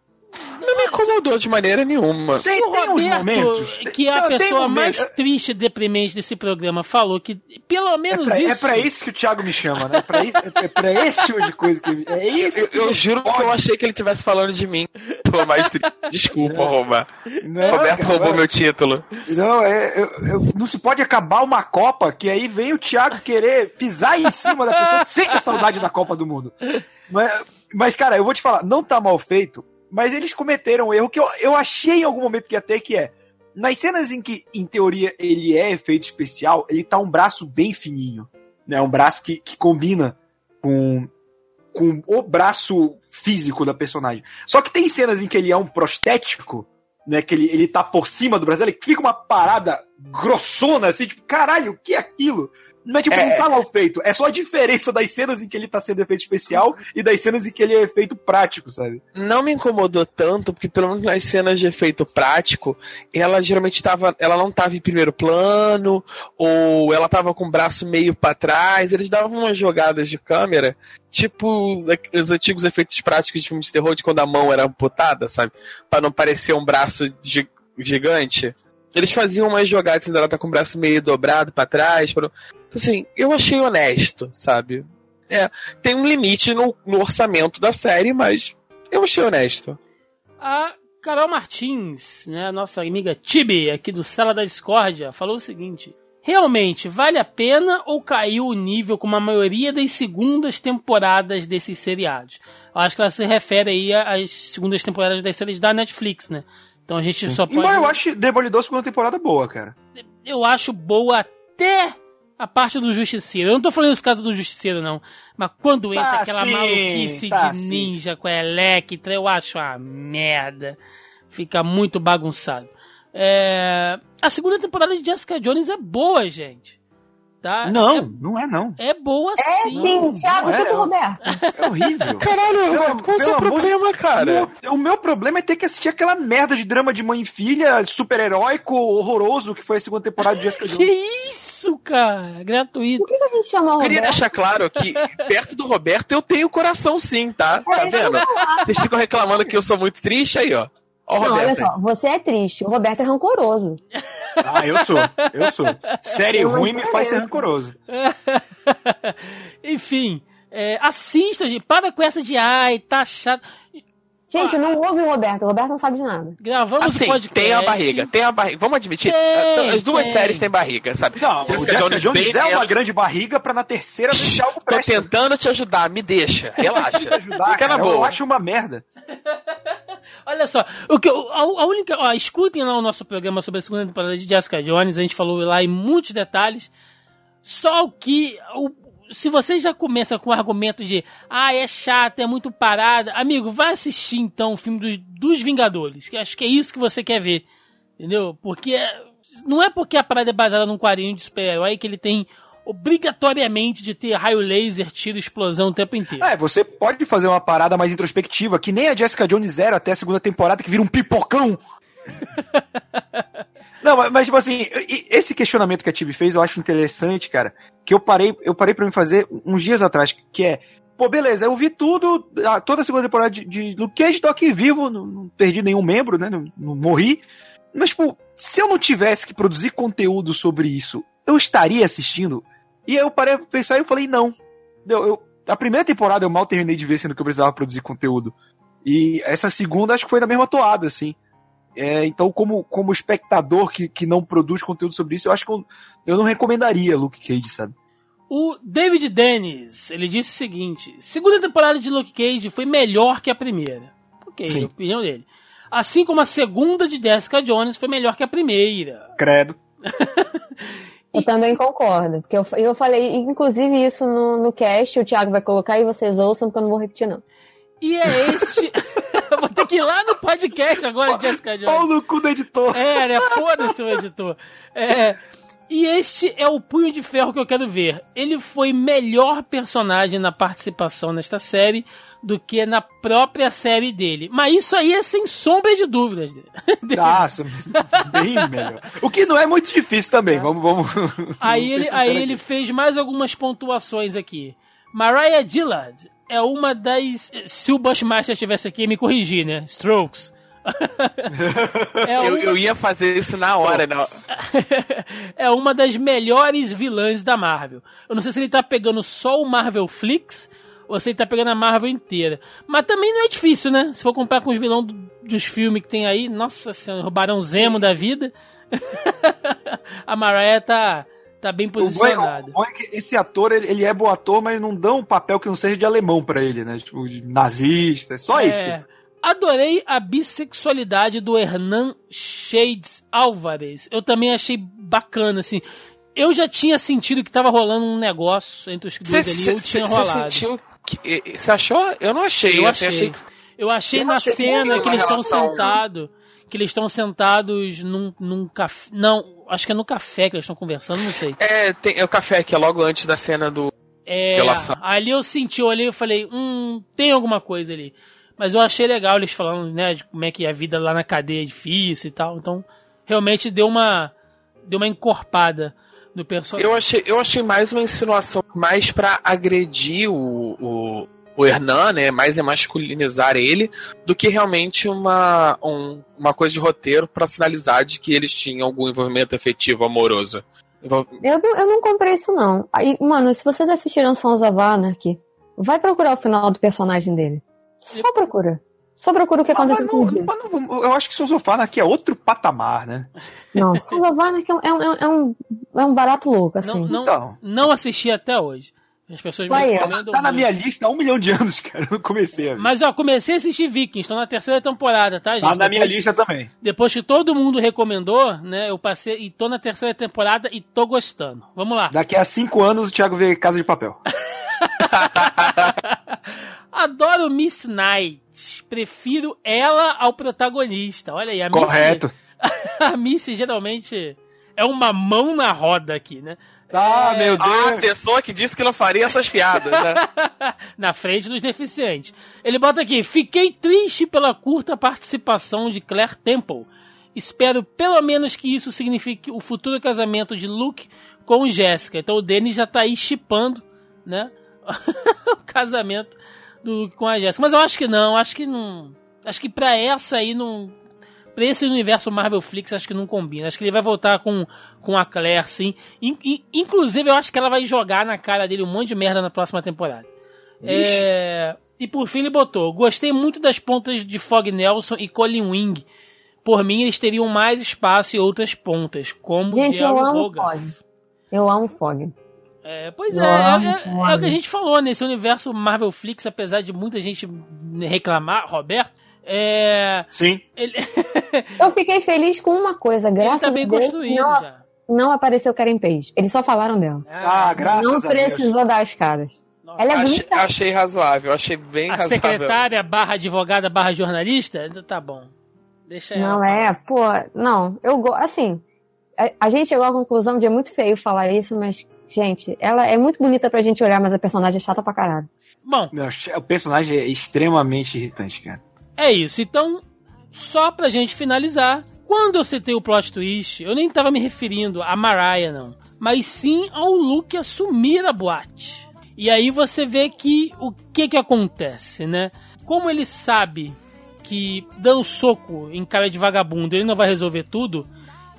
Não me incomodou de maneira nenhuma. Tem, o Roberto, tem momentos, que é a pessoa mais triste e deprimente desse programa, falou que pelo menos é pra, isso. É pra isso que o Thiago me chama, né? É pra, isso, é pra esse tipo de coisa que. É isso eu, eu juro pode. que eu achei que ele estivesse falando de mim. Tô mais triste. Desculpa, é. Roma. Não, Roberto cara, roubou meu título. Não, é, eu, eu, não se pode acabar uma Copa que aí vem o Thiago querer pisar em cima da pessoa que sente a saudade da Copa do Mundo. Mas, mas, cara, eu vou te falar, não tá mal feito mas eles cometeram um erro que eu, eu achei em algum momento que ia ter, que é. Nas cenas em que, em teoria, ele é efeito especial, ele tá um braço bem fininho. Né? Um braço que, que combina com, com o braço físico da personagem. Só que tem cenas em que ele é um prostético, né? Que ele, ele tá por cima do braço, ele fica uma parada grossona, assim, tipo, caralho, o que é aquilo? Não é tipo, É. não tá mal feito. É só a diferença das cenas em que ele tá sendo efeito especial e das cenas em que ele é efeito prático, sabe? Não me incomodou tanto, porque pelo menos nas cenas de efeito prático, ela geralmente tava. Ela não tava em primeiro plano, ou ela tava com o braço meio pra trás. Eles davam umas jogadas de câmera, tipo os antigos efeitos práticos de filmes de terror, de quando a mão era amputada, sabe? Pra não parecer um braço gi- gigante. Eles faziam umas jogadas assim, dela tá com o braço meio dobrado pra trás. Pra... Então, assim, eu achei honesto, sabe? É, tem um limite no, no orçamento da série, mas eu achei honesto. A Carol Martins, né, nossa amiga Tibi, aqui do Sala da Discórdia, falou o seguinte: Realmente, vale a pena ou caiu o nível como a maioria das segundas temporadas desses seriados? Eu acho que ela se refere aí às segundas temporadas das séries da Netflix, né? Então a gente só pode. Embora eu acho Demolidor segunda temporada boa, cara. eu acho boa até a parte do Justiceiro. Eu não tô falando dos casos do Justiceiro, não. Mas quando entra Tá aquela sim, maluquice tá de sim. ninja com a Electra, eu acho uma merda. Fica muito bagunçado. É, A segunda temporada de Jessica Jones é boa, gente. Tá? Não, não é não. É, é boa É sim. sim, Thiago, é, chuta o eu- Roberto. É horrível. Caralho, Roberto, qual o seu amor de- problema, cara? O, o meu problema é ter que assistir aquela merda de drama de mãe e filha, super-heróico, horroroso, que foi a segunda temporada de Jessica Que Jones. isso, cara? Gratuito. Por que que a gente chama o Eu queria Roberto? deixar claro que, perto do Roberto, eu tenho coração sim, tá? Tá É, isso vendo? Vocês ficam reclamando que eu sou muito triste, aí, ó. Ó o Não, olha aí. só, você é triste, o Roberto é rancoroso. Ah, eu sou, eu sou. Série uma ruim me faz ser rancoroso. Enfim, é, assista, gente. Para com essa de ai, tá chato. Gente, não ouve o Roberto, o Roberto não sabe de nada. Gravamos Assim, o podcast. tem a barriga, tem a barriga. Vamos admitir, Tem, as duas tem. séries têm barriga, sabe? Não, o Jessica Jones, bem é uma grande barriga pra na terceira deixar algo Tô tentando te ajudar, me deixa, relaxa. Ajudar, Fica na cara, eu boa. acho uma merda. Olha só, o que, a, a única. Ó, escutem lá o nosso programa sobre a segunda temporada de Jessica Jones, a gente falou lá em muitos detalhes. Só que. O, se você já começa com o argumento de ah, é chato, é muito parada, amigo, vai assistir então o filme dos, dos Vingadores, que acho que é isso que você quer ver. Entendeu? Porque não é porque a parada é baseada num quadrinho de super-herói que ele tem obrigatoriamente de ter raio laser, tiro, explosão o tempo inteiro. É, você pode fazer uma parada mais introspectiva, que nem a Jessica Jones Zero até a segunda temporada, que vira um pipocão. Não, mas, mas, tipo assim, esse questionamento que a Tibi fez eu acho interessante, cara. Que eu parei, eu parei pra me fazer uns dias atrás, que é. Pô, beleza, eu vi tudo, a- toda a segunda temporada de, de Luke Cage, tô aqui vivo, não, não perdi nenhum membro, né? Não, não morri. Mas, tipo, se eu não tivesse que produzir conteúdo sobre isso, eu estaria assistindo? E aí eu parei pra pensar e eu falei, não. Eu, eu- a primeira temporada eu mal terminei de ver, sendo que eu precisava produzir conteúdo. E essa segunda acho que foi na mesma toada, assim. É, então, como, como espectador que, que não produz conteúdo sobre isso, eu acho que eu, eu não recomendaria Luke Cage, sabe? O David Dennis, ele disse o seguinte: segunda temporada de Luke Cage foi melhor que a primeira. Ok, Sim. a opinião dele. Assim como a segunda de Jessica Jones foi melhor que a primeira. Credo. Eu também concordo, porque eu, eu falei, inclusive, isso no, no cast, o Thiago vai colocar e vocês ouçam, porque eu não vou repetir, não. E é este. Eu Vou ter que ir lá no podcast agora, Jessica Jones. Pau no cu do editor. É, né? Foda-se o editor. É. E este é o punho de ferro que eu quero ver. Ele foi melhor personagem na participação nesta série do que na própria série dele. Mas isso aí é sem sombra de dúvidas. dele. Nossa, bem melhor. O que não é muito difícil também. Vamos, vamos. Aí vamos ser ele, aí aqui. ele fez mais algumas pontuações aqui. Mariah Dillard é uma das. Se o Bushmaster estivesse aqui, ia me corrigir, né? Strokes. é, Eu, uma, eu ia fazer isso na hora, não. é uma das melhores vilãs da Marvel. Eu não sei se ele tá pegando só o Marvel Flix ele tá pegando a Marvel inteira. Mas também não é difícil, né? Se for comparar com os vilões do- dos filmes que tem aí, nossa senhora, o Barão Zemo da vida. a Mariah tá, tá bem é, posicionada. o bom é que esse ator, ele, ele é bom ator, mas não dão um papel que não seja de alemão pra ele, né? Tipo, de nazista, é só isso. É. Adorei a bissexualidade do Hernan Shades Álvares. Eu também achei bacana, assim. Eu já tinha sentido que tava rolando um negócio entre os dois ali, eu tinha rolado. sentiu que. Você achou? Eu não achei. Eu assim, achei. Eu achei Eu na achei cena bonito que eles estão sentados, que eles estão sentados num, num café. Não, acho que é no café que eles estão conversando, não sei. É, tem, é o café que é logo antes da cena do. É, Relação. ali eu senti, eu olhei e falei, hum, tem alguma coisa ali. Mas eu achei legal eles falando, né, de como é que a vida lá na cadeia é difícil e tal. Então, realmente deu uma deu uma encorpada no personagem. Eu achei, eu achei mais uma insinuação mais pra agredir o, o, o Hernan, né? Mais é masculinizar ele do que realmente uma, um- uma coisa de roteiro pra sinalizar de que eles tinham algum envolvimento afetivo amoroso. Envol- Eu não, eu não comprei isso, não. Aí, mano, se vocês assistiram Sons of Anarchy, vai procurar o final do personagem dele. Só procura. Só procura o que Ah, aconteceu com o Jim. mas não- eu acho que of Anarchy é outro patamar, né? Não, Anarchy é um, é um, é um, é um barato louco, assim. Não, não, Então. não assisti até hoje. As pessoas Vai, me é. recomendam Tá na minha lista há um milhão de anos, cara. Eu não comecei a ver. Mas ó, comecei a assistir Vikings, estão na terceira temporada, tá, gente? Tá na minha Depois- lista também. Depois que todo mundo recomendou, né? Eu passei e tô na terceira temporada e tô gostando. Vamos lá. Daqui a cinco anos o Thiago vê Casa de Papel. Adoro Miss Knight. Prefiro ela ao protagonista. Olha aí, a Correto. Miss, a Miss geralmente é uma mão na roda aqui, né? Ah, É, meu Ah, a Deus. pessoa que disse que não faria essas piadas, né? na frente dos deficientes. Ele bota aqui: Fiquei triste pela curta participação de Claire Temple. Espero pelo menos que isso signifique o futuro casamento de Luke com Jéssica. Então o Denis já tá aí chipando, né? o casamento do Luke com a Jéssica. Mas eu acho que não, acho que não. Acho que pra essa aí não. Pra esse universo Marvel Flix, acho que não combina. Acho que ele vai voltar com, com a Claire, sim. In- in- inclusive, eu acho que ela vai jogar na cara dele um monte de merda na próxima temporada. É, E por fim ele botou: Gostei muito das pontas de Fog Nelson e Colin Wing. Por mim, eles teriam mais espaço e outras pontas, como Gente, eu Jerry amo Hogan. Fog. Eu amo Fog. É, pois é, é, é- é o que a gente falou nesse universo Marvel Flix, apesar de muita gente reclamar, Roberto. É, Sim. ele, Eu fiquei feliz com uma coisa, ele graças tá bem a Deus, construído não, já. não apareceu Karen Page. Eles só falaram dela. Ah, graças não a Deus. precisou dar as caras. Nossa. Ela é achei, bonita. achei razoável, achei bem A razoável. secretária barra advogada barra jornalista? Tá bom. Deixa ela. Não é, pô, não. Eu go- assim, a, a gente chegou à conclusão de é muito feio falar isso, mas gente, ela é muito bonita pra gente olhar, mas a personagem é chata pra caralho. Bom, Não, O personagem é extremamente irritante, cara. É isso. Então, só pra gente finalizar, quando eu citei o plot twist, eu nem tava me referindo a Mariah, não. Mas sim ao Luke assumir a boate. E aí você vê que o que que acontece, né? Como ele sabe que dando soco em cara de vagabundo ele não vai resolver tudo,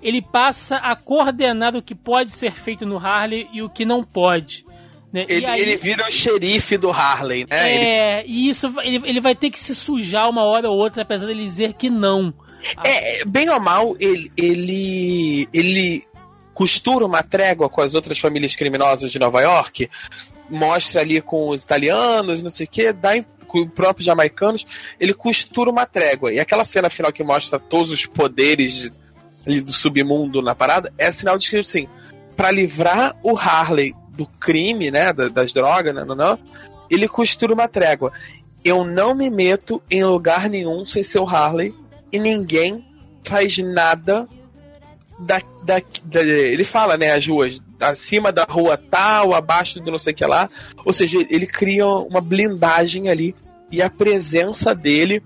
ele passa a coordenar o que pode ser feito no Harley e o que não pode. Né? E Ele, aí- ele vira o xerife do Harley, né? Ele- é, e isso ele, ele vai ter que se sujar uma hora ou outra, apesar dele dizer que não. É, bem ou mal, ele, ele, ele costura uma trégua com as outras famílias criminosas de Nova York, mostra ali com os italianos, não sei o que, dá com os próprios jamaicanos, ele costura uma trégua. E aquela cena final que mostra todos os poderes de- ali do submundo na parada, é sinal de que, assim, pra livrar o Harley do crime, né, da- das drogas, não, não, não, ele costura uma trégua. Eu não me meto em lugar nenhum sem ser o Harley e ninguém faz nada da, da, da- ele fala, né, as ruas acima da rua tal, abaixo do não sei o que lá, ou seja, ele cria uma blindagem ali e a presença dele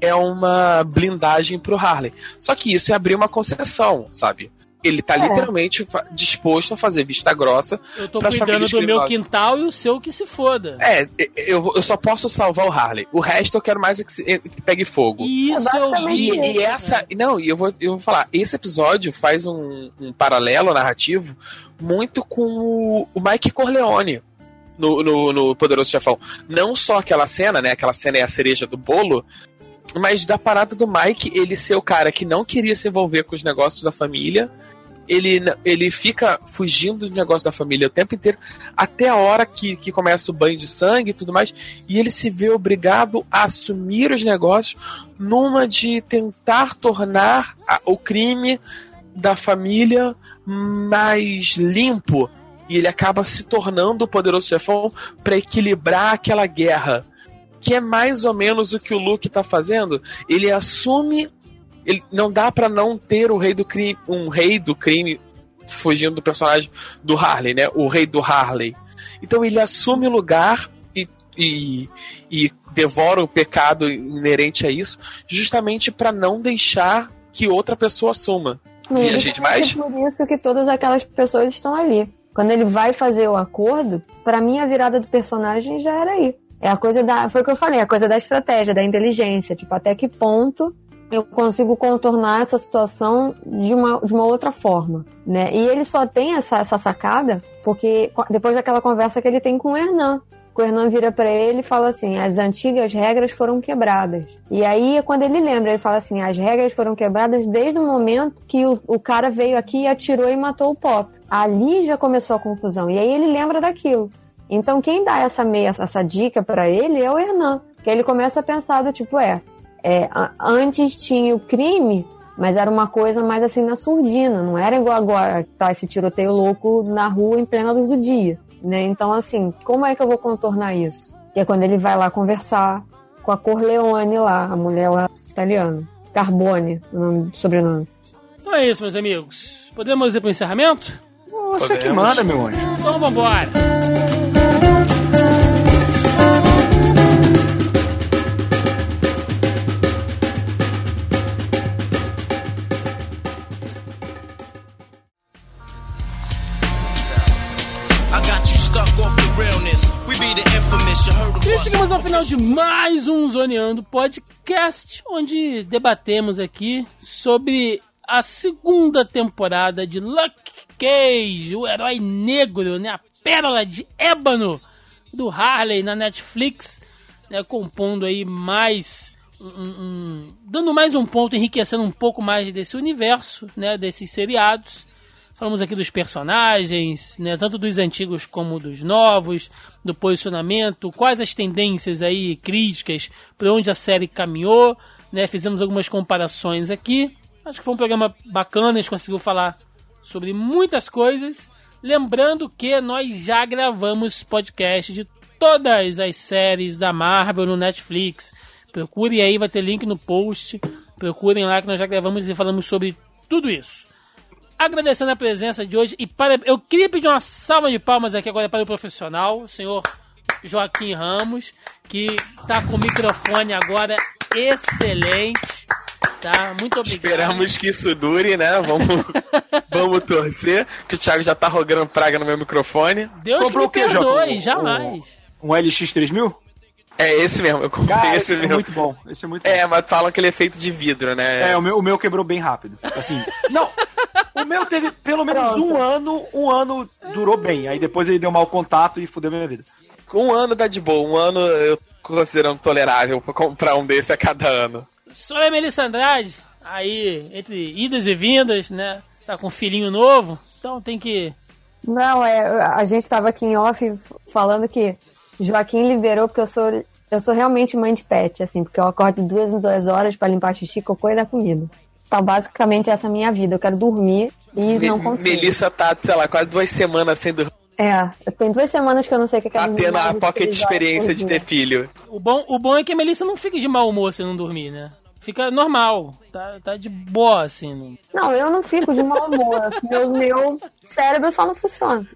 é uma blindagem pro Harley. Só que isso é abrir uma concessão, sabe? Ele tá É. literalmente disposto a fazer vista grossa. Eu tô cuidando do meu quintal e o seu que se foda. É, eu, eu só posso salvar o Harley. O resto eu quero mais é que, se- que pegue fogo. E isso É eu basicamente vi. E, e essa. Não, e eu vou, eu vou falar, esse episódio faz um, um paralelo narrativo muito com o, o Mike Corleone no, no, no Poderoso Chefão. Não só aquela cena, né? Aquela cena é a cereja do bolo, mas da parada do Mike, ele ser o cara que não queria se envolver com os negócios da família. Ele, ele fica fugindo do negócio da família o tempo inteiro, até a hora que, que começa o banho de sangue e tudo mais, e ele se vê obrigado a assumir os negócios numa de tentar tornar a- o crime da família mais limpo. E ele acaba se tornando o poderoso chefão para equilibrar aquela guerra. Que é mais ou menos o que o Luke tá fazendo. Ele assume ele não dá para não ter o rei do crime, um rei do crime fugindo do personagem do Harley, né? O rei do Harley. Então ele assume o lugar e, e, e devora o pecado inerente a isso, justamente para não deixar que outra pessoa assuma. Viajei demais? É por isso que todas aquelas pessoas estão ali. Quando ele vai fazer o acordo, para mim a virada do personagem já era aí. É a coisa da. Foi o que eu falei, a coisa da estratégia, da inteligência. Tipo, até que ponto eu consigo contornar essa situação de uma, de uma outra forma, né? E ele só tem essa, essa sacada porque depois daquela conversa que ele tem com o Hernan. O Hernan vira para ele e fala assim: as antigas regras foram quebradas. E aí, quando ele lembra, ele fala assim: as regras foram quebradas desde o momento que o, o cara veio aqui atirou e matou o Pop. Ali já começou a confusão. E aí ele lembra daquilo. Então, quem dá essa meia, essa dica para ele é o Hernan. Que ele começa a pensar do tipo: é, é, antes tinha o crime, mas era uma coisa mais assim na surdina, não era igual agora, tá esse tiroteio louco na rua em plena luz do dia, né? Então, assim, como é que eu vou contornar isso? Que é quando ele vai lá conversar com a Corleone lá, a mulher lá italiana. Carbone, o nome, sobrenome. Então é isso, meus amigos. Podemos ir pro encerramento? Você Podemos. que manda, meu anjo. Então vambora. E chegamos ao final de mais um Zoneando Podcast, onde debatemos aqui sobre a segunda temporada de Luck Cage, o herói negro, né, a pérola de ébano do Harley na Netflix, né, compondo aí mais um, um, dando mais um ponto, enriquecendo um pouco mais desse universo, né, desses seriados. Falamos aqui dos personagens, né, tanto dos antigos como dos novos, do posicionamento, quais as tendências aí críticas, para onde a série caminhou, né? Fizemos algumas comparações aqui. Acho que foi um programa bacana, a gente conseguiu falar sobre muitas coisas. Lembrando que nós já gravamos podcast de todas as séries da Marvel no Netflix. Procurem aí, vai ter link no post. Procurem lá que nós já gravamos e falamos sobre tudo isso agradecendo a presença de hoje e para eu queria pedir uma salva de palmas aqui agora para o profissional, o senhor Joaquim Ramos, que está com o microfone agora excelente. Tá, muito obrigado. Esperamos que isso dure, né? Vamos, vamos torcer, que o Thiago já tá rogando praga no meu microfone. Deus Comprou que me perdoe, jamais. Um, um LX3000? É esse mesmo, eu comprei Cara, esse, esse é mesmo. É muito bom. Esse é muito É, bom. mas falam que ele é feito de vidro, né? É, o meu, o meu quebrou bem rápido. Assim. não, o meu teve pelo menos um ano, um ano durou bem. Aí depois ele deu mau contato e fudeu minha vida. Um ano dá de boa, um ano eu considerando tolerável pra comprar um desse a cada ano. Sou a Melissa Andrade, aí entre idas e vindas, né? Tá com um filhinho novo, então tem que. Não, é, a gente tava aqui em off falando que Joaquim liberou porque eu sou eu sou realmente mãe de pet, assim, porque eu acordo de duas em duas horas para limpar xixi, cocô e dar comida. Então, basicamente, essa é a minha vida. Eu quero dormir e Me, não consigo. Melissa tá, sei lá, quase duas semanas sem dormir. É, tem duas semanas que eu não sei o que é Tá tendo a pocket experiência de ter filho. O bom, o bom é que a Melissa não fica de mau humor se não dormir, né? Fica normal, tá, tá de boa, assim. Não, não eu não fico de mau humor. meu, meu cérebro só não funciona.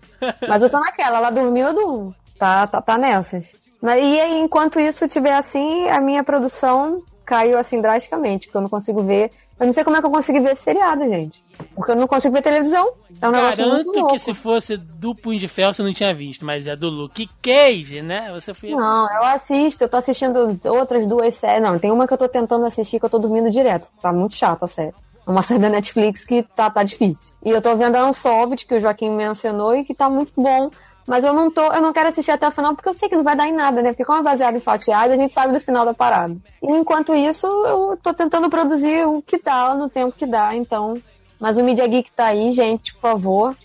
Mas eu tô naquela, ela dormiu, eu durmo. Tá, tá, tá nessas. E enquanto isso tiver assim, a minha produção caiu assim drasticamente, porque eu não consigo ver. Eu não sei como é que eu consigo ver esse seriado, gente. Porque eu não consigo ver televisão. É um Garanto que se fosse do Punho de Ferro você não tinha visto, mas é do Luke Cage, né? Você foi Não, eu assisto, eu tô assistindo outras duas séries. Não, tem uma que eu tô tentando assistir que eu tô dormindo direto. Tá muito chata a série. É uma série da Netflix que tá, tá difícil. E eu tô vendo a Unsolved, que o Joaquim mencionou, e que tá muito bom. Mas eu não tô, eu não quero assistir até o final porque eu sei que não vai dar em nada, né? Porque como é baseado em fatos reais, a gente sabe do final da parada. E enquanto isso, eu tô tentando produzir o que dá no tempo que dá, então. Mas o Media Geek tá aí, gente, por favor.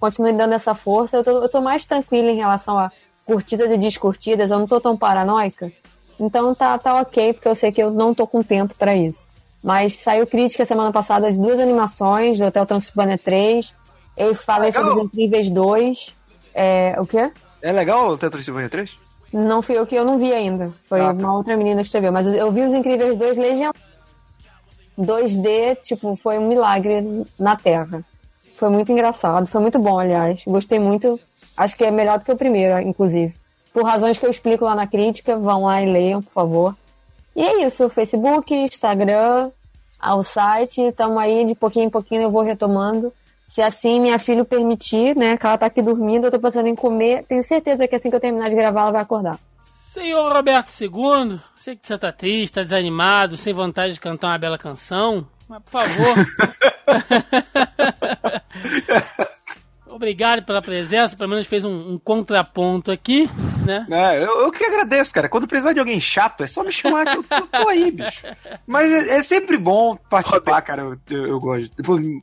Continue dando essa força. Eu tô, eu tô mais tranquila em relação a curtidas e descurtidas, eu não tô tão paranoica. Então tá, tá ok, porque eu sei que eu não tô com tempo para isso. Mas saiu crítica semana passada de duas animações, do Hotel Transilvânia 3. Eu falei sobre os Incríveis 2. É, o quê? É legal o Teto Silvânia 3? Não fui eu que eu não vi ainda. Foi ah, tá. uma outra menina que escreveu. Mas eu vi os Incríveis 2 legendados. 2D, tipo, foi um milagre na Terra. Foi muito engraçado, foi muito bom, aliás. Gostei muito. Acho que é melhor do que o primeiro, inclusive. Por razões que eu explico lá na crítica, vão lá e leiam, por favor. E é isso, Facebook, Instagram, ao site, estamos aí, de pouquinho em pouquinho eu vou retomando. Se assim minha filha permitir, né, que ela tá aqui dormindo, eu tô pensando em comer, tenho certeza que assim que eu terminar de gravar ela vai acordar. Senhor Roberto II, sei que você tá triste, tá desanimado, sem vontade de cantar uma bela canção, mas por favor. Obrigado pela presença, pelo menos fez um, um contraponto aqui, né? É, eu, eu, que agradeço, cara. Quando precisar de alguém chato, é só me chamar que eu tô, tô aí, bicho. Mas é, é, sempre bom participar, cara. Eu, eu, eu gosto.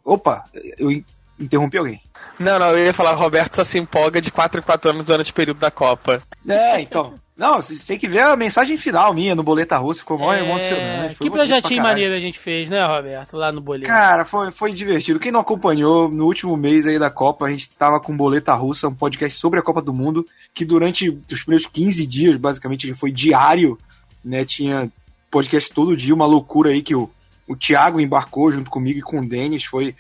Opa, eu interrompi alguém. Não, não, eu ia falar, Roberto só se empolga de 4 em 4 anos durante o período da Copa. É, então. Não, você tem que ver a mensagem final minha no Boleta Russa, ficou mó é, emocionante. que projetinho maneiro a gente fez, né, Roberto, lá no Boleto. Cara, foi, foi divertido. Quem não acompanhou, no último mês aí da Copa, a gente tava com Boleta Russa, um podcast sobre a Copa do Mundo, que durante os primeiros 15 dias, basicamente, foi diário, né, tinha podcast todo dia, uma loucura aí que o, o Thiago embarcou junto comigo e com o Denis, foi,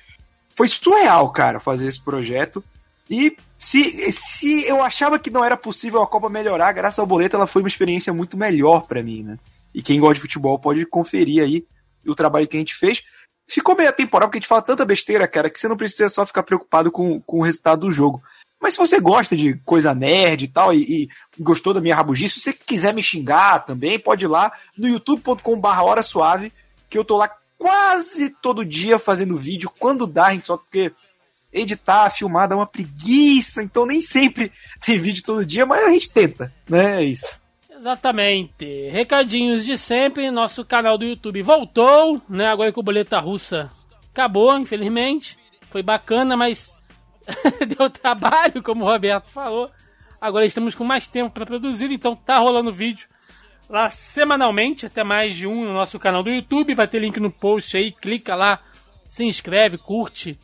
foi surreal, cara, fazer esse projeto. E se, se eu achava que não era possível a Copa melhorar, graças ao boleto, ela foi uma experiência muito melhor para mim, né? E quem gosta de futebol pode conferir aí o trabalho que a gente fez. Ficou meia temporada porque a gente fala tanta besteira, cara, que você não precisa só ficar preocupado com, com o resultado do jogo. Mas se você gosta de coisa nerd e tal, e, e gostou da minha rabugice, se você quiser me xingar também, pode ir lá no youtube.com.br Hora Suave, que eu tô lá quase todo dia fazendo vídeo, quando dá, a gente só porque editar, filmar dá uma preguiça, então nem sempre tem vídeo todo dia, mas a gente tenta, né? É isso. Exatamente. Recadinhos de sempre, nosso canal do YouTube voltou, né? Agora que o Boleta Russa acabou, infelizmente. Foi bacana, mas deu trabalho, como o Roberto falou. Agora estamos com mais tempo para produzir, então tá rolando vídeo lá semanalmente, até mais de um no nosso canal do YouTube. Vai ter link no post aí, clica lá, se inscreve, curte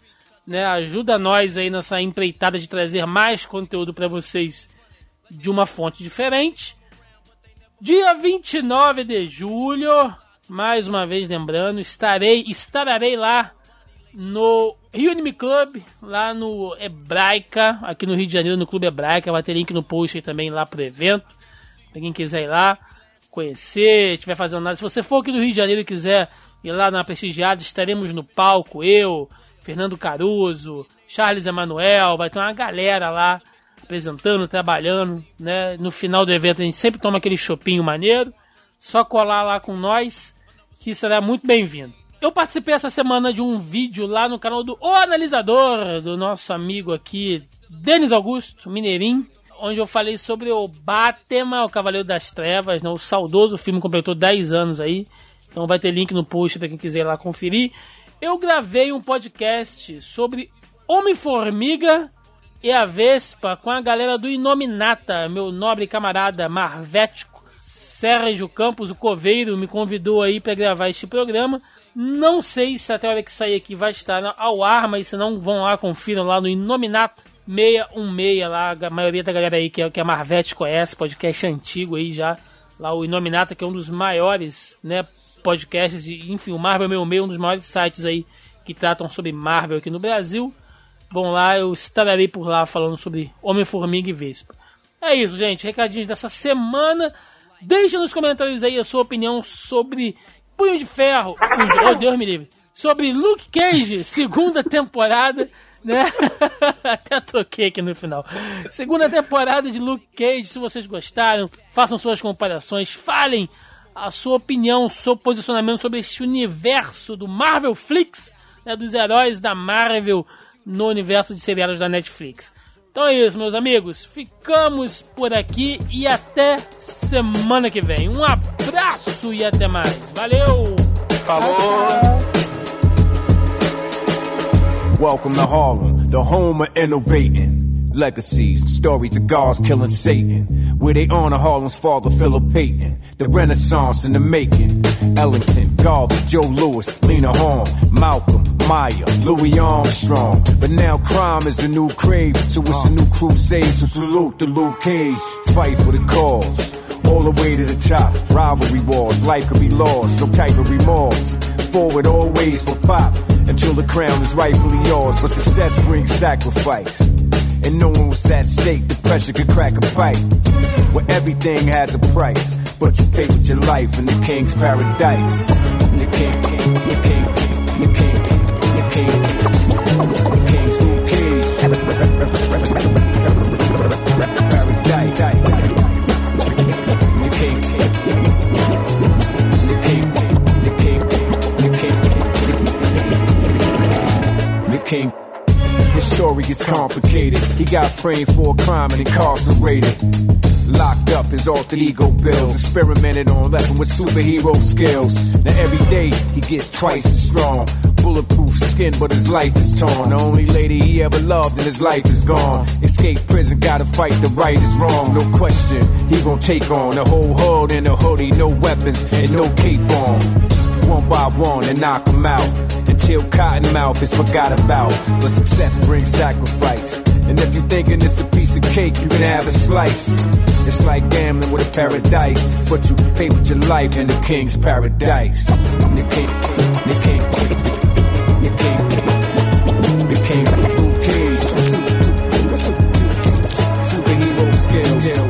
né? Ajuda nós aí nessa empreitada de trazer mais conteúdo para vocês de uma fonte diferente. Dia 29 de julho, mais uma vez lembrando, estarei estarei lá no Rio Anime Club, lá no Hebraica, aqui no Rio de Janeiro, no Clube Hebraica. Vai ter link no post aí também lá pro evento. Pra quem quiser ir lá, conhecer, estiver fazendo nada. Se você for aqui do Rio de Janeiro e quiser ir lá na prestigiada, estaremos no palco, eu, Fernando Caruso, Charles Emanuel, vai ter uma galera lá apresentando, trabalhando, né? No final do evento a gente sempre toma aquele chopinho maneiro. Só colar lá com nós, que será muito bem-vindo. Eu participei essa semana de um vídeo lá no canal do O Analisador, do nosso amigo aqui, Denis Augusto, Mineirinho, onde eu falei sobre o Batman, o Cavaleiro das Trevas, né? o saudoso filme completou 10 anos aí. Então vai ter link no post para quem quiser ir lá conferir. Eu gravei um podcast sobre Homem-Formiga e a Vespa com a galera do Inominata, meu nobre camarada marvético. Sérgio Campos, o coveiro, me convidou aí para gravar este programa. Não sei se até a hora que sair aqui vai estar ao ar, mas se não, vão lá, confiram lá no Inominata 616 lá, a maioria da galera aí que é, que é Marvete podcast antigo aí já. Lá o Inominata, que é um dos maiores, né, podcasts, enfim, o Marvel Meu Meio, um dos maiores sites aí que tratam sobre Marvel aqui no Brasil. Bom, lá eu estarei por lá falando sobre Homem-Formiga e Vespa. É isso, gente. Recadinhos dessa semana. Deixa nos comentários aí a sua opinião sobre Punho de Ferro. Oh, Deus me livre. Sobre Luke Cage, segunda temporada, né? Até troquei aqui no final. Segunda temporada de Luke Cage. Se vocês gostaram, façam suas comparações, falem a sua opinião, seu posicionamento sobre esse universo do Marvel Flix, né, dos heróis da Marvel no universo de seriados da Netflix. Então é isso, meus amigos. Ficamos por aqui e até semana que vem. Um abraço e até mais. Valeu! Falou! Welcome to Harlem, the home of innovating. Legacies, stories of gods killing Satan. Where they honor Harlem's father, Philip Payton. The Renaissance in the making. Ellington, Garvey, Joe Lewis, Lena Horne, Malcolm, Maya, Louis Armstrong. But now crime is the new crave, so it's a new crusade. So salute the Luke Cage, fight for the cause. All the way to the top, rivalry wars, life could be lost, no type of remorse. Forward always for pop until the crown is rightfully yours. But success brings sacrifice. And no one was at stake, the pressure could crack a pipe. Where everything has a price, but you pay with your life in the king's paradise. The king, the king, the king, the king, the king's new king. Paradise. The king, the king, the king, the king, the king. Story gets complicated. He got framed for a crime and incarcerated. Locked up, his alter ego bills. Experimented on, him with superhero skills. Now every day he gets twice as strong. Bulletproof skin, but his life is torn. The only lady he ever loved and his life is gone. Escape prison, gotta fight the right is wrong. No question, he gon' take on the whole hood in a hoodie, no weapons and no cape on one by one and knock 'em out until cottonmouth is forgot about. But success brings sacrifice. And if you're thinking it's a piece of cake, you can have a slice. It's like gambling with a paradise, but you pay with your life in the king's paradise. The king, the king, the king, the king. Superhero skills.